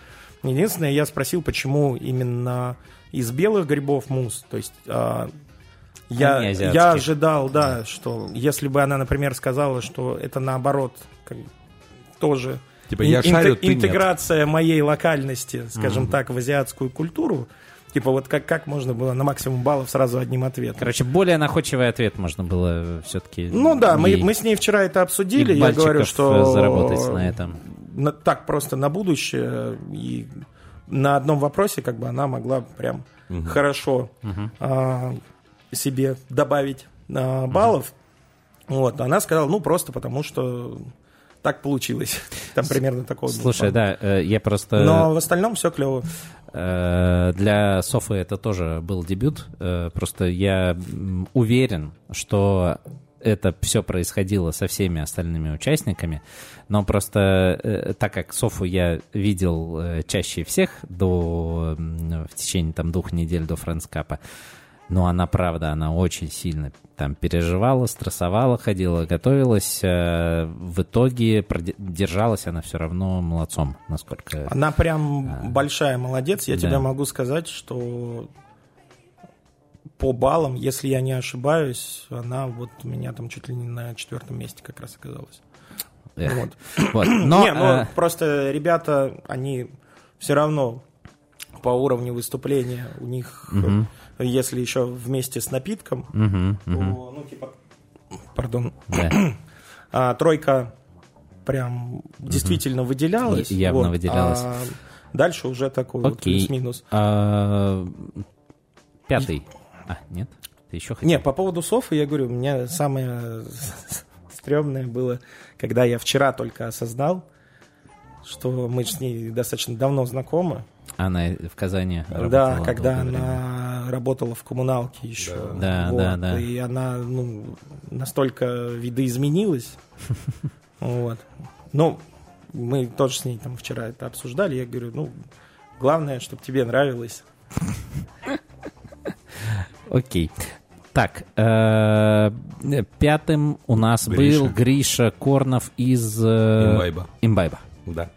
Speaker 2: Единственное, я спросил, почему именно из белых грибов мусс. То есть а, я, я ожидал, да, что если бы она, например, сказала, что это наоборот как, тоже
Speaker 3: Типа, я
Speaker 2: ин-
Speaker 3: шарю, ты нет.
Speaker 2: интеграция моей локальности, скажем так, в азиатскую культуру. Типа вот как, как можно было на максимум баллов сразу одним ответом?
Speaker 1: Короче, более находчивый ответ можно было все-таки...
Speaker 2: ну да, мы, мы с ней вчера это обсудили. Я говорю, что
Speaker 1: заработать на этом.
Speaker 2: на- так просто на будущее и на одном вопросе как бы она могла прям хорошо а, себе добавить а, баллов. Вот, она сказала, ну просто потому что так получилось. Там примерно такого.
Speaker 1: Слушай, да, э, я просто...
Speaker 2: Но в остальном все клево.
Speaker 1: Э, Для Софы это тоже был дебют. Э, Просто я уверен, что это все происходило со всеми остальными участниками, но просто э, так как Софу я видел э, чаще всех до, в течение там двух недель до Фрэнскапа, но она, правда, она очень сильно там переживала, стрессовала, ходила, готовилась. э, В итоге держалась она все равно молодцом, насколько...
Speaker 2: Она прям большая молодец. Я
Speaker 1: Да.
Speaker 2: тебе могу сказать, что по баллам, если я не ошибаюсь, она вот у меня там чуть ли не на четвертом месте как раз оказалась.
Speaker 1: Эх.
Speaker 2: Вот.
Speaker 1: Вот. Но,
Speaker 2: не, ну
Speaker 1: э,
Speaker 2: просто ребята, они все равно по уровню выступления у них, э, если еще вместе с напитком,
Speaker 1: мгм,
Speaker 2: то,
Speaker 1: мгм,
Speaker 2: ну типа, пардон,
Speaker 1: да.
Speaker 2: а, тройка прям действительно выделялась.
Speaker 1: Я- явно
Speaker 2: вот,
Speaker 1: выделялась.
Speaker 2: а дальше уже такой вот
Speaker 1: Окей.
Speaker 2: плюс-минус.
Speaker 1: А, Пятый. А, нет? Ты еще хотел?
Speaker 2: Не, по поводу Софы, я говорю, у меня самое стрёмное было, когда я вчера только осознал, что мы с ней достаточно давно знакомы.
Speaker 1: Она в Казани
Speaker 2: да,
Speaker 1: работала
Speaker 2: когда
Speaker 1: долгое время.
Speaker 2: она работала в коммуналке еще.
Speaker 1: Да,
Speaker 2: Вот,
Speaker 1: да, да.
Speaker 2: И она ну, настолько видоизменилась. Вот. Ну, мы тоже с ней там вчера это обсуждали. Я говорю, ну, главное, чтобы тебе нравилось.
Speaker 1: Окей. Так, э, пятым у нас был Гриша Корнов из... э,
Speaker 3: Имбайба.
Speaker 1: Имбайба.
Speaker 3: Да.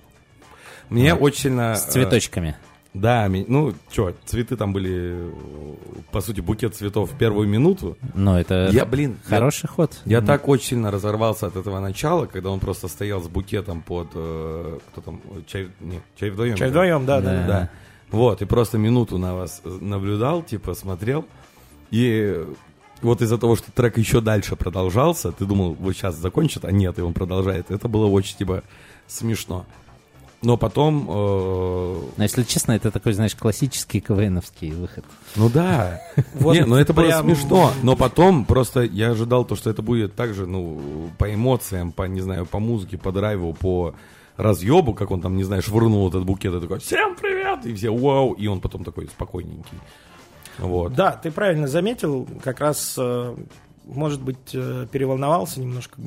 Speaker 3: Мне очень сильно...
Speaker 1: С
Speaker 3: э,
Speaker 1: цветочками.
Speaker 3: Да, ну, что, цветы там были, э, по сути, букет цветов в первую минуту.
Speaker 1: Ну, это
Speaker 3: Я, блин, я-
Speaker 1: хороший ход.
Speaker 3: Я так очень сильно разорвался от этого начала, когда он просто стоял с букетом под... э, кто там? Чай, не, чай вдвоем.
Speaker 2: Чай вдвоем, да, да.
Speaker 1: Да.
Speaker 3: Да. Вот, и просто минуту на вас э, наблюдал, типа, смотрел. И вот из-за того, что трек еще дальше продолжался, ты думал, вот сейчас закончит, а нет, и он продолжает. Это было очень, типа, смешно. Но потом... э,
Speaker 1: Но, если честно, это такой, знаешь, классический КВНовский выход.
Speaker 3: ну да.
Speaker 2: Вот
Speaker 3: Не, ну это было
Speaker 2: прям-
Speaker 3: смешно. Но потом просто я ожидал то, что это будет также, ну, по эмоциям, по, не знаю, по музыке, по драйву, по разъебу, как он там, не знаю, швырнул этот букет и такой, всем привет, и все, вау, и он потом такой спокойненький. Вот.
Speaker 2: Да, ты правильно заметил, как раз, э, может быть, э, переволновался немножко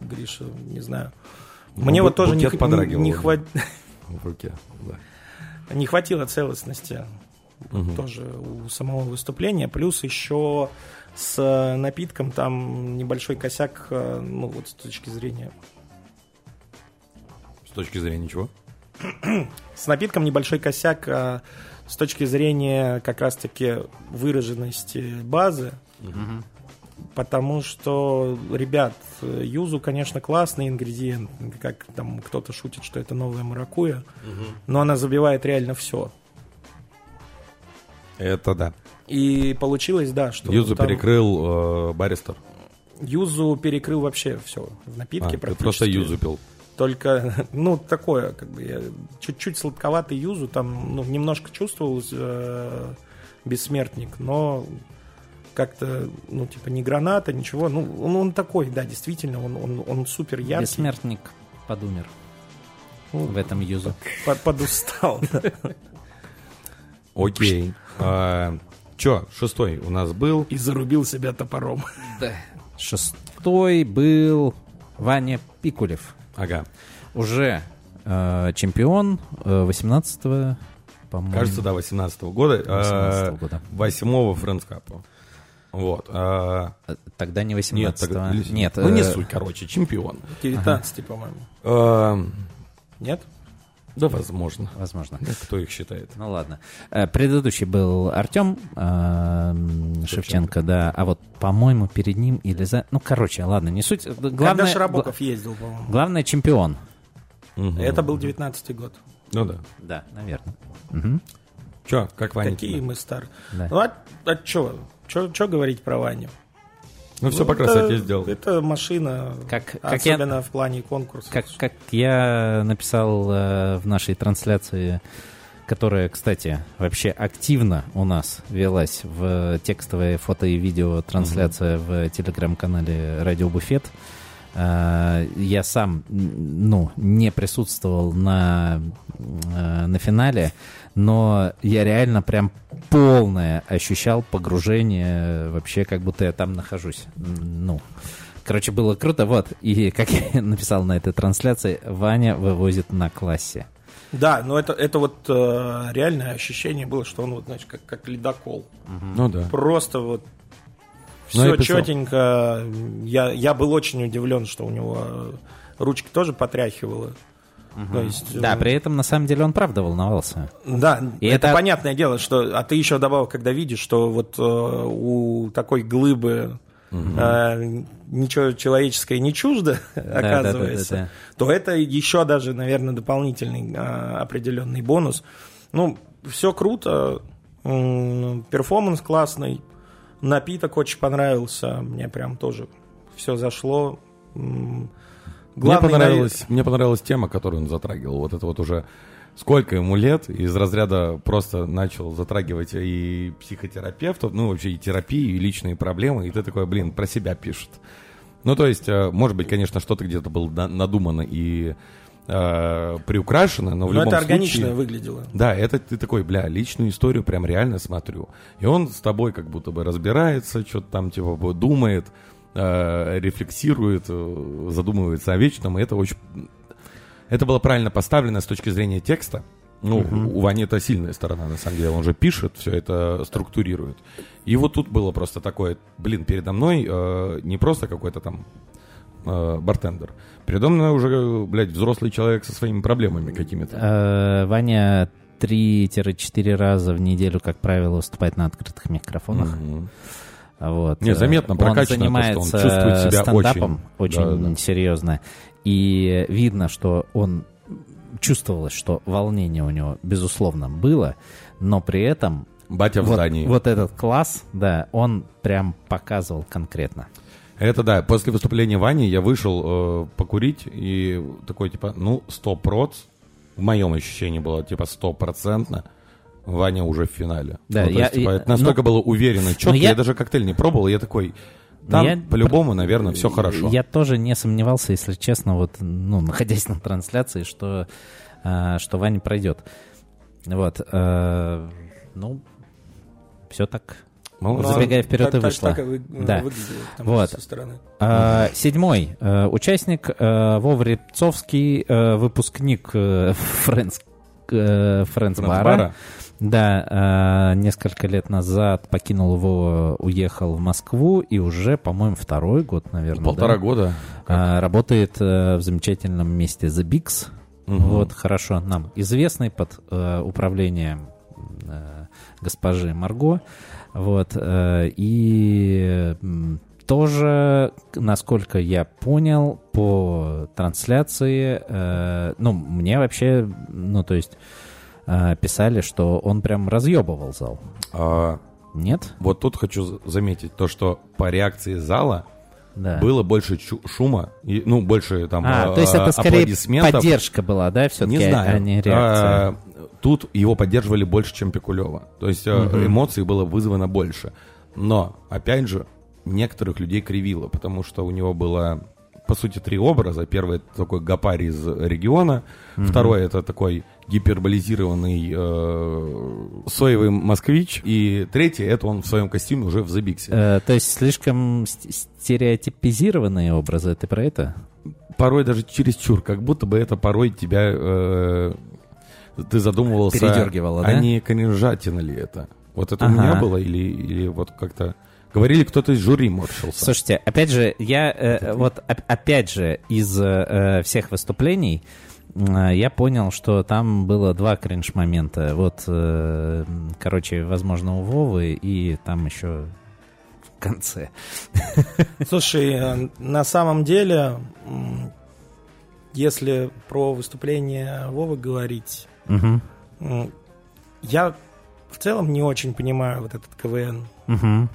Speaker 2: Гриша, не знаю. Мне вот тоже не, не,
Speaker 3: уже.
Speaker 2: хва-
Speaker 3: В руке, да.
Speaker 2: не хватило целостности вот тоже у самого выступления. Плюс еще с э, напитком там небольшой косяк, э, ну вот с точки зрения...
Speaker 3: С точки зрения чего?
Speaker 2: С напитком небольшой косяк э, с точки зрения как раз-таки выраженности базы. Потому что, ребят, юзу, конечно, классный ингредиент. Как там кто-то шутит, что это новая маракуя. Но она забивает реально все.
Speaker 3: Это да.
Speaker 2: И получилось, да, что...
Speaker 3: Юзу
Speaker 2: там
Speaker 3: перекрыл э, баристер.
Speaker 2: Юзу перекрыл вообще все в напитке
Speaker 3: А, ты
Speaker 2: практически.
Speaker 3: просто юзу пил.
Speaker 2: Только, ну, такое, как бы, я чуть-чуть сладковатый юзу, там, ну, немножко чувствовалось э, бессмертник, но как-то, ну, типа, не граната, ничего. Ну, он, он такой, да, действительно, он, он, он супер яркий.
Speaker 1: Бессмертник подумер
Speaker 2: Ну,
Speaker 1: в этом юзу.
Speaker 2: под- подустал. да.
Speaker 3: Окей. А, Че, шестой у нас был.
Speaker 2: И зарубил себя топором.
Speaker 1: Шестой был Ваня Пикулев.
Speaker 3: Ага.
Speaker 1: Уже Э, чемпион э, 18 по-моему.
Speaker 3: Кажется, да, 18 года.
Speaker 1: 18 года.
Speaker 3: 8 френдскапа. Вот. а,
Speaker 1: Тогда не
Speaker 3: Нет,
Speaker 1: 18
Speaker 3: тогда- или-
Speaker 1: Нет,
Speaker 3: ну не
Speaker 1: э,
Speaker 3: суть, короче, чемпион.
Speaker 2: 19, по-моему.
Speaker 3: А,
Speaker 2: Нет?
Speaker 3: да, возможно.
Speaker 1: Возможно.
Speaker 3: Ну, Кто их считает?
Speaker 1: Ну ладно. Э, Предыдущий был Артем э, Шевченко, да. А вот, по-моему, перед ним или за... Ну, короче, ладно, не суть.
Speaker 2: Когда
Speaker 1: Главное,
Speaker 2: Шарабоков ездил, по-моему.
Speaker 1: главное чемпион.
Speaker 3: Мгм.
Speaker 2: Это был 19 год.
Speaker 3: Ну да.
Speaker 1: Да, наверное. Мгм.
Speaker 3: Че, как Ваня?
Speaker 2: Какие мы старые.
Speaker 1: Да.
Speaker 2: Ну, а, а что? Что говорить про Ваню?
Speaker 3: Ну все
Speaker 2: Ну,
Speaker 3: по
Speaker 2: это-
Speaker 3: красоте сделал.
Speaker 2: Это машина,
Speaker 1: Как- как я-
Speaker 2: особенно в плане конкурса.
Speaker 1: Как, как я написал э, в нашей трансляции, которая, кстати, вообще активно у нас велась в текстовой фото и видео трансляция в телеграм-канале Радио Буфет. Э, я сам, ну, не присутствовал на, э, на финале, но я реально прям полное ощущал погружение вообще, как будто я там нахожусь. Ну, Короче, было круто, вот. И как я написал на этой трансляции, Ваня вывозит на классе.
Speaker 2: Да, но это, это вот э, реальное ощущение было, что он вот, значит, как, как ледокол.
Speaker 3: Ну да.
Speaker 2: Просто вот все
Speaker 3: я писал.
Speaker 2: четенько. Я, я был очень удивлен, что у него ручки тоже потряхивало. То есть,
Speaker 1: Да,
Speaker 2: э,
Speaker 1: при этом на самом деле он правда волновался.
Speaker 2: Да,
Speaker 1: И
Speaker 2: это,
Speaker 1: это-
Speaker 2: понятное дело, что. А ты еще добавил, когда видишь, что вот э, у такой глыбы э, ничего человеческое не чуждо, оказывается,
Speaker 1: да, да.
Speaker 2: то это еще даже, наверное, дополнительный э, определенный бонус. Ну, все круто, перформанс классный, напиток очень понравился, мне прям тоже все зашло. М,
Speaker 3: Мне
Speaker 2: главный,
Speaker 3: понравилась, мне понравилась тема, которую он затрагивал. Вот это вот уже сколько ему лет, из разряда просто начал затрагивать и психотерапевтов, ну вообще и терапию, и личные проблемы, и ты такой, блин, про себя пишет. Ну то есть, э, может быть, конечно, что-то где-то было на- надумано и э, приукрашено, но в
Speaker 2: Но
Speaker 3: любом
Speaker 2: это органично
Speaker 3: случае...
Speaker 2: выглядело.
Speaker 3: Да, это ты такой, бля, личную историю прям реально смотрю. И он с тобой как будто бы разбирается, что-то там типа думает, э, рефлексирует, э, задумывается о вечном. И это очень... Это было правильно поставлено с точки зрения текста. Ну, у Вани это сильная сторона, на самом деле. Он же пишет, все это структурирует. И вот тут было просто такое, блин, передо мной э, не просто какой-то там э, бартендер. Передо мной уже, блядь, взрослый человек со своими проблемами какими-то.
Speaker 1: Э, Ваня 3-4 раза в неделю, как правило, выступает на открытых микрофонах. Вот.
Speaker 3: Не,
Speaker 1: Э,
Speaker 3: заметно
Speaker 1: он
Speaker 3: прокачано то, что он
Speaker 1: занимается
Speaker 3: чувствует себя
Speaker 1: стендапом
Speaker 3: очень-
Speaker 1: очень,
Speaker 3: да, да.
Speaker 1: серьезно. И видно, что он чувствовалось, что волнение у него, безусловно, было, но при этом
Speaker 3: Батя в
Speaker 1: вот,
Speaker 3: здании.
Speaker 1: вот этот класс, да, он прям показывал конкретно.
Speaker 3: Это да, после выступления Вани я вышел э, покурить и такой типа, ну, 100 проц, в моем ощущении было типа стопроцентно, Ваня уже в финале.
Speaker 1: Да,
Speaker 3: Ну,
Speaker 1: я-
Speaker 3: есть, типа,
Speaker 1: и-
Speaker 3: это настолько
Speaker 1: ну,
Speaker 3: было уверенно, четко,
Speaker 1: я-
Speaker 3: я... даже коктейль не пробовал, я такой, там
Speaker 1: Я-
Speaker 3: по-любому, наверное, все хорошо.
Speaker 1: Я тоже не сомневался, если честно, вот, ну, находясь на трансляции, что, э, что Ваня пройдет. Вот. э, ну, все так.
Speaker 3: Молодцы.
Speaker 1: Ну, забегая вперед,
Speaker 2: так,
Speaker 1: и
Speaker 2: так-
Speaker 1: вышло.
Speaker 2: так и вы-
Speaker 1: Да.
Speaker 2: выглядело там
Speaker 1: Вот.
Speaker 2: со стороны.
Speaker 1: А, Седьмой э, участник э, Вова Рябцовский, э, выпускник э, Фрэнс, э, Фрэнс Бара.
Speaker 3: Фрэнс-бара.
Speaker 1: Да, э, несколько лет назад покинул его, уехал в Москву и уже, по-моему, второй год, наверное.
Speaker 3: Полтора
Speaker 1: да,
Speaker 3: года.
Speaker 1: а, работает э, в замечательном месте The Bigs.
Speaker 3: Мгм.
Speaker 1: Вот, хорошо, нам известный под э, управлением э, госпожи Марго. Вот, э, и тоже, насколько я понял, по трансляции, э, ну, мне вообще, ну, то есть, э, писали, что он прям разъебывал зал.
Speaker 3: А,
Speaker 1: Нет?
Speaker 3: вот тут хочу за- заметить то, что по реакции зала
Speaker 1: Да.
Speaker 3: было больше шума, и, ну, больше там
Speaker 1: А,
Speaker 3: э,
Speaker 1: то есть это скорее поддержка была, да, все-таки,
Speaker 3: Не знаю.
Speaker 1: а не реакция?
Speaker 3: А, тут его поддерживали больше, чем Пикулева. То есть
Speaker 1: Мгм.
Speaker 3: эмоций было вызвано больше. Но, опять же, некоторых людей кривило, потому что у него было, по сути, три образа. Первый это такой гопарь из региона. Второй это такой гиперболизированный э, соевый москвич. И третий это он в своем костюме уже в Big's.
Speaker 1: Э, то есть слишком ст- стереотипизированные образы, ты про это?
Speaker 3: порой даже чересчур, как будто бы это порой тебя... э, ты задумывался...
Speaker 1: Передергивало,
Speaker 3: а
Speaker 1: да?
Speaker 3: не конежатина ли это? Вот это у
Speaker 1: Ага.
Speaker 3: меня было или, или вот как-то... Говорили, кто-то из жюри морщился.
Speaker 1: Слушайте, опять же, я э, вот оп- опять же из э, всех выступлений э, я понял, что там было два кринж-момента. Вот, э, короче, возможно, у Вовы и там еще в конце.
Speaker 2: Слушай, э, на самом деле, если про выступление Вовы говорить, М, я в целом не очень понимаю вот этот КВН.
Speaker 1: Мгм.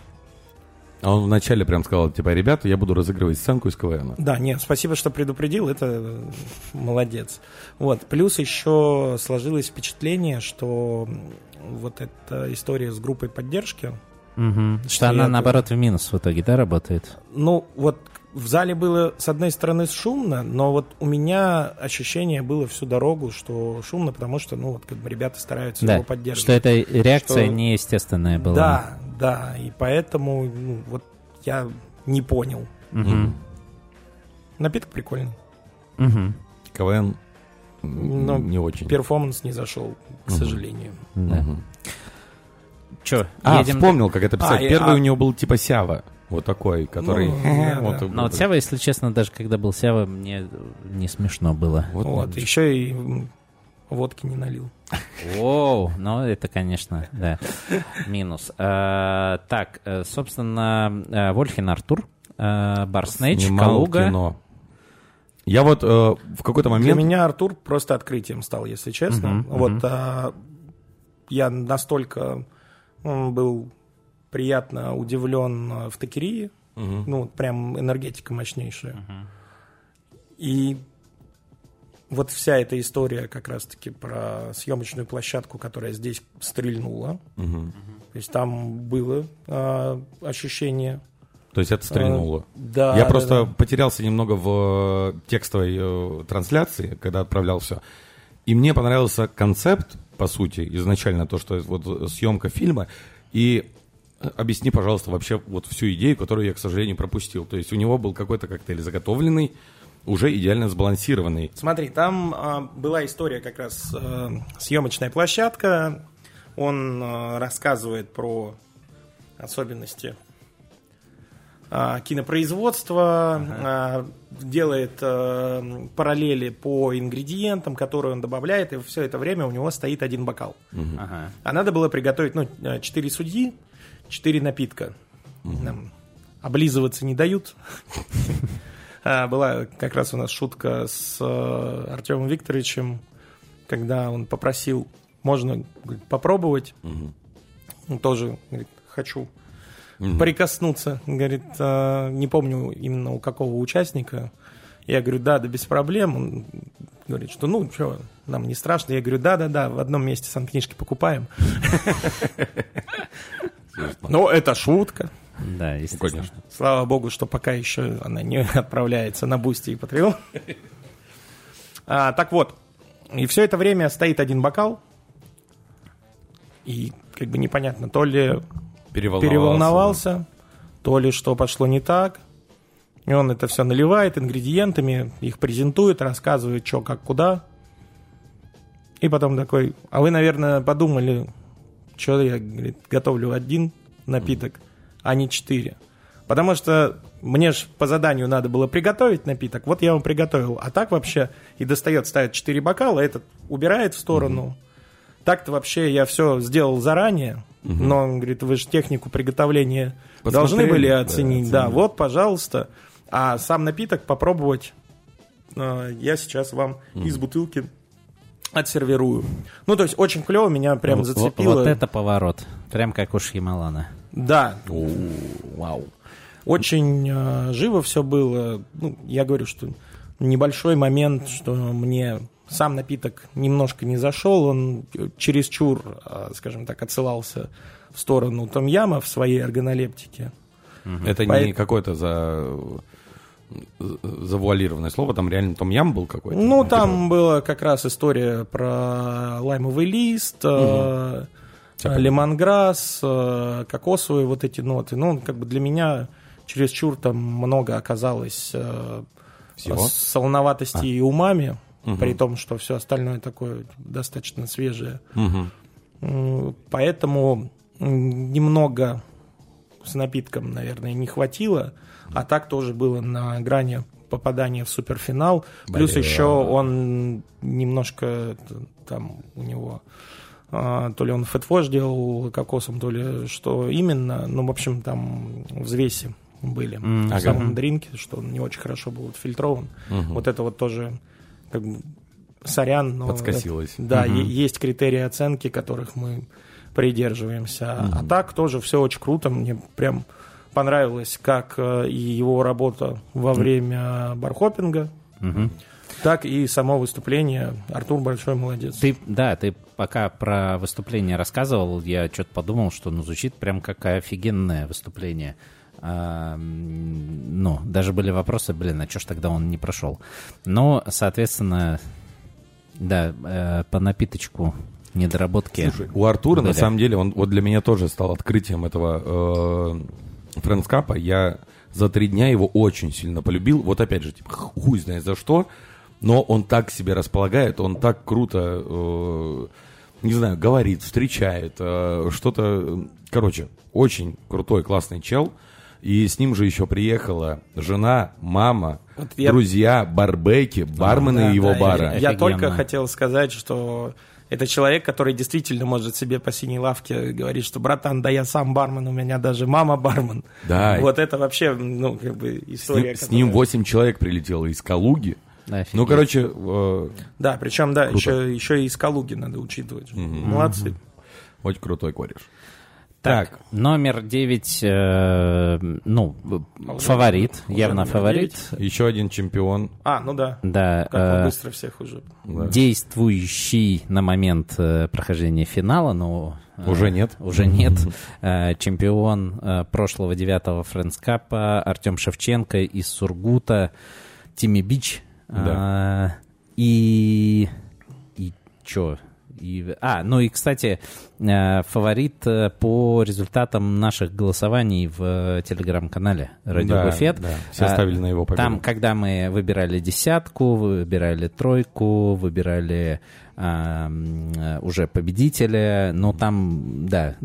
Speaker 3: А он вначале прям сказал, типа, ребята, я буду разыгрывать сценку из КВН.
Speaker 2: Да, нет, спасибо, что предупредил, это э, молодец. Вот, плюс еще сложилось впечатление, что вот эта история с группой поддержки,
Speaker 1: Мгм. Что
Speaker 2: Что
Speaker 1: она,
Speaker 2: я-
Speaker 1: наоборот, в минус в итоге, да, работает?
Speaker 2: ну вот в зале было с одной стороны шумно, но вот у меня ощущение было всю дорогу, что шумно, потому что, ну вот как бы ребята стараются
Speaker 1: Да,
Speaker 2: его
Speaker 1: что
Speaker 2: поддерживать.
Speaker 1: эта реакция
Speaker 2: Что-
Speaker 1: неестественная была.
Speaker 2: Да, да, и поэтому ну, вот я не понял.
Speaker 1: Мгм.
Speaker 2: Напиток прикольный,
Speaker 1: Мгм.
Speaker 3: КВН
Speaker 2: Но
Speaker 3: не очень.
Speaker 2: перформанс не зашел, к
Speaker 3: Мгм.
Speaker 2: сожалению.
Speaker 1: Да.
Speaker 3: Мгм.
Speaker 1: Че,
Speaker 3: А,
Speaker 1: едем...
Speaker 3: вспомнил, как это писать.
Speaker 2: А,
Speaker 3: Первый
Speaker 2: а-
Speaker 3: у него был типа Сява. Вот такой, который...
Speaker 2: Ну, да,
Speaker 3: вот,
Speaker 2: да.
Speaker 1: Но вот Сява, если честно, даже когда был Сява, мне не смешно было.
Speaker 3: Вот,
Speaker 2: Вот, еще и водки не налил.
Speaker 1: Воу, ну это, конечно, да, минус. А, так, э, собственно, э, Вольхин Артур, э, Барснейч, Калуга.
Speaker 3: кино. Я вот э, в какой-то
Speaker 2: Для
Speaker 3: момент...
Speaker 2: меня Артур просто открытием стал, если честно.
Speaker 1: Мгм,
Speaker 2: вот
Speaker 1: мгм.
Speaker 2: а, я настолько был приятно удивлен а, в Токерии,
Speaker 3: Мгм.
Speaker 2: ну вот прям энергетика мощнейшая. И вот вся эта история как раз-таки про съемочную площадку, которая здесь стрельнула.
Speaker 3: Мгм.
Speaker 2: То есть там было а, ощущение.
Speaker 3: То есть это стрельнуло.
Speaker 2: Да,
Speaker 3: Я
Speaker 2: да,
Speaker 3: просто
Speaker 2: да.
Speaker 3: потерялся немного в э, текстовой э, трансляции, когда отправлял все. И мне понравился концепт, по сути, изначально то, что вот съемка фильма. И э, объясни, пожалуйста, вообще вот всю идею, которую я, к сожалению, пропустил. То есть у него был какой-то коктейль заготовленный, уже идеально сбалансированный.
Speaker 2: Смотри, там а, была история как раз э, съемочная площадка. Он э, рассказывает про особенности а, кинопроизводства, а, делает э, параллели по ингредиентам, которые он добавляет, и все это время у него стоит один бокал.
Speaker 1: Ага.
Speaker 2: А надо было приготовить, ну, четыре судьи, четыре напитка. Нам облизываться не дают. А, Была как раз у нас шутка с э, Артемом Викторовичем, когда он попросил, можно попробовать. Он тоже говорит, хочу прикоснуться. Говорит, «А, не помню именно у какого участника. Я говорю, да, да, без проблем. Он говорит, что ну, что, нам не страшно. Я говорю, да, да, да, в одном месте сам книжки покупаем. Ну, это шутка.
Speaker 1: Да, естественно.
Speaker 3: Конечно.
Speaker 2: Слава богу, что пока еще она не отправляется на Бусти и Patreon. А, так вот, и все это время стоит один бокал, и как бы непонятно, то ли
Speaker 3: Переволновался.
Speaker 2: переволновался, то ли что пошло не так. И он это все наливает ингредиентами, их презентует, рассказывает, что, как, куда. И потом такой, а вы, наверное, подумали, что я говорит, готовлю один напиток, а не четыре. Потому что мне же по заданию надо было приготовить напиток, вот я вам приготовил. А так вообще и достает, ставит четыре бокала, этот убирает в сторону. Так-то вообще я все сделал заранее, но, он говорит, вы же технику приготовления должны
Speaker 3: Посмотрели,
Speaker 2: были
Speaker 3: да,
Speaker 2: оценить. Да,
Speaker 3: оценили.
Speaker 2: вот, пожалуйста. А сам напиток попробовать э, я сейчас вам из бутылки отсервирую. Ну, то есть очень клево, меня прям
Speaker 1: Вот-
Speaker 2: зацепило.
Speaker 1: Вот это поворот. Прям как у Шьямалана.
Speaker 2: Да,
Speaker 3: Вау.
Speaker 2: очень э, живо все было. Ну, я говорю, что небольшой момент, что мне сам напиток немножко не зашел, он чересчур, э, скажем так, отсылался в сторону Том-Яма в своей органолептике.
Speaker 3: Это не
Speaker 2: Поэт-
Speaker 3: какое-то за... завуалированное слово, там реально Том Ям был какой-то.
Speaker 2: Ну,
Speaker 3: типа,
Speaker 2: там была как раз история про лаймовый лист, э, э, лемонграсс, э, кокосовые вот эти ноты. Ну, как бы для меня чересчур там много оказалось э,
Speaker 3: Всего?
Speaker 2: солоноватости и умами, при том, что все остальное такое достаточно свежее. М, Поэтому немного с напитком, наверное, не хватило, а так тоже было на грани попадания в суперфинал. Плюс
Speaker 3: Бля.
Speaker 2: еще он немножко там у него а, то ли он фэтвош делал кокосом, то ли что именно. Ну, в общем, там взвеси были
Speaker 1: М.
Speaker 2: в
Speaker 3: Ага.
Speaker 2: самом дринке, что он не очень хорошо был отфильтрован.
Speaker 3: Мгм.
Speaker 2: Вот это вот тоже как бы сорян, но
Speaker 3: Подскосилось.
Speaker 2: это- да, е- есть критерии оценки, которых мы придерживаемся. А так тоже все очень круто. Мне прям понравилось, как э, и его работа во время бархопинга,
Speaker 1: Мгм.
Speaker 2: так и само выступление. Артур большой молодец.
Speaker 1: Ты, да, ты пока про выступление рассказывал, я что-то подумал, что ну звучит прям как офигенное выступление. А, ну, даже были вопросы, блин, а что ж тогда он не прошел? Но, соответственно, да, э, по напиточку недоработки.
Speaker 3: Слушай, у Артура, на
Speaker 1: были.
Speaker 3: самом деле, он вот для меня тоже стал открытием этого э, френдскапа. Я за три дня его очень сильно полюбил. Вот опять же, типа, хуй знает за что, но он так себе располагает, он так круто, э, не знаю, говорит, встречает, э, что-то... Короче, очень крутой, классный чел. И с ним же еще приехала жена, мама,
Speaker 2: Вот я-
Speaker 3: друзья, барбеки, бармены
Speaker 2: Да,
Speaker 3: его
Speaker 2: да,
Speaker 3: бара.
Speaker 2: Я, я только хотел сказать, что это человек, который действительно может себе по синей лавке говорить, что братан, да я сам бармен, у меня даже мама бармен.
Speaker 3: Да.
Speaker 2: Вот это вообще, ну, как бы
Speaker 3: С
Speaker 2: история.
Speaker 3: ним, с ним
Speaker 2: которая-
Speaker 3: 8 человек прилетело из Калуги.
Speaker 1: Да, офигеть.
Speaker 3: Ну, короче, э,
Speaker 2: Да, причем, да,
Speaker 3: Круто.
Speaker 2: еще, еще и из Калуги надо учитывать. Молодцы.
Speaker 3: очень крутой кореш.
Speaker 1: Так,
Speaker 3: Так,
Speaker 1: номер 9, ну, фаворит, явно
Speaker 2: номер
Speaker 1: фаворит.
Speaker 3: еще один чемпион.
Speaker 2: А, ну да.
Speaker 1: Да,
Speaker 2: Как
Speaker 1: э,
Speaker 2: быстро всех уже.
Speaker 3: Да.
Speaker 1: действующий на момент э, прохождения финала, но... э,
Speaker 3: Уже нет.
Speaker 1: Уже нет. Э, Чемпион э, прошлого девятого Френдскапа Артем Шевченко из Сургута, Тимми Бич.
Speaker 3: Да.
Speaker 1: Э, И... И чё? И, а, ну и, кстати, э, фаворит э, по результатам наших голосований в э, телеграм-канале Радио
Speaker 3: Да,
Speaker 1: Буфет.
Speaker 3: да, все
Speaker 1: А,
Speaker 3: ставили на его победу.
Speaker 1: Там, когда мы выбирали десятку, выбирали тройку, выбирали а, уже победителя, но там, да,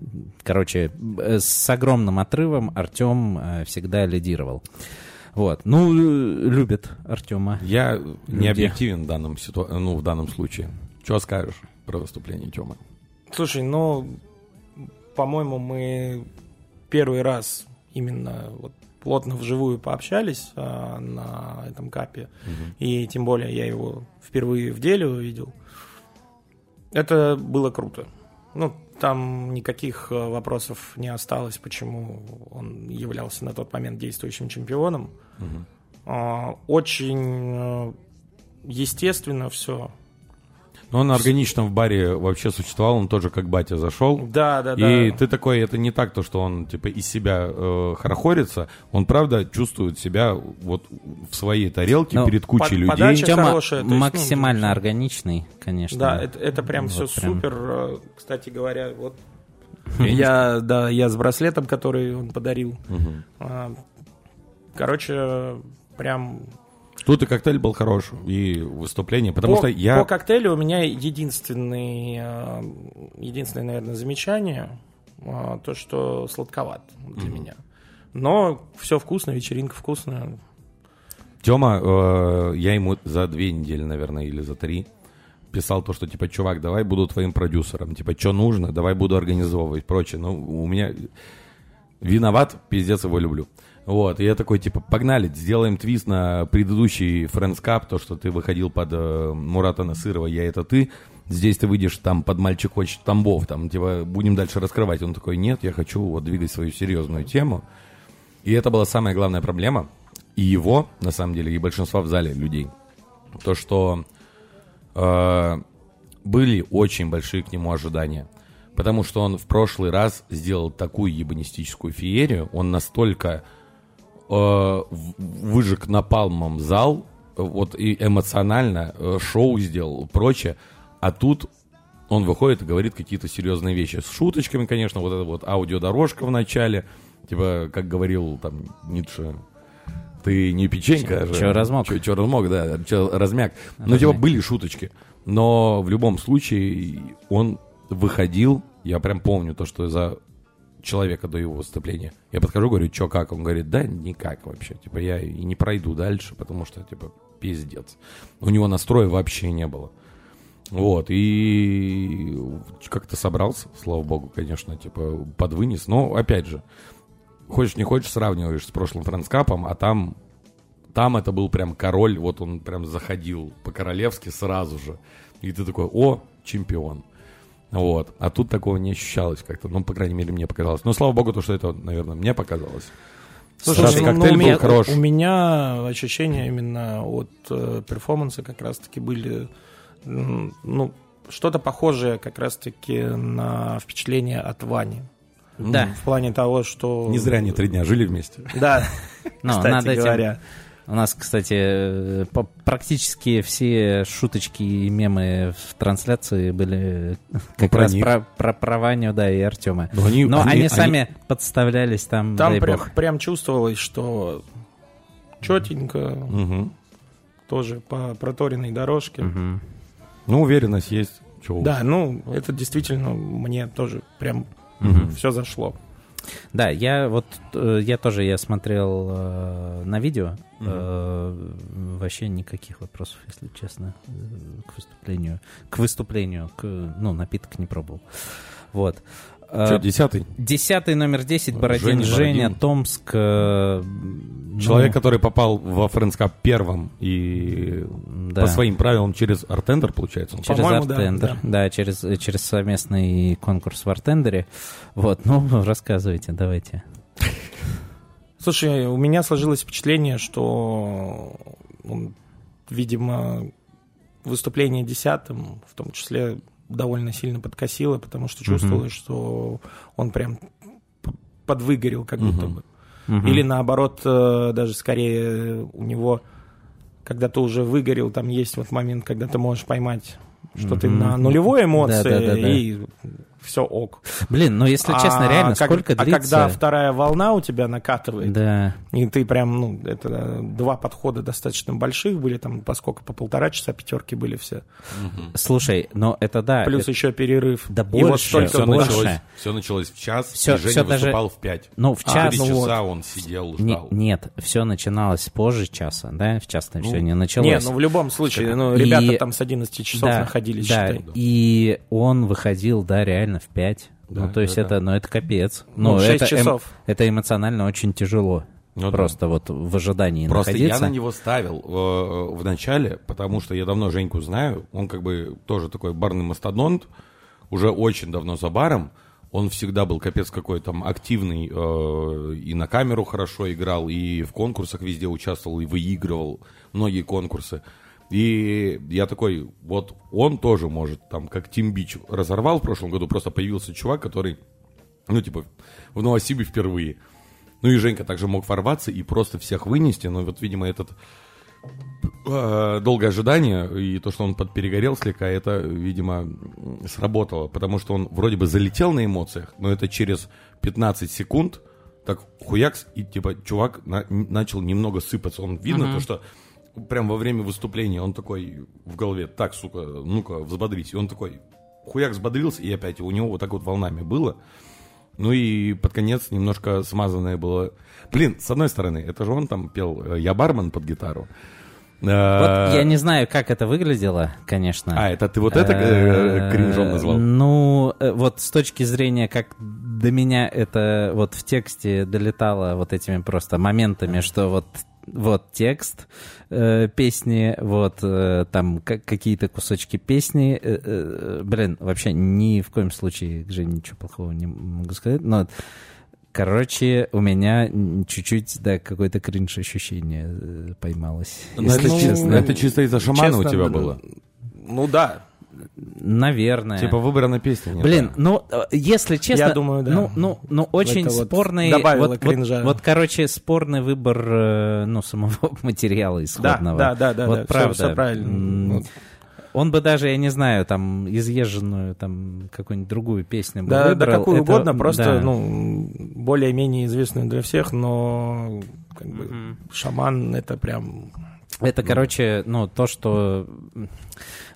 Speaker 1: короче, с огромным отрывом Артем всегда лидировал. Вот, ну, любит Артема.
Speaker 3: Я не
Speaker 1: Люди.
Speaker 3: объективен в данном, ситу- ну, в данном случае. Что скажешь про выступление Тёмы?
Speaker 2: Слушай, ну, по-моему, мы первый раз именно вот плотно вживую пообщались а, на этом капе. И тем более я его впервые в деле увидел. Это было круто. Ну, там никаких э, вопросов не осталось, почему он являлся на тот момент действующим чемпионом. А, Очень э, естественно все.
Speaker 3: Ну, он органично в баре вообще существовал, он тоже как батя зашел.
Speaker 2: Да, да, да.
Speaker 3: И ты такой, это не так, то, что он типа из себя э, хорохорится, он правда чувствует себя вот в своей тарелке
Speaker 1: Ну,
Speaker 3: перед кучей
Speaker 2: под-
Speaker 3: людей.
Speaker 2: подача
Speaker 1: Тема
Speaker 2: хорошая, то есть, ну,
Speaker 1: максимально
Speaker 2: всё.
Speaker 1: органичный, конечно.
Speaker 2: Да, это, это прям
Speaker 1: Вот
Speaker 2: все
Speaker 1: прям.
Speaker 2: супер. Э, Кстати говоря, вот я, да, я с браслетом, который он подарил. А, Короче, прям
Speaker 3: Тут и коктейль был хорош, и выступление, потому
Speaker 2: по,
Speaker 3: что я...
Speaker 2: по коктейлю у меня единственный, э, единственное, наверное, замечание, э, то, что сладковат для меня. Но все вкусно, вечеринка вкусная.
Speaker 3: Тёма, э, я ему за две недели, наверное, или за три писал то, что, типа, чувак, давай буду твоим продюсером. Типа, что нужно, давай буду организовывать, прочее. Ну, у меня виноват, пиздец, его люблю. Вот, и я такой, типа, погнали, сделаем твист на предыдущий Friends Cup, то, что ты выходил под э, Мурата Насырова, я это ты. Здесь ты выйдешь там под мальчик хочет Тамбов, там, типа, будем дальше раскрывать. Он такой, нет, я хочу вот двигать свою серьезную тему. И это была самая главная проблема. И его, на самом деле, и большинства в зале людей. То, что э, были очень большие к нему ожидания. Потому что он в прошлый раз сделал такую ебанистическую феерию, он настолько э, выжег напалмом зал, вот и эмоционально э, шоу сделал, прочее. А тут он выходит и говорит какие-то серьезные вещи. С шуточками, конечно, вот эта вот аудиодорожка в начале, типа, как говорил там Ницше, Ты не печенька же.
Speaker 1: Чё размок.
Speaker 3: Чё, чё размок, да. Чё размяк. Ну,
Speaker 1: Размяк.
Speaker 3: типа, были шуточки. Но в любом случае он выходил, я прям помню то, что за человека до его выступления. Я подхожу, говорю, чё, как? Он говорит, да никак вообще. Типа, я и не пройду дальше, потому что, типа, пиздец. У него настроя вообще не было. Вот, и как-то собрался, слава богу, конечно, типа, подвынес. Но, опять же, хочешь не хочешь, сравниваешь с прошлым франскапом, а там, там это был прям король, вот он прям заходил по-королевски сразу же. И ты такой, о, чемпион. Вот. А тут такого не ощущалось как-то. Ну, по крайней мере, мне показалось. Но, слава богу, то, что это, наверное, мне показалось.
Speaker 2: Слушай,
Speaker 3: Раз
Speaker 2: ну,
Speaker 3: коктейль
Speaker 2: ну, у
Speaker 3: был
Speaker 2: меня,
Speaker 3: хорош.
Speaker 2: У меня ощущения именно от э, перформанса как раз-таки были, ну, что-то похожее как раз-таки на впечатление от Вани.
Speaker 1: Да.
Speaker 2: В плане того, что...
Speaker 3: Не зря они три дня жили вместе.
Speaker 2: Да,
Speaker 1: Ну,
Speaker 2: кстати говоря.
Speaker 1: У нас, кстати, э, практически все шуточки и мемы в трансляции были как
Speaker 3: про
Speaker 1: раз
Speaker 3: них.
Speaker 1: про, про, про Ваню, да, и Артема.
Speaker 3: Но они-
Speaker 1: Но они,
Speaker 3: они-
Speaker 1: сами подставлялись там,
Speaker 2: Там
Speaker 1: дай
Speaker 2: прям,
Speaker 1: бог.
Speaker 2: прям чувствовалось, что четенько,
Speaker 3: Мгм.
Speaker 2: тоже по проторенной дорожке.
Speaker 1: Мгм.
Speaker 3: Ну, уверенность есть. Уж.
Speaker 2: Да, ну, это действительно мне тоже прям
Speaker 3: Мгм.
Speaker 2: все зашло.
Speaker 1: Да, я вот э, я тоже я смотрел э, на видео.
Speaker 3: Мгм.
Speaker 1: э, вообще никаких вопросов, если честно, э, к выступлению. К выступлению, к, ну, напиток не пробовал. Вот. Э,
Speaker 3: Чё, десятый?
Speaker 1: Десятый номер 10, Бородин
Speaker 3: Женя
Speaker 1: Женя,
Speaker 3: Бородин.
Speaker 1: Томск. э, ну,
Speaker 3: Человек, который попал во Friends Cup первым и
Speaker 1: да,
Speaker 3: по своим правилам через Артендер, получается. он
Speaker 1: через
Speaker 2: По-моему, да,
Speaker 1: Артендер. Да, через, э, через совместный конкурс в Артендере. Вот, ну, рассказывайте, давайте.
Speaker 2: Слушай, у меня сложилось впечатление, что он, видимо, выступление десятым, в том числе, довольно сильно подкосило, потому что чувствовалось, что он прям подвыгорел как будто
Speaker 3: Мгм.
Speaker 2: бы.
Speaker 1: Мгм.
Speaker 2: Или наоборот, э, даже скорее у него, когда ты уже выгорел, там есть вот момент, когда ты можешь поймать, что ты
Speaker 1: Мгм.
Speaker 2: на нулевой эмоции, и все ок.
Speaker 1: Блин, ну если честно,
Speaker 2: А
Speaker 1: реально,
Speaker 2: как-
Speaker 1: сколько
Speaker 2: а
Speaker 1: длится...
Speaker 2: когда вторая волна у тебя накатывает,
Speaker 1: Да.
Speaker 2: и ты прям, ну, это два подхода достаточно больших были, там, поскольку по полтора часа пятерки были все.
Speaker 1: Слушай, но это да.
Speaker 2: Плюс
Speaker 1: это-
Speaker 2: еще перерыв.
Speaker 1: Да
Speaker 2: и вот
Speaker 1: больше,
Speaker 2: столько
Speaker 3: Все
Speaker 1: больше.
Speaker 3: началось, все началось в час,
Speaker 1: Всё-
Speaker 3: и Женя
Speaker 1: даже-
Speaker 3: выступал в пять.
Speaker 1: Ну, в
Speaker 2: А,
Speaker 1: час...
Speaker 3: Четыре
Speaker 2: ну вот.
Speaker 3: часа он сидел,
Speaker 1: Не-
Speaker 3: ждал.
Speaker 1: нет, все начиналось позже часа, да? В час там
Speaker 3: Ну,
Speaker 1: все не
Speaker 2: Не,
Speaker 1: началось.
Speaker 2: ну в любом случае, ну,
Speaker 1: И-
Speaker 2: ребята там с 11 часов
Speaker 1: да,
Speaker 2: находились,
Speaker 1: да,
Speaker 2: считай.
Speaker 1: и он выходил, да, реально в 5.
Speaker 3: Да,
Speaker 1: ну, то есть
Speaker 3: да,
Speaker 1: это, ну, это капец.
Speaker 2: Ну,
Speaker 1: Ну,
Speaker 2: 6
Speaker 1: это, эм-
Speaker 2: часов.
Speaker 1: это эмоционально очень тяжело.
Speaker 3: Ну да.
Speaker 1: Просто вот в ожидании
Speaker 3: Просто
Speaker 1: находиться.
Speaker 3: я на него ставил э, в начале, потому что я давно Женьку знаю. Он как бы тоже такой барный мастодонт, уже очень давно за баром. Он всегда был капец какой там активный, э, и на камеру хорошо играл, и в конкурсах везде участвовал, и выигрывал многие конкурсы. И я такой, вот он тоже может, там, как Тим Бич разорвал в прошлом году, просто появился чувак, который, ну, типа, в Новосибе впервые. Ну и Женька также мог ворваться и просто всех вынести, но вот, видимо, этот э, долгое ожидание и то, что он подперегорел слегка, это, видимо, сработало, потому что он вроде бы залетел на эмоциях, но это через 15 секунд так хуякс, и типа чувак на- начал немного сыпаться. Он видно то, что прям во время выступления он такой в голове, так, сука, ну-ка, взбодрись. И он такой хуяк взбодрился, и опять у него вот так вот волнами было. Ну и под конец немножко смазанное было. Блин, с одной стороны, это же он там пел э, «Я бармен» под гитару.
Speaker 1: Вот
Speaker 3: Э,
Speaker 1: я не знаю, как это выглядело, конечно.
Speaker 3: А, это ты вот это э, кринжом назвал?
Speaker 1: Ну, вот с точки зрения, как до меня это вот в тексте долетало вот этими просто моментами, что вот вот текст э, песни, вот э, там ка- какие-то кусочки песни. э, э, блин, вообще ни в коем случае, Жень, ничего плохого не могу сказать, но Короче, у меня чуть-чуть, да, какое-то кринж ощущение э, поймалось.
Speaker 3: Ну,
Speaker 1: если
Speaker 3: это,
Speaker 1: честно.
Speaker 3: это чисто из-за шамана у
Speaker 2: Честно,
Speaker 3: тебя
Speaker 2: да,
Speaker 3: было.
Speaker 2: Ну да.
Speaker 1: Наверное.
Speaker 3: Типа выбрана песня. не
Speaker 1: Блин,
Speaker 3: та.
Speaker 1: ну, э, если честно...
Speaker 2: Я думаю, да.
Speaker 1: Ну, ну, ну очень
Speaker 2: Это вот
Speaker 1: спорный...
Speaker 2: добавило
Speaker 1: вот,
Speaker 2: кринжа.
Speaker 1: Вот, вот, короче, спорный выбор, э, ну, самого материала
Speaker 2: Да,
Speaker 1: исходного.
Speaker 2: да, да, да,
Speaker 1: Вот
Speaker 2: да,
Speaker 1: правда.
Speaker 2: всё правильно.
Speaker 1: М,
Speaker 2: Вот.
Speaker 1: Он бы даже, я не знаю, там, изъезженную, там, какую-нибудь другую песню бы
Speaker 2: Да, да
Speaker 1: выбрал.
Speaker 2: какую
Speaker 1: Это-
Speaker 2: угодно, просто,
Speaker 1: да.
Speaker 2: ну, более-менее известную для всех, но как бы шаман это прям...
Speaker 1: Это, короче, ну, то, что...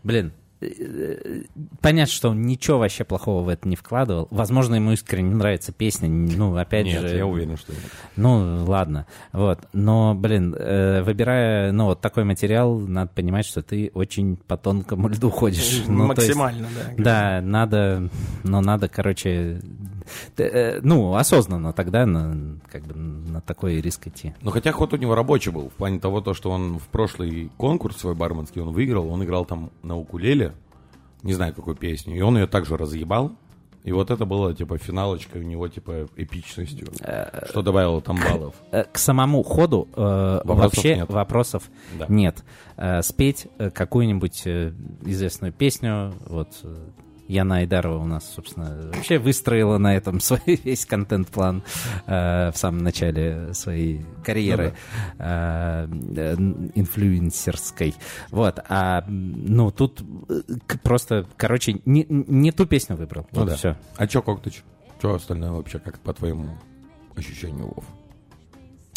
Speaker 1: Блин, понятно, что он ничего вообще плохого в это не вкладывал. Возможно, ему искренне нравится песня. Ну, опять
Speaker 3: Нет,
Speaker 1: же...
Speaker 3: я уверен, что.
Speaker 1: Ну, ладно. Вот. Но, блин, э, выбирая, ну, вот такой материал, надо понимать, что ты очень по тонкому льду ходишь. Ну, то есть-
Speaker 2: максимально, да.
Speaker 1: Да, надо, ну, надо, короче, э, ну, осознанно тогда на, как бы, на такой риск идти.
Speaker 3: Ну, хотя ход у него рабочий был, в плане того, то, что он в прошлый конкурс свой барменский он выиграл, он играл там на укулеле, не знаю, какую песню, и он ее также разъебал, и вот это было, типа, финалочка у него, типа, эпичностью, что добавило там баллов.
Speaker 1: Э, К самому ходу э,
Speaker 3: Вопросов
Speaker 1: вообще
Speaker 3: нет.
Speaker 1: вопросов
Speaker 3: Да.
Speaker 1: нет. Э, спеть э, какую-нибудь э, известную песню, вот э, Яна Айдарова у нас, собственно, вообще выстроила на этом свой весь контент-план э, в самом начале своей карьеры э, э, инфлюенсерской. Вот, а ну тут э, просто, короче, не, не ту песню выбрал.
Speaker 3: Ну
Speaker 1: вот
Speaker 3: да.
Speaker 1: все.
Speaker 3: А чё, Коктыч? Что остальное вообще, как по твоему ощущению, Вов?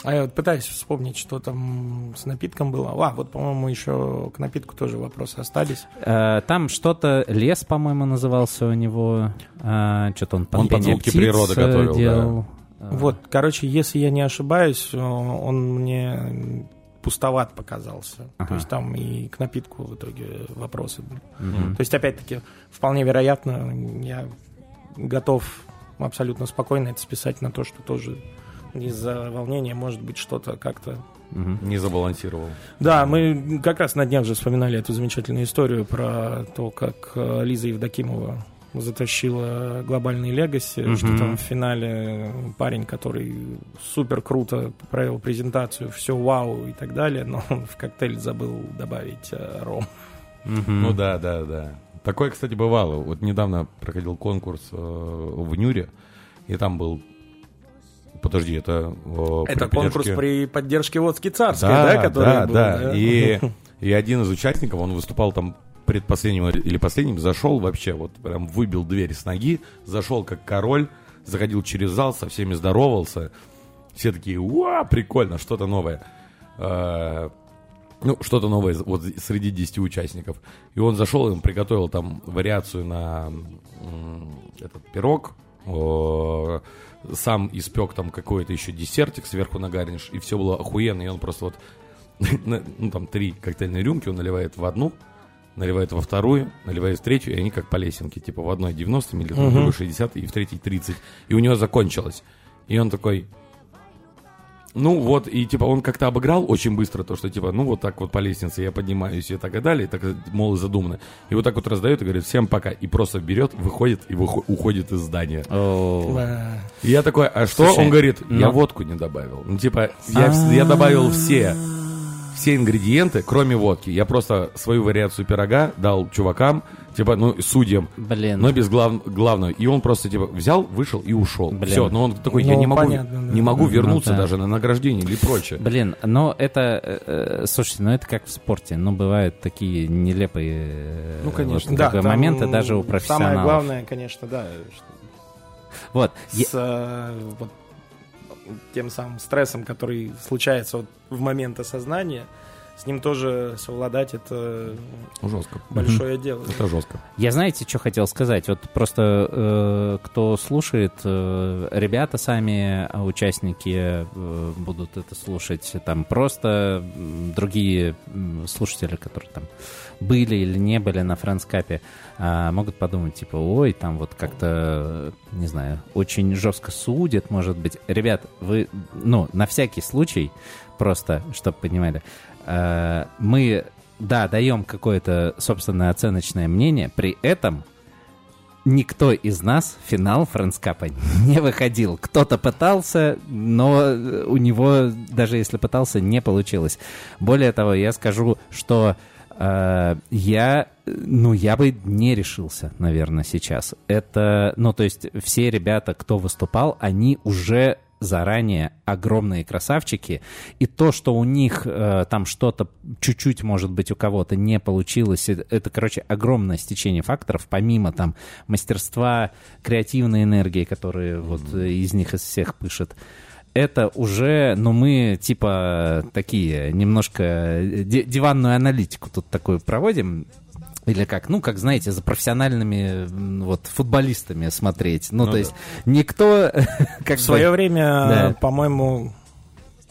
Speaker 2: А я вот пытаюсь вспомнить, что там с напитком было. А, вот, по-моему, еще к напитку тоже вопросы остались.
Speaker 1: Э, Там что-то лес, по-моему, назывался у него. Что-то он под
Speaker 3: Он под
Speaker 1: пение
Speaker 3: звуки
Speaker 1: птиц,
Speaker 3: природы
Speaker 1: э,
Speaker 3: готовил, да.
Speaker 1: делал. Э,
Speaker 2: Вот, короче, если я не ошибаюсь, э, он мне пустоват показался.
Speaker 1: Ага.
Speaker 2: То есть там и к напитку в итоге вопросы были.
Speaker 1: мгм.
Speaker 2: То есть, опять-таки, вполне вероятно, я готов абсолютно спокойно это списать на то, что тоже из-за волнения может быть что-то как-то.
Speaker 3: Не забалансировал.
Speaker 2: Да, мы как раз на днях же вспоминали эту замечательную историю про то, как э, Лиза Евдокимова затащила глобальный легаси,
Speaker 1: Мгм.
Speaker 2: что там в финале парень, который супер круто провел презентацию, все вау и так далее, но он в коктейль забыл добавить э, ром.
Speaker 1: Мгм.
Speaker 3: Ну да, да, да. Такое, кстати, бывало. Вот недавно проходил конкурс э, в Нюре, и там был... Подожди, это... э,
Speaker 2: Это
Speaker 3: при
Speaker 2: конкурс
Speaker 3: поддержке-
Speaker 2: при поддержке водки царской, да, который
Speaker 3: да,
Speaker 2: был,
Speaker 3: да. И, и один из участников, он выступал там предпоследним или последним, зашел вообще, вот прям выбил дверь с ноги, зашел как король, заходил через зал, со всеми здоровался. Все такие, уа, прикольно, что-то новое. Э, Ну, что-то новое вот среди 10 участников. И он зашел, и он приготовил там вариацию на этот пирог, сам испек там какой-то еще десертик сверху на гарниш, и все было охуенно, и он просто вот, ну там три коктейльные рюмки он наливает в одну, наливает во вторую, наливает в третью, и они как по лесенке, типа в одной 90 мл, в другой 60, и в третьей 30. И у него закончилось. И он такой, ну вот, и типа он как-то обыграл очень быстро то, что типа, ну вот так вот по лестнице я поднимаюсь и так и далее, и так, мол, и задумано. И вот так вот раздает и говорит, всем пока. И просто берет, выходит и выхо- уходит из здания. И я такой, а что?
Speaker 1: Слушай,
Speaker 3: он говорит, я
Speaker 1: ну-
Speaker 3: водку не добавил. Ну типа, я, вс- я добавил все, все ингредиенты, кроме водки. Я просто свою вариацию пирога дал чувакам, типа, ну, судьям,
Speaker 1: Блин.
Speaker 3: но без глав, главного. И он просто, типа, взял, вышел и ушел.
Speaker 1: Блин.
Speaker 3: Все, но он такой, я
Speaker 2: Ну,
Speaker 3: не могу,
Speaker 2: понятно, да.
Speaker 3: не могу
Speaker 1: Ну,
Speaker 3: вернуться
Speaker 1: да.
Speaker 3: даже на награждение или прочее.
Speaker 1: Блин, но это, э, э, слушайте, ну это как в спорте, ну бывают такие нелепые э,
Speaker 3: Ну, конечно.
Speaker 1: вот,
Speaker 2: Да, там
Speaker 1: моменты даже у профессионалов.
Speaker 2: Самое главное, конечно, да,
Speaker 1: Вот, я-
Speaker 2: с э, вот, тем самым стрессом, который случается вот в момент осознания, с ним тоже совладать это
Speaker 3: Жестко.
Speaker 2: большое дело.
Speaker 3: Это жестко.
Speaker 1: Я знаете, что хотел сказать? Вот просто э, кто слушает, э, ребята сами, а участники э, будут это слушать, там просто другие слушатели, которые там были или не были на франскапе, а, могут подумать, типа, ой, там вот как-то, не знаю, очень жестко судят, может быть. Ребят, вы, ну, на всякий случай, просто, чтобы понимали, э, мы, да, даем какое-то собственное оценочное мнение, при этом никто из нас в финал франскапа не выходил. Кто-то пытался, но у него, даже если пытался, не получилось. Более того, я скажу, что я, э, ну, я бы не решился, наверное, сейчас. Это, ну, то есть все ребята, кто выступал, они уже заранее огромные красавчики, и то, что у них э, там что-то чуть-чуть, может быть, у кого-то не получилось, это, это, короче, огромное стечение факторов, помимо там мастерства, креативной энергии, которые вот э, из них из всех пышет это уже, ну, мы типа такие немножко э, диванную аналитику тут такую проводим. Или как, ну, как, знаете, за профессиональными вот футболистами смотреть. Ну, ну то да. есть никто...
Speaker 2: Как В свое бы, время, да. по-моему,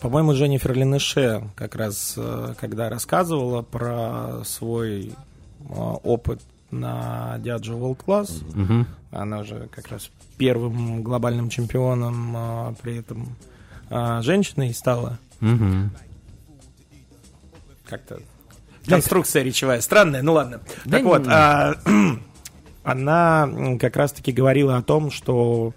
Speaker 2: по-моему, Дженнифер Ленеше как раз, э, когда рассказывала про свой э, опыт на Diageo World Class, угу. она же как раз первым глобальным чемпионом а, при этом а, женщиной стала. Угу. Как-то конструкция речевая странная, ну ладно. Да так не, вот, А, она как раз-таки говорила о том, что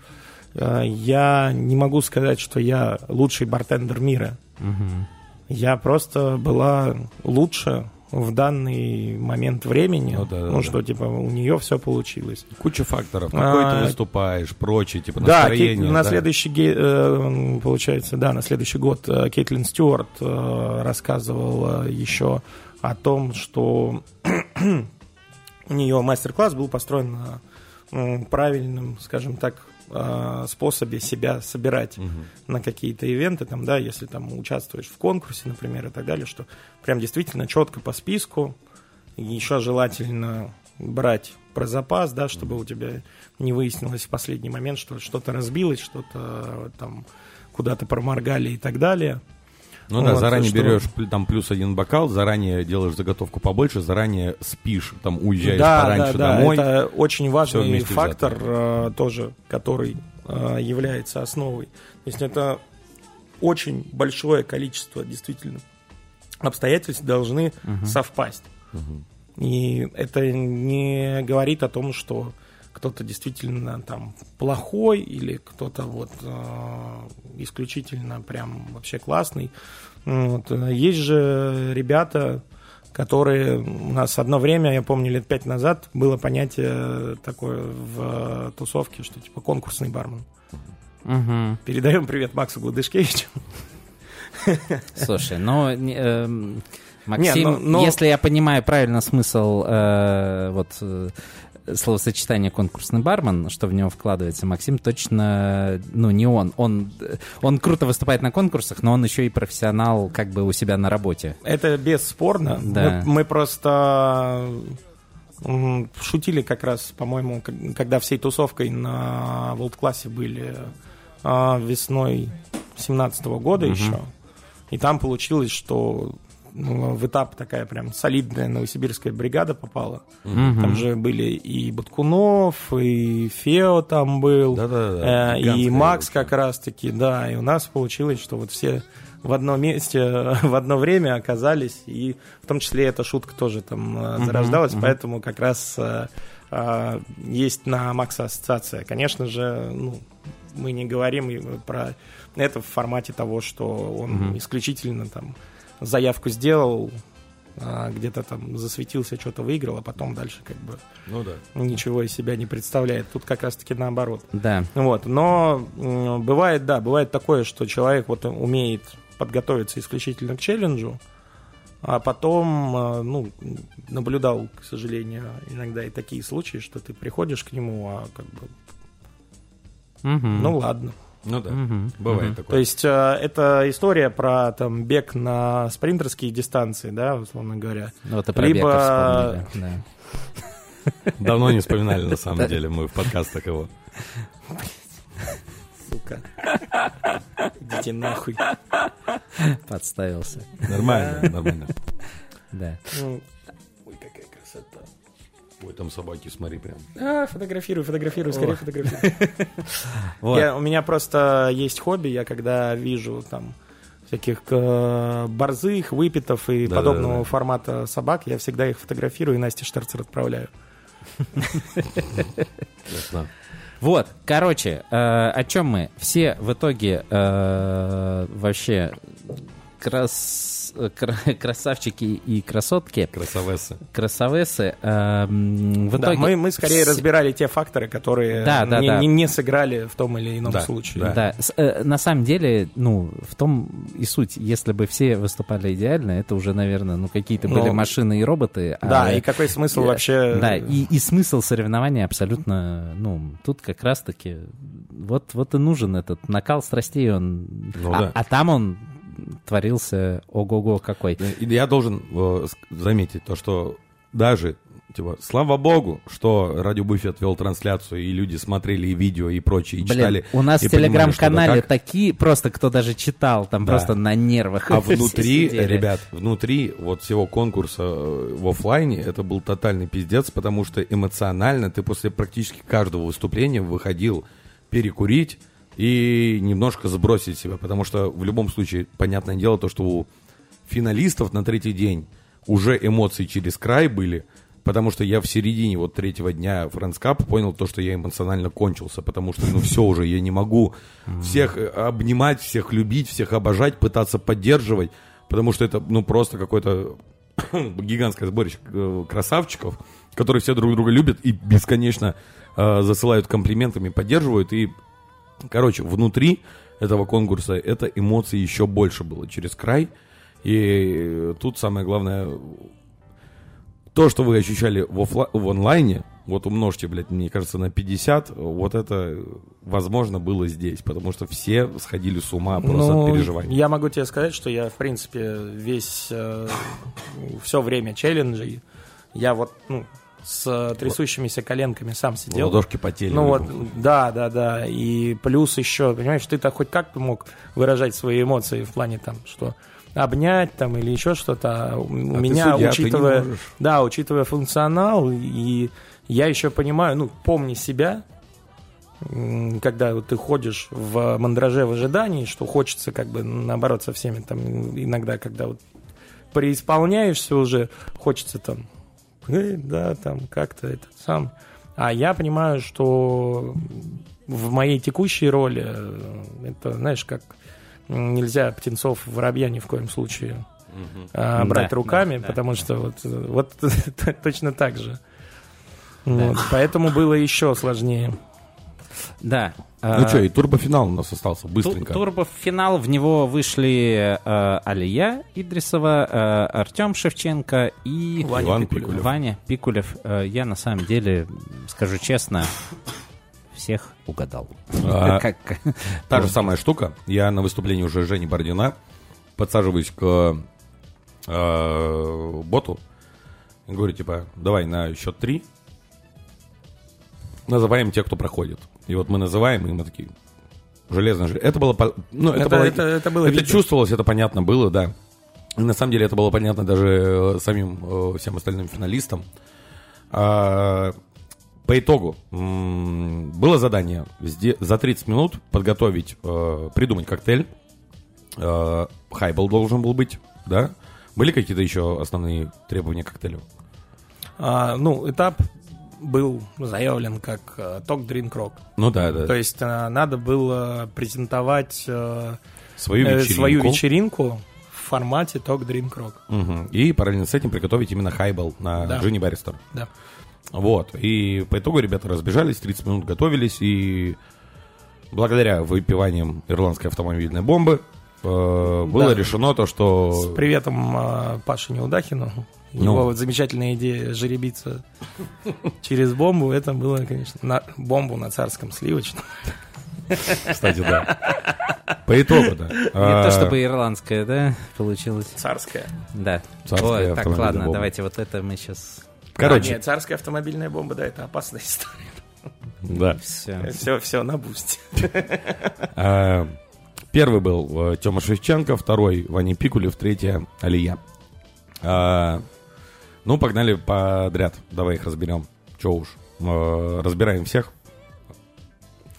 Speaker 2: а, я не могу сказать, что я лучший бартендер мира. Угу. Я просто была лучше в данный момент времени, ну, да, ну да, что да. типа у нее все получилось.
Speaker 3: Куча факторов, какой а, ты выступаешь, прочее, типа настроение.
Speaker 2: Да, на да. следующий, э, получается, да, на следующий год э, Кейтлин Стюарт э, рассказывала еще о том, что у нее мастер-класс был построен на правильном, скажем так, э, способе себя собирать угу. на какие-то ивенты, там, да, если там участвуешь в конкурсе, например, и так далее, что прям действительно четко по списку, еще желательно брать про запас, да, чтобы у тебя не выяснилось в последний момент, что что-то разбилось, что-то там куда-то проморгали и так далее.
Speaker 3: Ну вот, да, заранее что... берешь там плюс один бокал, заранее делаешь заготовку побольше, заранее спишь, там уезжаешь да, пораньше да, да, домой.
Speaker 2: Это очень важный фактор э, тоже, который э, является основой. То есть это очень большое количество действительно обстоятельств должны угу. совпасть. Угу. И это не говорит о том, что кто-то действительно там плохой или кто-то вот э, исключительно прям вообще классный. Вот. Есть же ребята, которые у нас одно время, я помню, лет пять назад было понятие такое в тусовке, что типа конкурсный бармен. Угу. Передаем привет Максу Гладышкевичу.
Speaker 1: Слушай, ну, э, Максим, Нет, но, но... если я понимаю правильно смысл э, вот э, словосочетание конкурсный бармен, что в него вкладывается, Максим точно, ну, не он. Он, он круто выступает на конкурсах, но он еще и профессионал как бы у себя на работе.
Speaker 2: Это бесспорно. Да. Мы, мы просто шутили как раз, по-моему, когда всей тусовкой на World классе были а, весной 17 года угу. еще. И там получилось, что в этап такая прям солидная новосибирская бригада попала. Угу. Там же были и Баткунов, и Фео там был, да -да -да. Э, и Макс как раз-таки, да. И у нас получилось, что вот все в одном месте в одно время оказались, и в том числе эта шутка тоже там uh зарождалась, uh поэтому как раз а, а, есть на Макса ассоциация. Конечно же, ну, мы не говорим про это в формате того, что он uh исключительно там заявку сделал, а, где-то там засветился, что-то выиграл, а потом дальше как бы ну, да. ничего из себя не представляет. Тут как раз-таки наоборот.
Speaker 1: Да.
Speaker 2: Вот. Но бывает, да, бывает такое, что человек вот умеет подготовиться исключительно к челленджу, а потом, а, ну, наблюдал, к сожалению, иногда и такие случаи, что ты приходишь к нему, а как бы, угу. ну ладно,
Speaker 3: ну да, угу, бывает угу. такое.
Speaker 2: То есть э, это история про там бег на спринтерские дистанции, да, условно говоря.
Speaker 1: Ну, вот и про Либо... бег да.
Speaker 3: Давно не вспоминали, на самом деле, мы в подкастах его.
Speaker 2: Сука. Идите нахуй.
Speaker 1: Подставился.
Speaker 3: Нормально, нормально.
Speaker 1: Да.
Speaker 3: Ой, там собаки, смотри прям.
Speaker 2: А, фотографирую, фотографирую, скорее фотографирую. Я, у меня просто есть хобби, я когда вижу там всяких э, борзых, выпитов и да, подобного да, да. формата собак, я всегда их фотографирую и Насте Штерцер отправляю.
Speaker 1: Вот, короче, э, о чем мы? Все в итоге э, вообще крас... кра- красавчики и красотки,
Speaker 3: Красавессы.
Speaker 1: красавесы, эм, в
Speaker 2: Да,
Speaker 1: итоге...
Speaker 2: мы, мы скорее разбирали те факторы, которые
Speaker 1: Да, да,
Speaker 2: не,
Speaker 1: да.
Speaker 2: Не, не сыграли в том или ином
Speaker 3: Да,
Speaker 2: случае.
Speaker 3: да.
Speaker 1: Да, с- э, на самом деле, ну, в том и суть, если бы все выступали идеально, это уже, наверное, ну, какие-то
Speaker 2: Ну,
Speaker 1: были машины и роботы.
Speaker 2: Да,
Speaker 1: а-
Speaker 2: и какой смысл
Speaker 1: э,
Speaker 2: вообще...
Speaker 1: Да, и, и смысл соревнования абсолютно, ну, тут как раз-таки, вот, вот и нужен этот накал страстей, он,
Speaker 3: Ну
Speaker 1: а,
Speaker 3: да.
Speaker 1: а там он творился ого-го какой.
Speaker 3: Я должен э, заметить то, что даже, типа, слава богу, что Радио Буфет вел трансляцию, и люди смотрели и видео, и прочее, и
Speaker 1: Блин,
Speaker 3: читали.
Speaker 1: у нас в телеграм-канале
Speaker 3: да как.
Speaker 1: такие, просто кто даже читал, там
Speaker 3: Да.
Speaker 1: просто на нервах.
Speaker 3: А внутри, ребят, внутри вот всего конкурса э, в оффлайне это был тотальный пиздец, потому что эмоционально ты после практически каждого выступления выходил перекурить и немножко сбросить себя, потому что в любом случае, понятное дело, то, что у финалистов на третий день уже эмоции через край были, потому что я в середине вот третьего дня Friends Cup понял то, что я эмоционально кончился, потому что, ну, все уже, я не могу всех э, обнимать, всех любить, всех обожать, пытаться поддерживать, потому что это, ну, просто какой-то гигантское сборище э, красавчиков, которые все друг друга любят и бесконечно э, засылают комплиментами, поддерживают, и, короче, внутри этого конкурса это эмоций еще больше было через край, и э, тут самое главное, то, что вы ощущали в, оффла- в онлайне, вот умножьте, блядь, мне кажется, на 50, вот это, возможно, было здесь, потому что все сходили с ума просто
Speaker 2: Ну,
Speaker 3: от переживаний.
Speaker 2: Я могу тебе сказать, что я, в принципе, весь все время челленджей, я вот ну, с трясущимися коленками сам сидел.
Speaker 3: Ладошки потели.
Speaker 2: Ну вот, да, да, да. И плюс еще, понимаешь, ты-то хоть как-то мог выражать свои эмоции в плане там, что обнять там или еще что-то. А У
Speaker 3: ты
Speaker 2: меня,
Speaker 3: судья,
Speaker 2: учитывая, да, учитывая функционал, и я еще понимаю, ну, помни себя, когда вот ты ходишь в мандраже в ожидании, что хочется как бы наоборот со всеми там иногда, когда вот преисполняешься уже, хочется там, «Эй, да, там как-то этот сам. А я понимаю, что в моей текущей роли э, это, знаешь, как нельзя птенцов воробья ни в коем случае а, брать
Speaker 1: Да,
Speaker 2: руками,
Speaker 1: да, да.
Speaker 2: потому что вот, э, вот точно так же. Вот, поэтому было еще сложнее.
Speaker 1: Да.
Speaker 3: Ну
Speaker 1: а,
Speaker 3: что, и турбофинал у нас остался, быстренько.
Speaker 1: Турбофинал, в него вышли э, Алия Идрисова, э, Артем Шевченко и
Speaker 2: Ваня
Speaker 3: Иван
Speaker 2: Пикулев.
Speaker 3: Пикулев.
Speaker 1: Ваня Пикулев. Э, я на самом деле, скажу честно, всех угадал.
Speaker 3: А,
Speaker 1: Как-
Speaker 3: Та же самая штука. Я на выступлении уже Жени Бородина подсаживаюсь к э, боту говорю, типа, давай на счет три называем тех, кто проходит. И вот мы называем, и мы такие, железно, железно. Это было, ну, это,
Speaker 2: Это-
Speaker 3: было,
Speaker 2: это- это было видно.
Speaker 3: чувствовалось, это понятно было, да. И на самом деле это было понятно даже э, самим э, всем остальным финалистам. А, по итогу было задание за 30 минут подготовить, э, придумать коктейль. Хайбл должен был быть, да? Были какие-то еще основные требования к коктейлю?
Speaker 2: А, ну, этап был заявлен как Talk Drink Rock.
Speaker 3: Ну да, да.
Speaker 2: То есть э, надо было презентовать э,
Speaker 3: свою
Speaker 2: э,
Speaker 3: вечеринку.
Speaker 2: свою вечеринку в формате Talk Drink Rock.
Speaker 3: Мгм. И параллельно с этим приготовить именно хайбл на
Speaker 2: Да.
Speaker 3: Джинни Барристер.
Speaker 2: Да.
Speaker 3: Вот. И по итогу ребята разбежались, 30 минут готовились, и благодаря выпиваниям ирландской автомобильной бомбы э, было
Speaker 2: Да.
Speaker 3: решено то,
Speaker 2: С
Speaker 3: что...
Speaker 2: приветом э, Паше Неудахину.
Speaker 3: Ну.
Speaker 2: Его вот замечательная идея жеребиться через бомбу, это было, конечно, на бомбу на царском сливочном.
Speaker 3: Кстати, да. По итогу, да.
Speaker 1: Не
Speaker 3: А,
Speaker 1: то чтобы ирландская, да, получилось.
Speaker 2: Царская.
Speaker 1: Да.
Speaker 3: Царская
Speaker 1: Ой, так, ладно,
Speaker 3: бомба.
Speaker 1: давайте вот это мы сейчас...
Speaker 3: Короче,
Speaker 2: А, нет, царская автомобильная бомба, да, это опасная история.
Speaker 3: да.
Speaker 1: Все.
Speaker 2: Все, все на бусте.
Speaker 3: А, Первый был Тёма Шевченко, второй Ваня Пикулев, третья Алия. А, Ну, погнали подряд. Давай их разберем. Че уж. Э, Разбираем всех.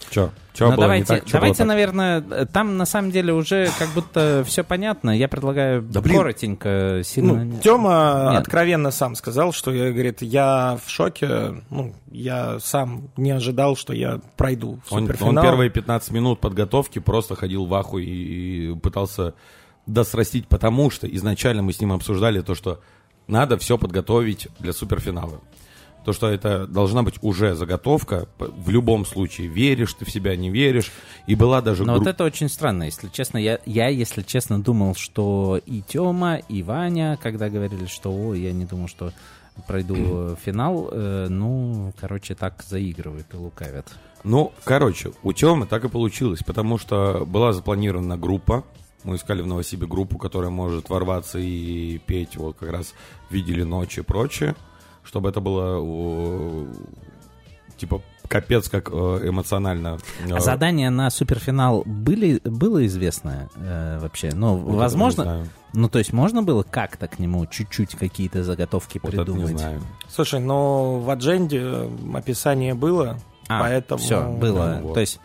Speaker 3: Че? Че
Speaker 1: Ну,
Speaker 3: было
Speaker 1: давайте,
Speaker 3: не так? Было
Speaker 1: давайте
Speaker 3: так?
Speaker 1: наверное, э, там на самом деле уже как будто все понятно. Я предлагаю
Speaker 3: Да, блин.
Speaker 1: коротенько, сильно...
Speaker 2: Ну, Тёма
Speaker 1: Нет.
Speaker 2: откровенно сам сказал, что я, говорит, я в шоке, ну, я сам не ожидал, что я пройду в
Speaker 3: Он, он
Speaker 2: суперфинал.
Speaker 3: первые 15 минут подготовки просто ходил в ахуй и, и пытался досрастить, потому что изначально мы с ним обсуждали то, что надо все подготовить для суперфинала. То, что это должна быть уже заготовка, в любом случае, веришь ты в себя, не веришь. И была даже...
Speaker 1: Но
Speaker 3: групп-
Speaker 1: вот это очень странно, если честно. Я, я, если честно, думал, что и Тёма, и Ваня, когда говорили, что, о, я не думал, что пройду финал, э, ну, короче, так заигрывают и лукавят.
Speaker 3: Ну, короче, у Тёмы так и получилось, потому что была запланирована группа, мы искали в Новосибе группу, которая может ворваться и петь вот как раз «Видели ночи» и прочее, чтобы это было типа капец как э, эмоционально. э,
Speaker 1: А задания на суперфинал были, было известно э, вообще? Ну,
Speaker 3: вот это
Speaker 1: возможно, ну, то есть можно было как-то к нему чуть-чуть какие-то заготовки
Speaker 3: Вот это
Speaker 1: придумать?
Speaker 3: не знаю.
Speaker 2: Слушай, но в Адженде э, описание было,
Speaker 1: А,
Speaker 2: поэтому...
Speaker 1: все, было.
Speaker 3: ну, вот.
Speaker 1: То есть,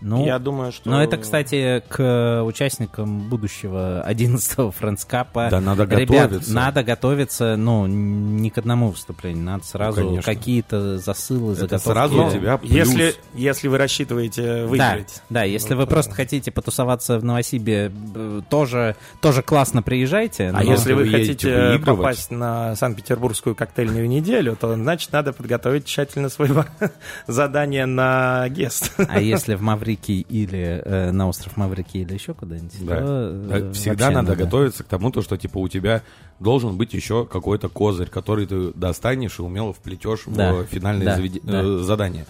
Speaker 1: ну,
Speaker 2: Я думаю, что...
Speaker 1: но это, кстати, к участникам будущего 11-го френдскапа.
Speaker 3: Да, надо
Speaker 1: Ребят,
Speaker 3: готовиться.
Speaker 1: надо готовиться, ну, не к одному выступлению, надо сразу
Speaker 3: конечно.
Speaker 1: какие-то засылы,
Speaker 3: Это
Speaker 1: заготовки.
Speaker 3: сразу у тебя плюс.
Speaker 2: Если, если вы рассчитываете выиграть.
Speaker 1: Да, да, если
Speaker 2: Ну,
Speaker 1: вы
Speaker 2: то-
Speaker 1: просто хотите потусоваться в Новосибе, э, тоже, тоже классно приезжайте.
Speaker 2: А
Speaker 1: но-
Speaker 2: если вы
Speaker 3: вы
Speaker 2: хотите попасть на Санкт-Петербургскую коктейльную неделю, то значит надо подготовить тщательно свое задание на гест.
Speaker 1: А если в Маврикий или э, на остров Маврикий или еще куда-нибудь,
Speaker 3: Да.
Speaker 1: то, э,
Speaker 3: Да, Всегда
Speaker 1: вообще
Speaker 3: надо готовиться к тому, то, что типа у тебя должен быть еще какой-то козырь, который ты достанешь и умело вплетешь
Speaker 1: Да.
Speaker 3: в финальное
Speaker 1: Да.
Speaker 3: заведи-
Speaker 1: Да.
Speaker 3: э, задание.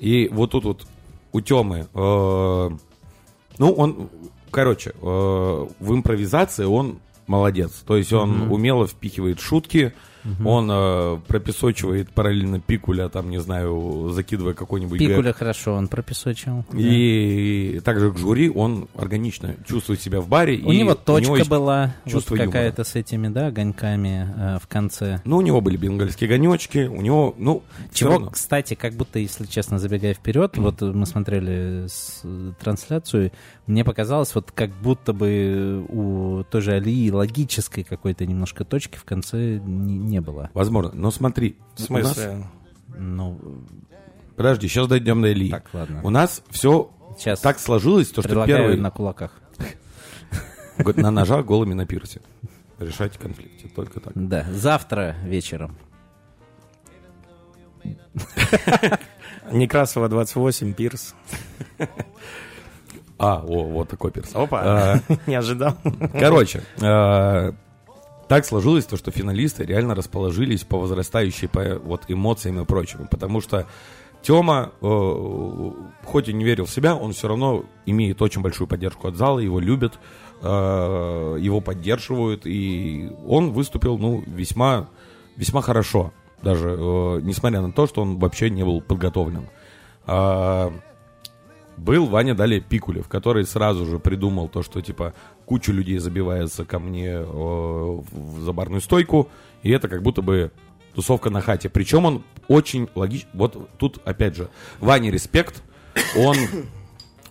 Speaker 3: И вот тут вот у Темы, э, ну он, короче, э, в импровизации он молодец. То есть он
Speaker 1: Мгм.
Speaker 3: умело впихивает шутки, он э, пропесочивает параллельно пикуля, там, не знаю, закидывая какой-нибудь.
Speaker 1: Пикуля хорошо, он пропесочил. да.
Speaker 3: И также к жюри он органично чувствует себя в баре.
Speaker 1: У
Speaker 3: и
Speaker 1: него точка
Speaker 3: есть-
Speaker 1: была,
Speaker 3: чувство
Speaker 1: вот какая-то с этими, да, огоньками э, в конце.
Speaker 3: Ну, у него были бенгальские гонечки, у него, ну,
Speaker 1: Чего, кстати, как будто, если честно, забегая вперед, вот мы смотрели с- э, трансляцию, мне показалось, вот как будто бы у той же Алии логической какой-то немножко точки в конце не, не было.
Speaker 3: Возможно. Но смотри.
Speaker 2: В
Speaker 3: у нас-
Speaker 2: смысле?
Speaker 1: Ну,
Speaker 3: Подожди, сейчас дойдем до Ильи.
Speaker 1: так, ладно.
Speaker 3: У нас все
Speaker 1: Сейчас
Speaker 3: так сложилось, то, что первый
Speaker 1: на кулаках.
Speaker 3: на ножах голыми на пирсе. Решать конфликты, только так.
Speaker 1: Да, завтра вечером.
Speaker 2: Некрасова 28, Пирс.
Speaker 3: А, о, вот такой пирс.
Speaker 2: Опа,
Speaker 3: А,
Speaker 2: не ожидал.
Speaker 3: Короче, э, так сложилось то, что финалисты реально расположились по возрастающей по вот эмоциям и прочему, потому что Тёма, э, хоть и не верил в себя, он все равно имеет очень большую поддержку от зала, его любят, э, его поддерживают, и он выступил, ну, весьма, весьма хорошо, даже э, несмотря на то, что он вообще не был подготовлен. А, был Ваня далее Пикулев, который сразу же придумал то, что типа куча людей забивается ко мне э, в барную стойку, и это как будто бы тусовка на хате. Причем он очень логично. Вот тут опять же Ваня респект, он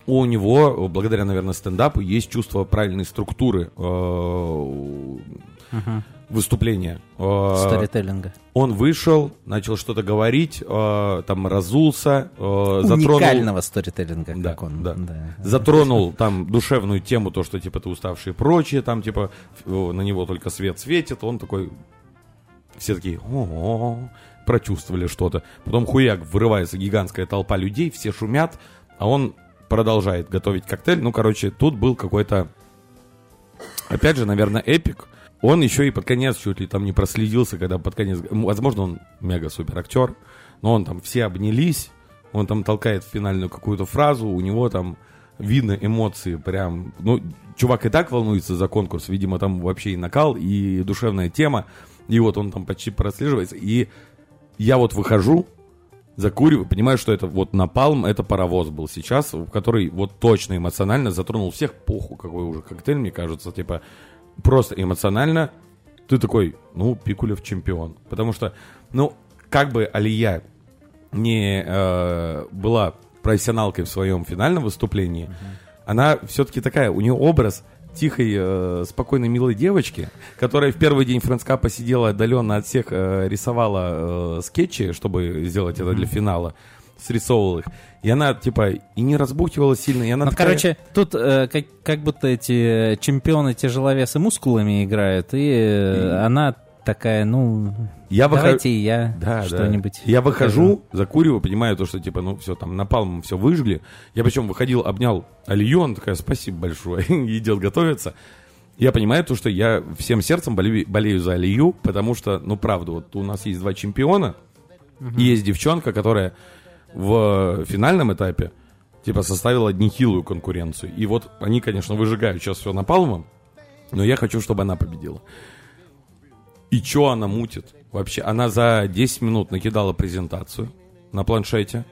Speaker 3: у него, благодаря, наверное, стендапу, есть чувство правильной структуры выступления. Э,
Speaker 1: Сторителлинга.
Speaker 3: он вышел, начал что-то говорить, э, там разулся, э, затронул,
Speaker 1: Уникального сторителлинга,
Speaker 3: Да,
Speaker 1: как он.
Speaker 3: да. затронул там душевную тему, то, что типа ты уставший и прочее, там типа на него только свет светит, он такой, все такие, о прочувствовали что-то. Потом хуяк, вырывается гигантская толпа людей, все шумят, а он продолжает готовить коктейль. Ну, короче, тут был какой-то, опять же, наверное, эпик. Он еще и под конец чуть ли там не проследился, когда под конец... Возможно, он мега-супер актер, но он там все обнялись, он там толкает финальную какую-то фразу, у него там видно эмоции прям... Ну, чувак и так волнуется за конкурс, видимо, там вообще и накал, и душевная тема, и вот он там почти прослеживается, и я вот выхожу, закуриваю, понимаю, что это вот напалм, это паровоз был сейчас, который вот точно эмоционально затронул всех, похуй какой уже коктейль, мне кажется, типа, просто эмоционально ты такой, ну, Пикулев чемпион. Потому что, ну, как бы Алия не э, была профессионалкой в своем финальном выступлении, она все-таки такая, у нее образ тихой, э, спокойной, милой девочки, которая в первый день френдскапа сидела отдаленно от всех, э, рисовала э, скетчи, чтобы сделать это для финала. Срисовывал их. И она, типа, и не разбухивала сильно, и она
Speaker 1: Ну,
Speaker 3: такая-
Speaker 1: короче, тут э, как, как будто эти чемпионы тяжеловесы мускулами играют, и э, она такая, ну,
Speaker 3: Я выхожу-
Speaker 1: давайте и я
Speaker 3: Да, да.
Speaker 1: что-нибудь.
Speaker 3: Я
Speaker 1: покажу.
Speaker 3: выхожу, закуриваю, понимаю то, что типа, ну все, там напалмом все выжгли. Я причем выходил, обнял Алию, она такая, спасибо большое, идет готовиться. Я понимаю то, что я всем сердцем болею, болею за Алию, потому что, ну правда, вот у нас есть два чемпиона, и есть девчонка, которая в финальном этапе типа составила нехилую конкуренцию. И вот они, конечно, выжигают сейчас все напалмом, но я хочу, чтобы она победила. И что она мутит? Вообще, она за 10 минут накидала презентацию на планшете,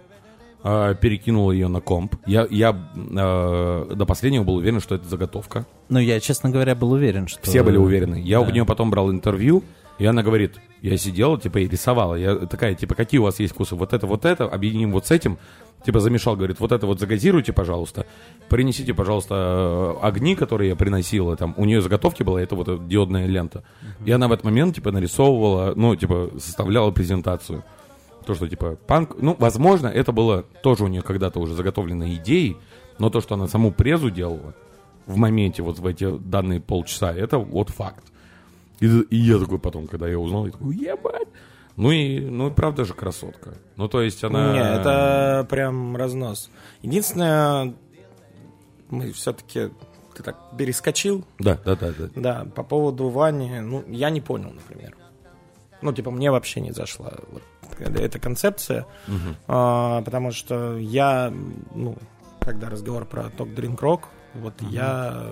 Speaker 3: э, перекинула ее на комп. Я, я э, до последнего был уверен, что это заготовка.
Speaker 1: Ну, я, честно говоря, был уверен, что...
Speaker 3: Все были уверены. Я
Speaker 1: Да.
Speaker 3: у нее потом брал интервью, и она говорит, я сидела, типа, и рисовала. Я такая, типа, какие у вас есть вкусы? Вот это, вот это, объединим вот с этим. Типа, замешал, говорит, вот это вот загазируйте, пожалуйста. Принесите, пожалуйста, э, огни, которые я приносила. Там, у нее заготовки была, это вот диодная лента. И она в этот момент, типа, нарисовывала, ну, типа, составляла презентацию. То, что, типа, панк... Ну, возможно, это было тоже у нее когда-то уже заготовленной идеей, но то, что она саму презу делала в моменте, вот в эти данные полчаса, это вот факт. И, и я такой потом, когда я узнал, я такой, ебать. Ну и, ну и правда же красотка. Ну, то есть она...
Speaker 2: Не, это прям разнос. Единственное, мы все-таки... Ты так перескочил,
Speaker 3: Да, да, да, да.
Speaker 2: да, по поводу Вани, ну, я не понял, например. Ну, типа, мне вообще не зашла вот эта концепция, а, потому что я, ну, когда разговор про ток Drink Rock, вот я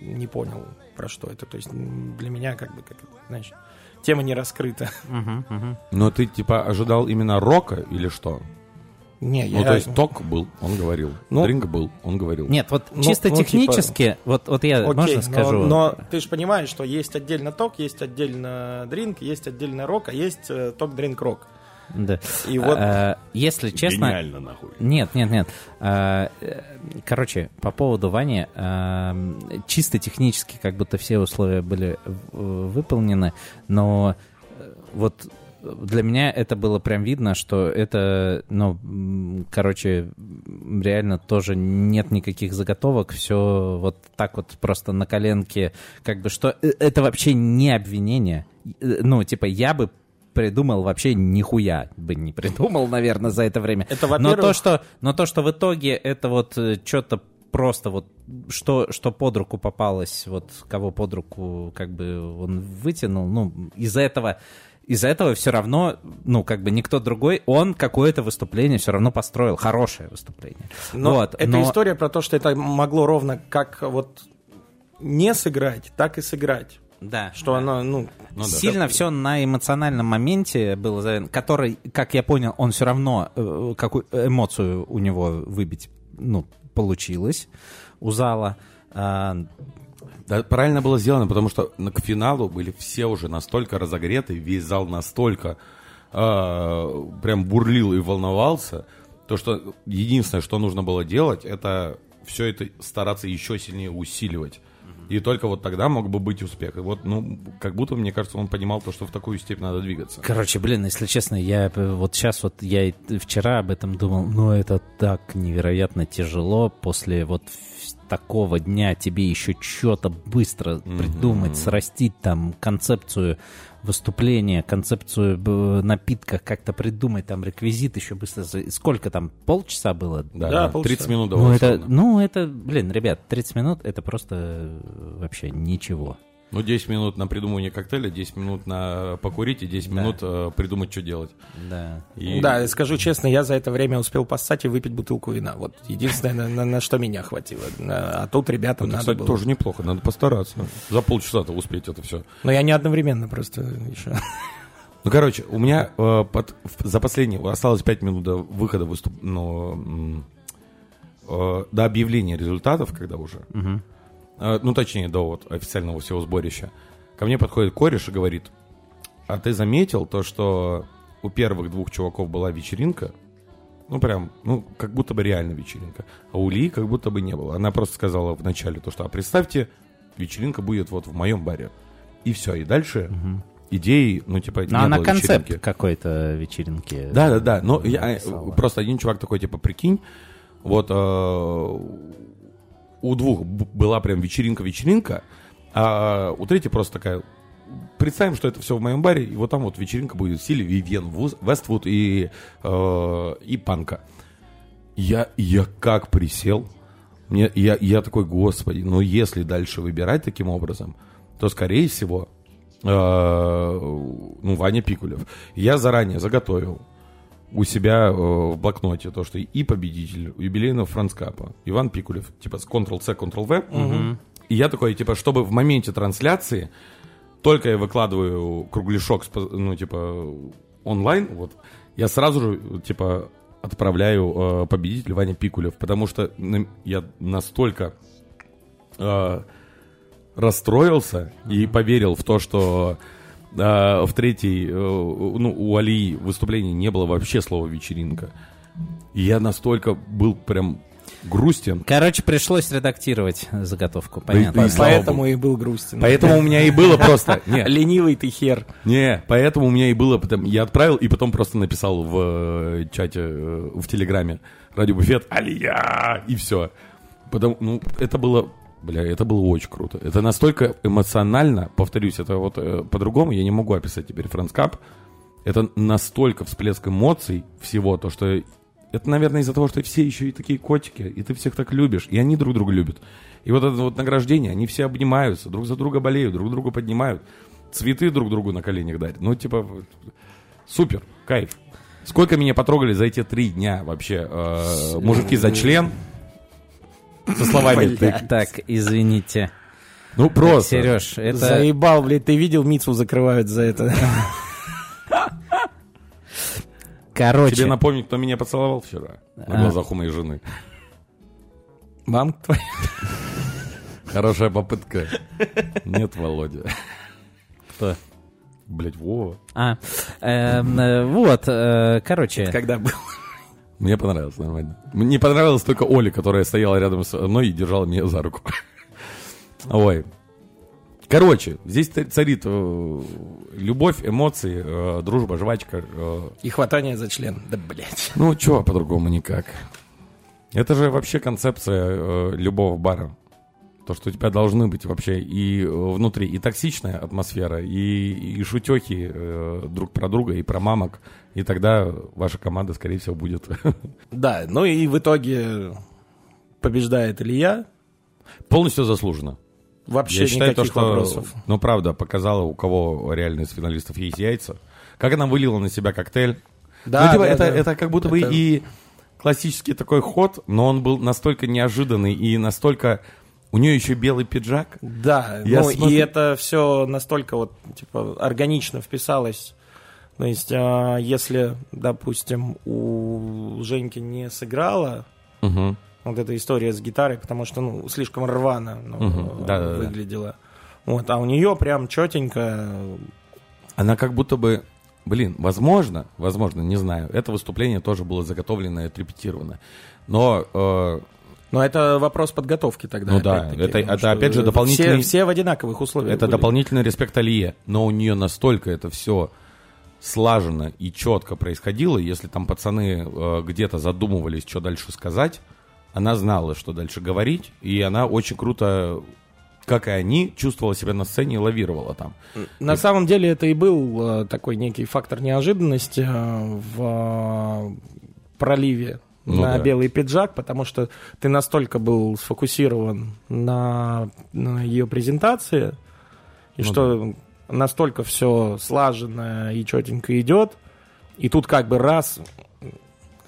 Speaker 2: не понял, про что это. То есть для меня, как бы, как, знаешь, тема не раскрыта.
Speaker 1: Мгм, мгм.
Speaker 3: Но ты, типа, ожидал именно рока или что?
Speaker 2: Не,
Speaker 3: Ну,
Speaker 2: я...
Speaker 3: то есть ток был, он говорил.
Speaker 2: Ну,
Speaker 3: Дринк был, он говорил.
Speaker 1: Нет, вот
Speaker 2: Ну,
Speaker 1: чисто
Speaker 2: ну, типа-
Speaker 1: технически, вот, вот я,
Speaker 2: Окей,
Speaker 1: можно
Speaker 2: но-
Speaker 1: скажу?
Speaker 2: Но, ты же понимаешь, что есть отдельно ток, есть отдельно дринк, есть отдельно рок, а есть э, ток дринк рок.
Speaker 1: Да.
Speaker 2: И вот-
Speaker 1: А, если честно...
Speaker 3: Гениально, нахуй.
Speaker 1: Нет, нет, нет. А, Короче, по поводу Вани, а, чисто технически как будто все условия были выполнены, но вот для меня это было прям видно, что это, ну, короче, реально тоже нет никаких заготовок, все вот так вот просто на коленке, как бы что это вообще не обвинение. Ну, типа, я бы придумал вообще нихуя бы не придумал, наверное, за это время.
Speaker 2: Это,
Speaker 1: но
Speaker 2: во-первых-
Speaker 1: то, что, но то, что в итоге это вот что-то просто вот что, что под руку попалось, вот кого под руку как бы он вытянул, ну, из-за этого из-за этого все равно, ну, как бы никто другой, он какое-то выступление все равно построил, хорошее выступление.
Speaker 2: Но
Speaker 1: вот,
Speaker 2: это
Speaker 1: но-
Speaker 2: история про то, что это могло ровно как вот не сыграть, так и сыграть.
Speaker 1: Да,
Speaker 2: Что
Speaker 1: да.
Speaker 2: оно, ну,
Speaker 3: Ну да.
Speaker 1: Сильно все на эмоциональном моменте было завязано, который, как я понял, он все равно э, какую эмоцию у него выбить, ну, получилось у зала. А,
Speaker 3: Да, правильно было сделано, потому что к финалу были все уже настолько разогреты, весь зал настолько э, прям бурлил и волновался, то что единственное, что нужно было делать, это все это стараться еще сильнее усиливать. И только вот тогда мог бы быть успех. И вот, ну, как будто, мне кажется, он понимал то, что в такую степь надо двигаться.
Speaker 1: Короче, блин, если честно, я э, вот сейчас вот я и вчера об этом думал, ну это так невероятно тяжело после вот такого дня тебе еще что-то быстро придумать, срастить там концепцию выступления, концепцию б- напитка, как-то придумать там реквизит еще быстро. за- Сколько там, полчаса было?
Speaker 3: Да,
Speaker 2: Да, полчаса.
Speaker 3: 30 минут
Speaker 1: Ну
Speaker 3: довольно
Speaker 1: это, ну это, блин, ребят, 30 минут это просто э, вообще ничего.
Speaker 3: Ну, 10 минут на придумывание коктейля, 10 минут на покурить и 10
Speaker 1: Да.
Speaker 3: минут э, придумать, что делать.
Speaker 1: Да.
Speaker 3: И-
Speaker 2: да, скажу честно, я за это время успел поссать и выпить бутылку вина. Вот единственное, на, на- на что меня хватило. На- А тут ребятам
Speaker 3: Это,
Speaker 2: надо
Speaker 3: кстати,
Speaker 2: было.
Speaker 3: тоже неплохо, надо постараться. За полчаса-то успеть это все.
Speaker 2: Но я не одновременно просто еще.
Speaker 3: Ну, короче, у меня э, под- за последние осталось 5 минут до выхода выступ... ну, м, э, до объявления результатов, когда уже. Э, ну, точнее, до вот официального всего сборища. Ко мне подходит кореш и говорит, а ты заметил то, что у первых двух чуваков была вечеринка? Ну, прям, ну, как будто бы реально вечеринка. А у Ли как будто бы не было. Она просто сказала вначале то, что, а представьте, вечеринка будет вот в моем баре. И все, и дальше идеи, ну, типа,
Speaker 1: Ну,
Speaker 3: не
Speaker 1: она
Speaker 3: было
Speaker 1: концепт
Speaker 3: вечеринки.
Speaker 1: какой-то вечеринки.
Speaker 3: Да, да, да. Но я, э, просто один чувак такой, типа, прикинь, вот э, у двух была прям вечеринка-вечеринка, а у третьей просто такая, представим, что это все в моем баре, и вот там вот вечеринка будет в стиле Вивьен Вествуд и, э, и панка. Я, я как присел, мне, я, я такой, господи, ну если дальше выбирать таким образом, то, скорее всего, э, ну, Ваня Пикулев. Я заранее заготовил у себя э, в блокноте то, что и победитель юбилейного францкапа Иван Пикулев, типа с Ctrl-C, Ctrl-V. И я такой, типа, чтобы в моменте трансляции только я выкладываю кругляшок, ну, типа, онлайн, вот, я сразу же, типа, отправляю э, победителя Ваня Пикулев, потому что на- я настолько э, расстроился и поверил в то, что э, в третьей, э, ну, у Алии выступлении не было вообще слова вечеринка. И я настолько был прям грустен.
Speaker 1: Короче, пришлось редактировать заготовку. Понятно.
Speaker 3: и слава
Speaker 2: Поэтому
Speaker 3: богу.
Speaker 2: и был грустен.
Speaker 3: Поэтому у меня и было просто...
Speaker 2: Ленивый ты хер.
Speaker 3: Не, поэтому у меня и было, потом, я отправил и потом просто написал в э, чате, э, в Телеграме, радио Буфет, Алия, и все. Потому, ну, это было, бля, это было очень круто. Это настолько эмоционально, повторюсь, это вот э, по-другому я не могу описать теперь Францкап. Это настолько всплеск эмоций всего, то, что это, наверное, из-за того, что все еще и такие котики, и ты всех так любишь, и они друг друга любят. И вот это вот награждение, они все обнимаются, друг за друга болеют, друг друга поднимают, цветы друг другу на коленях дарят. Ну, типа, супер, кайф. Сколько меня потрогали за эти три дня вообще э, мужики за член со словами «ты».
Speaker 1: Так, извините.
Speaker 3: Ну, просто.
Speaker 1: Сереж, это...
Speaker 2: Заебал, блядь, ты видел, Мицу закрывают за это.
Speaker 1: Короче,
Speaker 3: Тебе напомнить, кто меня поцеловал вчера на
Speaker 1: А.
Speaker 3: глазах у моей жены.
Speaker 2: Мам твоя.
Speaker 3: Хорошая попытка. Нет, Володя.
Speaker 1: кто?
Speaker 3: Блять, Вова.
Speaker 1: А, эм, э, вот, э, короче,
Speaker 2: Когда был.
Speaker 3: Мне понравилось, нормально. Мне понравилась только Оля, которая стояла рядом со мной и держала меня за руку. Ой. Короче, здесь царит э, любовь, эмоции, э, дружба, жвачка. э.
Speaker 2: И хватание за член. Да, блядь.
Speaker 3: Ну, чего по-другому никак. Это же вообще концепция э, любого бара. То, что у тебя должны быть вообще и э, внутри и токсичная атмосфера, и, и шутехи э, друг про друга, и про мамок. И тогда ваша команда, скорее всего, будет
Speaker 2: Да, ну и в итоге побеждает Илья.
Speaker 3: полностью заслуженно.
Speaker 2: Вообще
Speaker 3: Я считаю,
Speaker 2: никаких
Speaker 3: то, что,
Speaker 2: вопросов.
Speaker 3: ну, правда, показала, у кого реально из финалистов есть яйца. Как она вылила на себя коктейль.
Speaker 2: Да,
Speaker 3: ну, типа,
Speaker 2: да,
Speaker 3: это,
Speaker 2: да.
Speaker 3: это как будто бы
Speaker 2: Это-
Speaker 3: и классический такой ход, но он был настолько неожиданный и настолько... У нее еще белый пиджак.
Speaker 2: Да,
Speaker 3: Я
Speaker 2: ну
Speaker 3: смотрю-
Speaker 2: и это все настолько вот, типа, органично вписалось. То есть, а, если, допустим, у Женьки не сыграла
Speaker 3: Мгм.
Speaker 2: вот эта история с гитарой, потому что, ну, слишком рвано ну,
Speaker 3: да-да-да.
Speaker 2: выглядела. Вот, а у нее прям четенько.
Speaker 3: Она как будто бы... Блин, возможно, возможно, не знаю. Это выступление тоже было заготовлено и отрепетировано. Но э,
Speaker 2: Но это вопрос подготовки тогда.
Speaker 3: Ну да, это- это опять же
Speaker 2: все-
Speaker 3: дополнительный-
Speaker 2: Все, в одинаковых условиях.
Speaker 3: Это
Speaker 2: были.
Speaker 3: дополнительный респект Алие, но у нее настолько это все слаженно и четко происходило, если там пацаны э, где-то задумывались, что дальше сказать, она знала, что дальше говорить, и она очень круто, как и они, чувствовала себя на сцене и лавировала там.
Speaker 2: На самом деле это и был э, такой некий фактор неожиданности э, в э, проливе
Speaker 3: Ну
Speaker 2: на
Speaker 3: да.
Speaker 2: белый пиджак, потому что ты настолько был сфокусирован на, ее презентации, и
Speaker 3: Ну
Speaker 2: что настолько все слаженно и четенько идет, и тут как бы раз,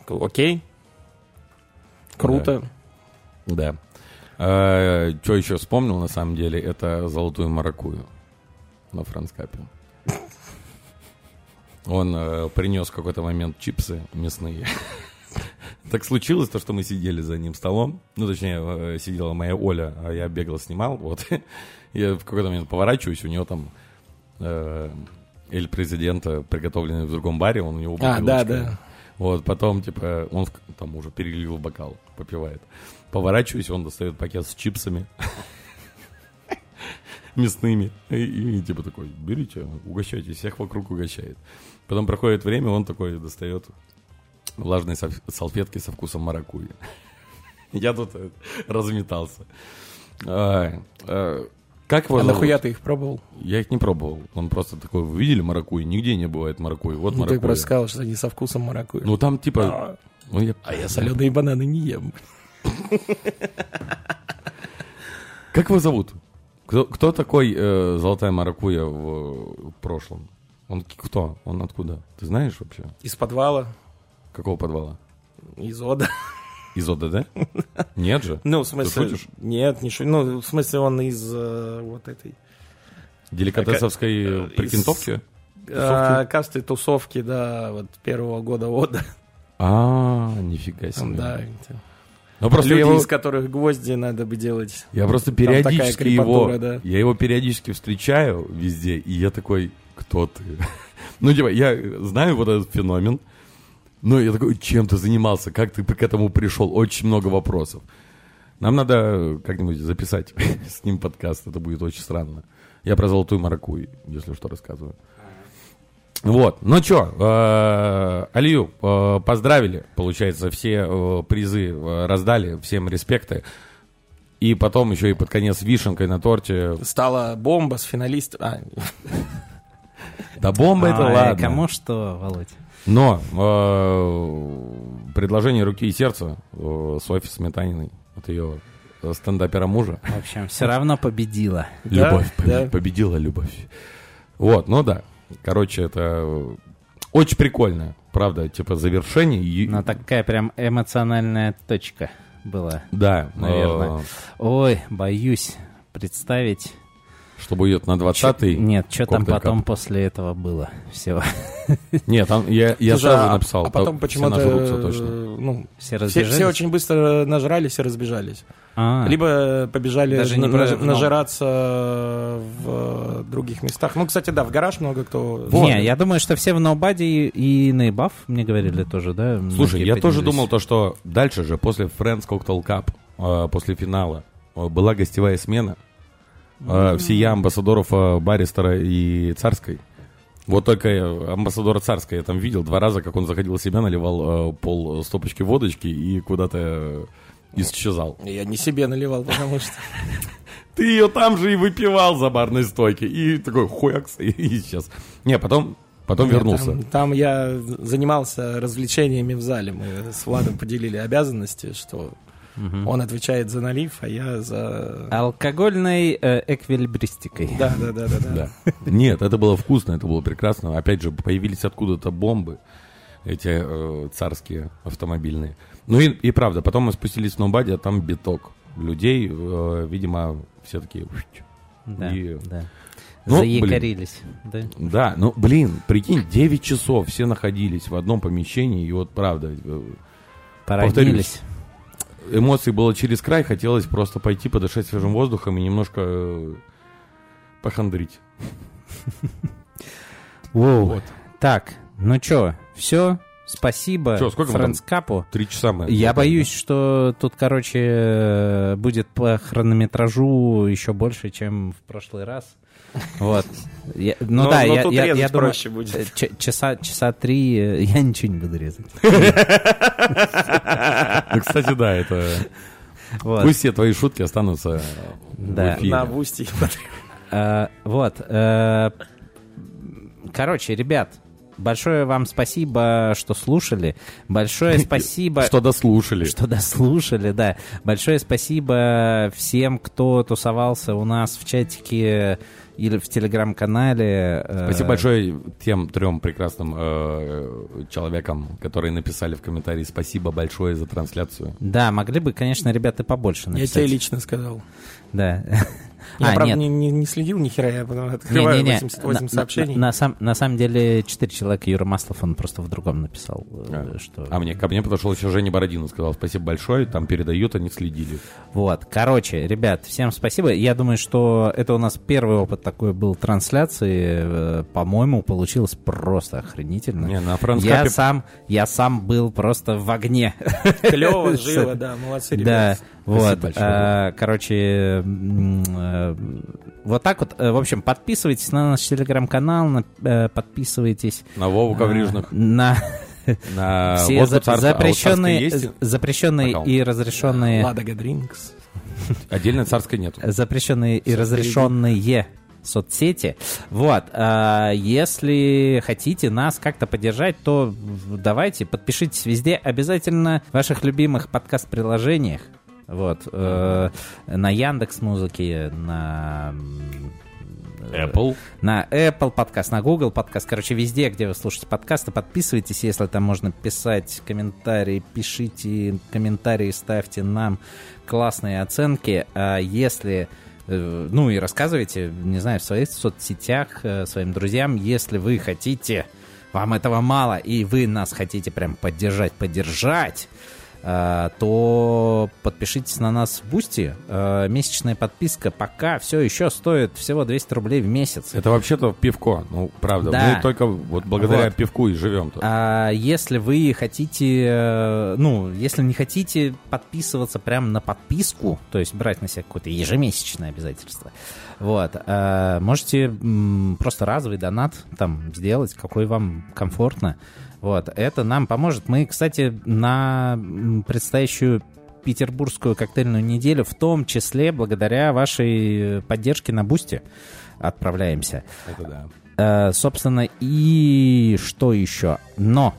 Speaker 2: окей, круто.
Speaker 3: Да. что еще вспомнил, на самом деле, это золотую маракую на франскапе. Он э, принес в какой-то момент чипсы мясные. Так случилось то, что мы сидели за ним столом. Ну, точнее, э, сидела моя Оля, а я бегал, снимал. Вот. Я в какой-то момент поворачиваюсь, у него там э, эль президента, приготовленный в другом баре, он у него
Speaker 2: А, да,
Speaker 3: бутылочка.
Speaker 2: да.
Speaker 3: Вот, потом, типа, он там уже перелил бокал, попивает. Поворачиваюсь, он достает пакет с чипсами. мясными. И, и типа такой, берите, угощайте, всех вокруг угощает. Потом проходит время, он такой достает влажные сал- салфетки со вкусом маракуйи. Я тут э, разметался. А, а, Как его
Speaker 2: А
Speaker 3: зовут?
Speaker 2: нахуя ты их пробовал?
Speaker 3: Я их не пробовал. Он просто такой, вы видели маракуйи? Нигде не бывает маракуйи. Вот
Speaker 2: Ну, ты
Speaker 3: маракуйя.
Speaker 2: просто сказал, что они со вкусом маракуйи.
Speaker 3: Ну там типа...
Speaker 2: А,
Speaker 3: ну, я-
Speaker 2: а я соленые бананы не ем.
Speaker 3: Как его зовут? Кто, кто такой э, Золотая Маракуя в, в прошлом? Он кто? Он откуда? Ты знаешь вообще?
Speaker 2: Из подвала,
Speaker 3: Какого подвала?
Speaker 2: из ода.
Speaker 3: Из ОДД? Нет же.
Speaker 2: Ну, в смысле...
Speaker 3: шутишь?
Speaker 2: Нет, не шучу. Ну, в смысле, он из э, вот этой...
Speaker 3: Деликатесовской
Speaker 2: э,
Speaker 3: э, прикинтовки?
Speaker 2: э, касты тусовки, да, вот первого года ода.
Speaker 3: А, нифига себе.
Speaker 2: да.
Speaker 3: Ну просто
Speaker 2: Люди,
Speaker 3: его,
Speaker 2: из которых гвозди надо бы делать.
Speaker 3: я просто периодически его,
Speaker 2: да.
Speaker 3: я его периодически встречаю везде, и я такой, кто ты? Ну, типа, я знаю вот этот феномен, но я такой, чем ты занимался, как ты к этому пришел? Очень много вопросов. Нам надо как-нибудь записать с ним подкаст, это будет очень странно. Я про золотую маракуй, если что, рассказываю. Вот, ну что, Алию э, поздравили, получается, все э, призы э, раздали, всем респекты. И потом еще и под конец вишенкой на торте.
Speaker 2: Стала бомба с финалистом. А,
Speaker 3: Да бомба это
Speaker 1: Ой,
Speaker 3: ладно.
Speaker 1: Кому что, Володь?
Speaker 3: Но э, предложение руки и сердца э, Софьи Сметаниной от ее стендапера мужа.
Speaker 1: В общем, все равно победила.
Speaker 2: Да,
Speaker 3: Любовь, побе-
Speaker 2: да.
Speaker 3: победила любовь. Вот, ну да. Короче, это очень прикольно, правда, типа завершение.
Speaker 1: Но такая прям эмоциональная точка была.
Speaker 3: Да,
Speaker 1: наверное.
Speaker 3: э,
Speaker 1: Ой, боюсь представить.
Speaker 3: Чтобы идет на 20-й.
Speaker 1: Чё- Нет, что там потом
Speaker 3: кап.
Speaker 1: после этого было. Все.
Speaker 3: Нет, там я, я
Speaker 2: слушай,
Speaker 3: сразу
Speaker 2: а-
Speaker 3: написал.
Speaker 2: А потом
Speaker 3: то-
Speaker 2: почему-то...
Speaker 3: Все точно.
Speaker 2: э, Ну,
Speaker 1: Все
Speaker 2: все,
Speaker 1: разбежались.
Speaker 2: все очень быстро нажрались и разбежались.
Speaker 1: А,
Speaker 2: Либо побежали
Speaker 1: Даже не
Speaker 2: на-
Speaker 1: про-
Speaker 2: наж-
Speaker 1: ну.
Speaker 2: нажираться в других местах. Ну, кстати, да, в гараж много кто...
Speaker 1: Не, я думаю, что все в ноубаде и, и на Ибаф, мне говорили тоже, да?
Speaker 3: Слушай, я тоже думал то, что дальше же, после Friends Cocktail Cup, э, после финала, э, была гостевая смена. Э, Всея амбассадоров э, Баристера и Царской. Вот только амбассадора Царской я там видел два раза, как он заходил в себя, наливал э, пол стопочки водочки и куда-то исчезал.
Speaker 2: Я не себе наливал, потому что...
Speaker 3: Ты ее там же и выпивал за барной стойки. И такой хуякс, и исчез. Не, потом, потом
Speaker 2: Нет,
Speaker 3: вернулся.
Speaker 2: Там, там я занимался развлечениями в зале. Мы с Владом поделили обязанности, что он отвечает за налив, а я за...
Speaker 1: Алкогольной э, эквилибристикой.
Speaker 2: Да, да, да, да, да.
Speaker 3: Да. Нет, это было вкусно, это было прекрасно. Опять же, появились откуда-то бомбы, эти э, царские автомобильные. Ну и, и правда, потом мы спустились в Нобаде, а там биток людей, э, видимо, все такие...
Speaker 1: Да,
Speaker 3: И-
Speaker 1: да.
Speaker 3: Ну,
Speaker 1: Заякорились. Да.
Speaker 3: Да, ну, блин, прикинь, 9 часов все находились в одном помещении, и вот правда, э,
Speaker 1: Породнились.
Speaker 3: Эмоций было через край, хотелось просто пойти подышать свежим воздухом и немножко э, похандрить.
Speaker 1: Воу.
Speaker 3: Вот.
Speaker 1: Так, ну чё, все, спасибо
Speaker 3: Чё, сколько мы там?
Speaker 1: Фрэнскапу.
Speaker 3: Три часа мы...
Speaker 1: Я боюсь, что тут, короче, э, будет по хронометражу еще больше, чем в прошлый раз. Вот. Я- ну
Speaker 2: Но-
Speaker 1: да,
Speaker 2: но
Speaker 1: я,
Speaker 2: тут
Speaker 1: я,
Speaker 2: резать
Speaker 1: я думаю,
Speaker 2: проще будет.
Speaker 1: э, ч- часа, часа три э, я ничего не буду резать.
Speaker 3: Ну, кстати, да, это...
Speaker 1: Вот.
Speaker 3: Пусть все твои шутки останутся
Speaker 1: Да.
Speaker 3: в эфире.
Speaker 2: На бусте.
Speaker 1: Э, Вот. Короче, ребят, большое вам спасибо, что слушали. Большое спасибо...
Speaker 3: Что дослушали.
Speaker 1: Что дослушали, да. Большое спасибо всем, кто тусовался у нас в чатике или в телеграм-канале. Э,
Speaker 3: Спасибо большое тем трем прекрасным э, человекам, которые написали в комментарии спасибо большое за трансляцию.
Speaker 1: Да, могли бы, конечно, ребята побольше
Speaker 2: Я
Speaker 1: написать.
Speaker 2: тебе лично сказал.
Speaker 1: Да.
Speaker 2: Я,
Speaker 1: А,
Speaker 2: правда,
Speaker 1: нет.
Speaker 2: не, не- не следил ни хера, я потом открываю
Speaker 1: Не-не-не,
Speaker 2: 88
Speaker 1: на-
Speaker 2: сообщений.
Speaker 1: На, на сам- на самом деле, четыре человека, Юра Маслов, он просто в другом написал, э,
Speaker 3: А.
Speaker 1: что...
Speaker 3: А мне, ко мне подошел еще Женя Бородин и сказал спасибо большое, там передают, они следили.
Speaker 1: Вот, короче, ребят, всем спасибо. Я думаю, что это у нас первый опыт такой был трансляции. Э, По-моему, получилось просто охренительно.
Speaker 3: Не, на
Speaker 1: я
Speaker 3: франскапе
Speaker 1: сам, я сам был просто в огне.
Speaker 2: Клево, живо, да, молодцы,
Speaker 1: Да,
Speaker 2: ребята.
Speaker 1: Вот.
Speaker 3: большое.
Speaker 1: а, Короче, э, вот так вот. Э, в общем, подписывайтесь на наш телеграм-канал, на- э, подписывайтесь
Speaker 3: На Вову Коврижных.
Speaker 1: на
Speaker 3: На
Speaker 1: все за-
Speaker 3: царскую. А
Speaker 1: запрещенные,
Speaker 3: царской есть?
Speaker 1: запрещенные
Speaker 3: аккаунт?
Speaker 1: и разрешенные,
Speaker 2: Ладога Дринкс.
Speaker 3: Отдельно царской нету.
Speaker 1: запрещенные и разрешенные соцсети. Вот, а, если хотите нас как-то поддержать, то давайте подпишитесь везде, обязательно в ваших любимых подкаст-приложениях. Вот, э, на Яндекс Музыке, на м,
Speaker 3: Apple.
Speaker 1: на Apple подкаст, на Google подкаст, короче, везде, где вы слушаете подкасты, подписывайтесь, если там можно писать комментарии, пишите комментарии, ставьте нам классные оценки, а если э, ну и рассказывайте, не знаю, в своих соцсетях э, своим друзьям, если вы хотите, вам этого мало, и вы нас хотите прям поддержать, поддержать, э, то подпишитесь на нас в Boosty. Э, Месячная подписка пока все еще стоит всего 200 рублей в месяц.
Speaker 3: Это вообще-то пивко. Ну, правда.
Speaker 1: Да.
Speaker 3: Мы только вот благодаря
Speaker 1: Вот.
Speaker 3: пивку и живем-то.
Speaker 1: А если вы хотите, э, ну, если не хотите подписываться прямо на подписку, то есть брать на себя какое-то ежемесячное обязательство, вот, э, можете просто разовый донат там сделать, какой вам комфортно. Вот, это нам поможет. Мы, кстати, на предстоящую петербургскую коктейльную неделю, в том числе благодаря вашей э, поддержке на Бусте отправляемся.
Speaker 3: Это да.
Speaker 1: Э, собственно, и что еще? Но,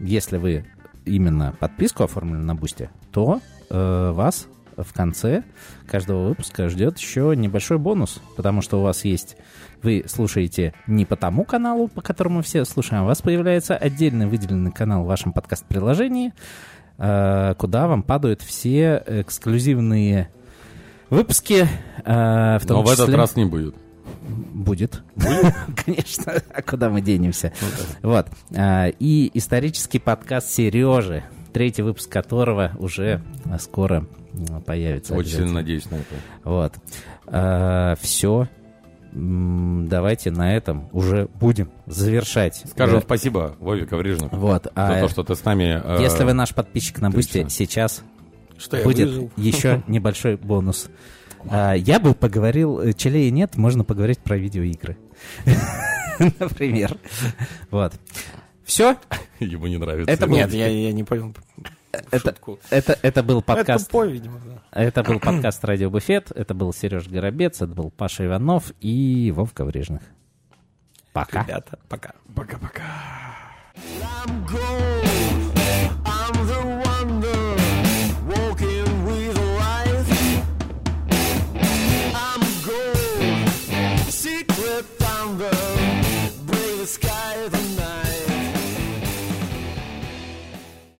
Speaker 1: если вы именно подписку оформили на Бусте, то э, вас в конце каждого выпуска ждет еще небольшой бонус, потому что у вас есть... Вы слушаете не по тому каналу, по которому все слушаем, у вас появляется отдельный выделенный канал в вашем подкаст-приложении, э, куда вам падают все эксклюзивные выпуски, э, в том
Speaker 3: Но в этот
Speaker 1: числе-
Speaker 3: раз не будет.
Speaker 1: Будет. Конечно. А куда мы денемся? Вот. А, И исторический подкаст Сережи, третий выпуск которого уже скоро появится.
Speaker 3: Очень сильно надеюсь на это.
Speaker 1: Вот. Все. Давайте на этом уже будем завершать.
Speaker 3: Скажем
Speaker 1: Э,
Speaker 3: спасибо Вове Коврижных
Speaker 1: Вот.
Speaker 3: за
Speaker 1: а
Speaker 3: то, что ты с нами... э,
Speaker 1: Если вы наш подписчик на
Speaker 3: Boosty,
Speaker 1: сейчас
Speaker 2: Что
Speaker 1: будет еще небольшой бонус. А, Я бы поговорил, э, челей нет, можно поговорить про видеоигры. Например. Вот. Все,
Speaker 3: Ему не нравится.
Speaker 1: Это
Speaker 2: Нет, я, я не понял
Speaker 1: это, это, это был подкаст.
Speaker 2: Это по, видимо, да.
Speaker 1: Это был подкаст «Радио Буфет». Это был Сереж Горобец, это был Паша Иванов и Вовка Врежных. Пока.
Speaker 2: Ребята, пока.
Speaker 3: Пока-пока.
Speaker 4: Secret thunder, brave sky.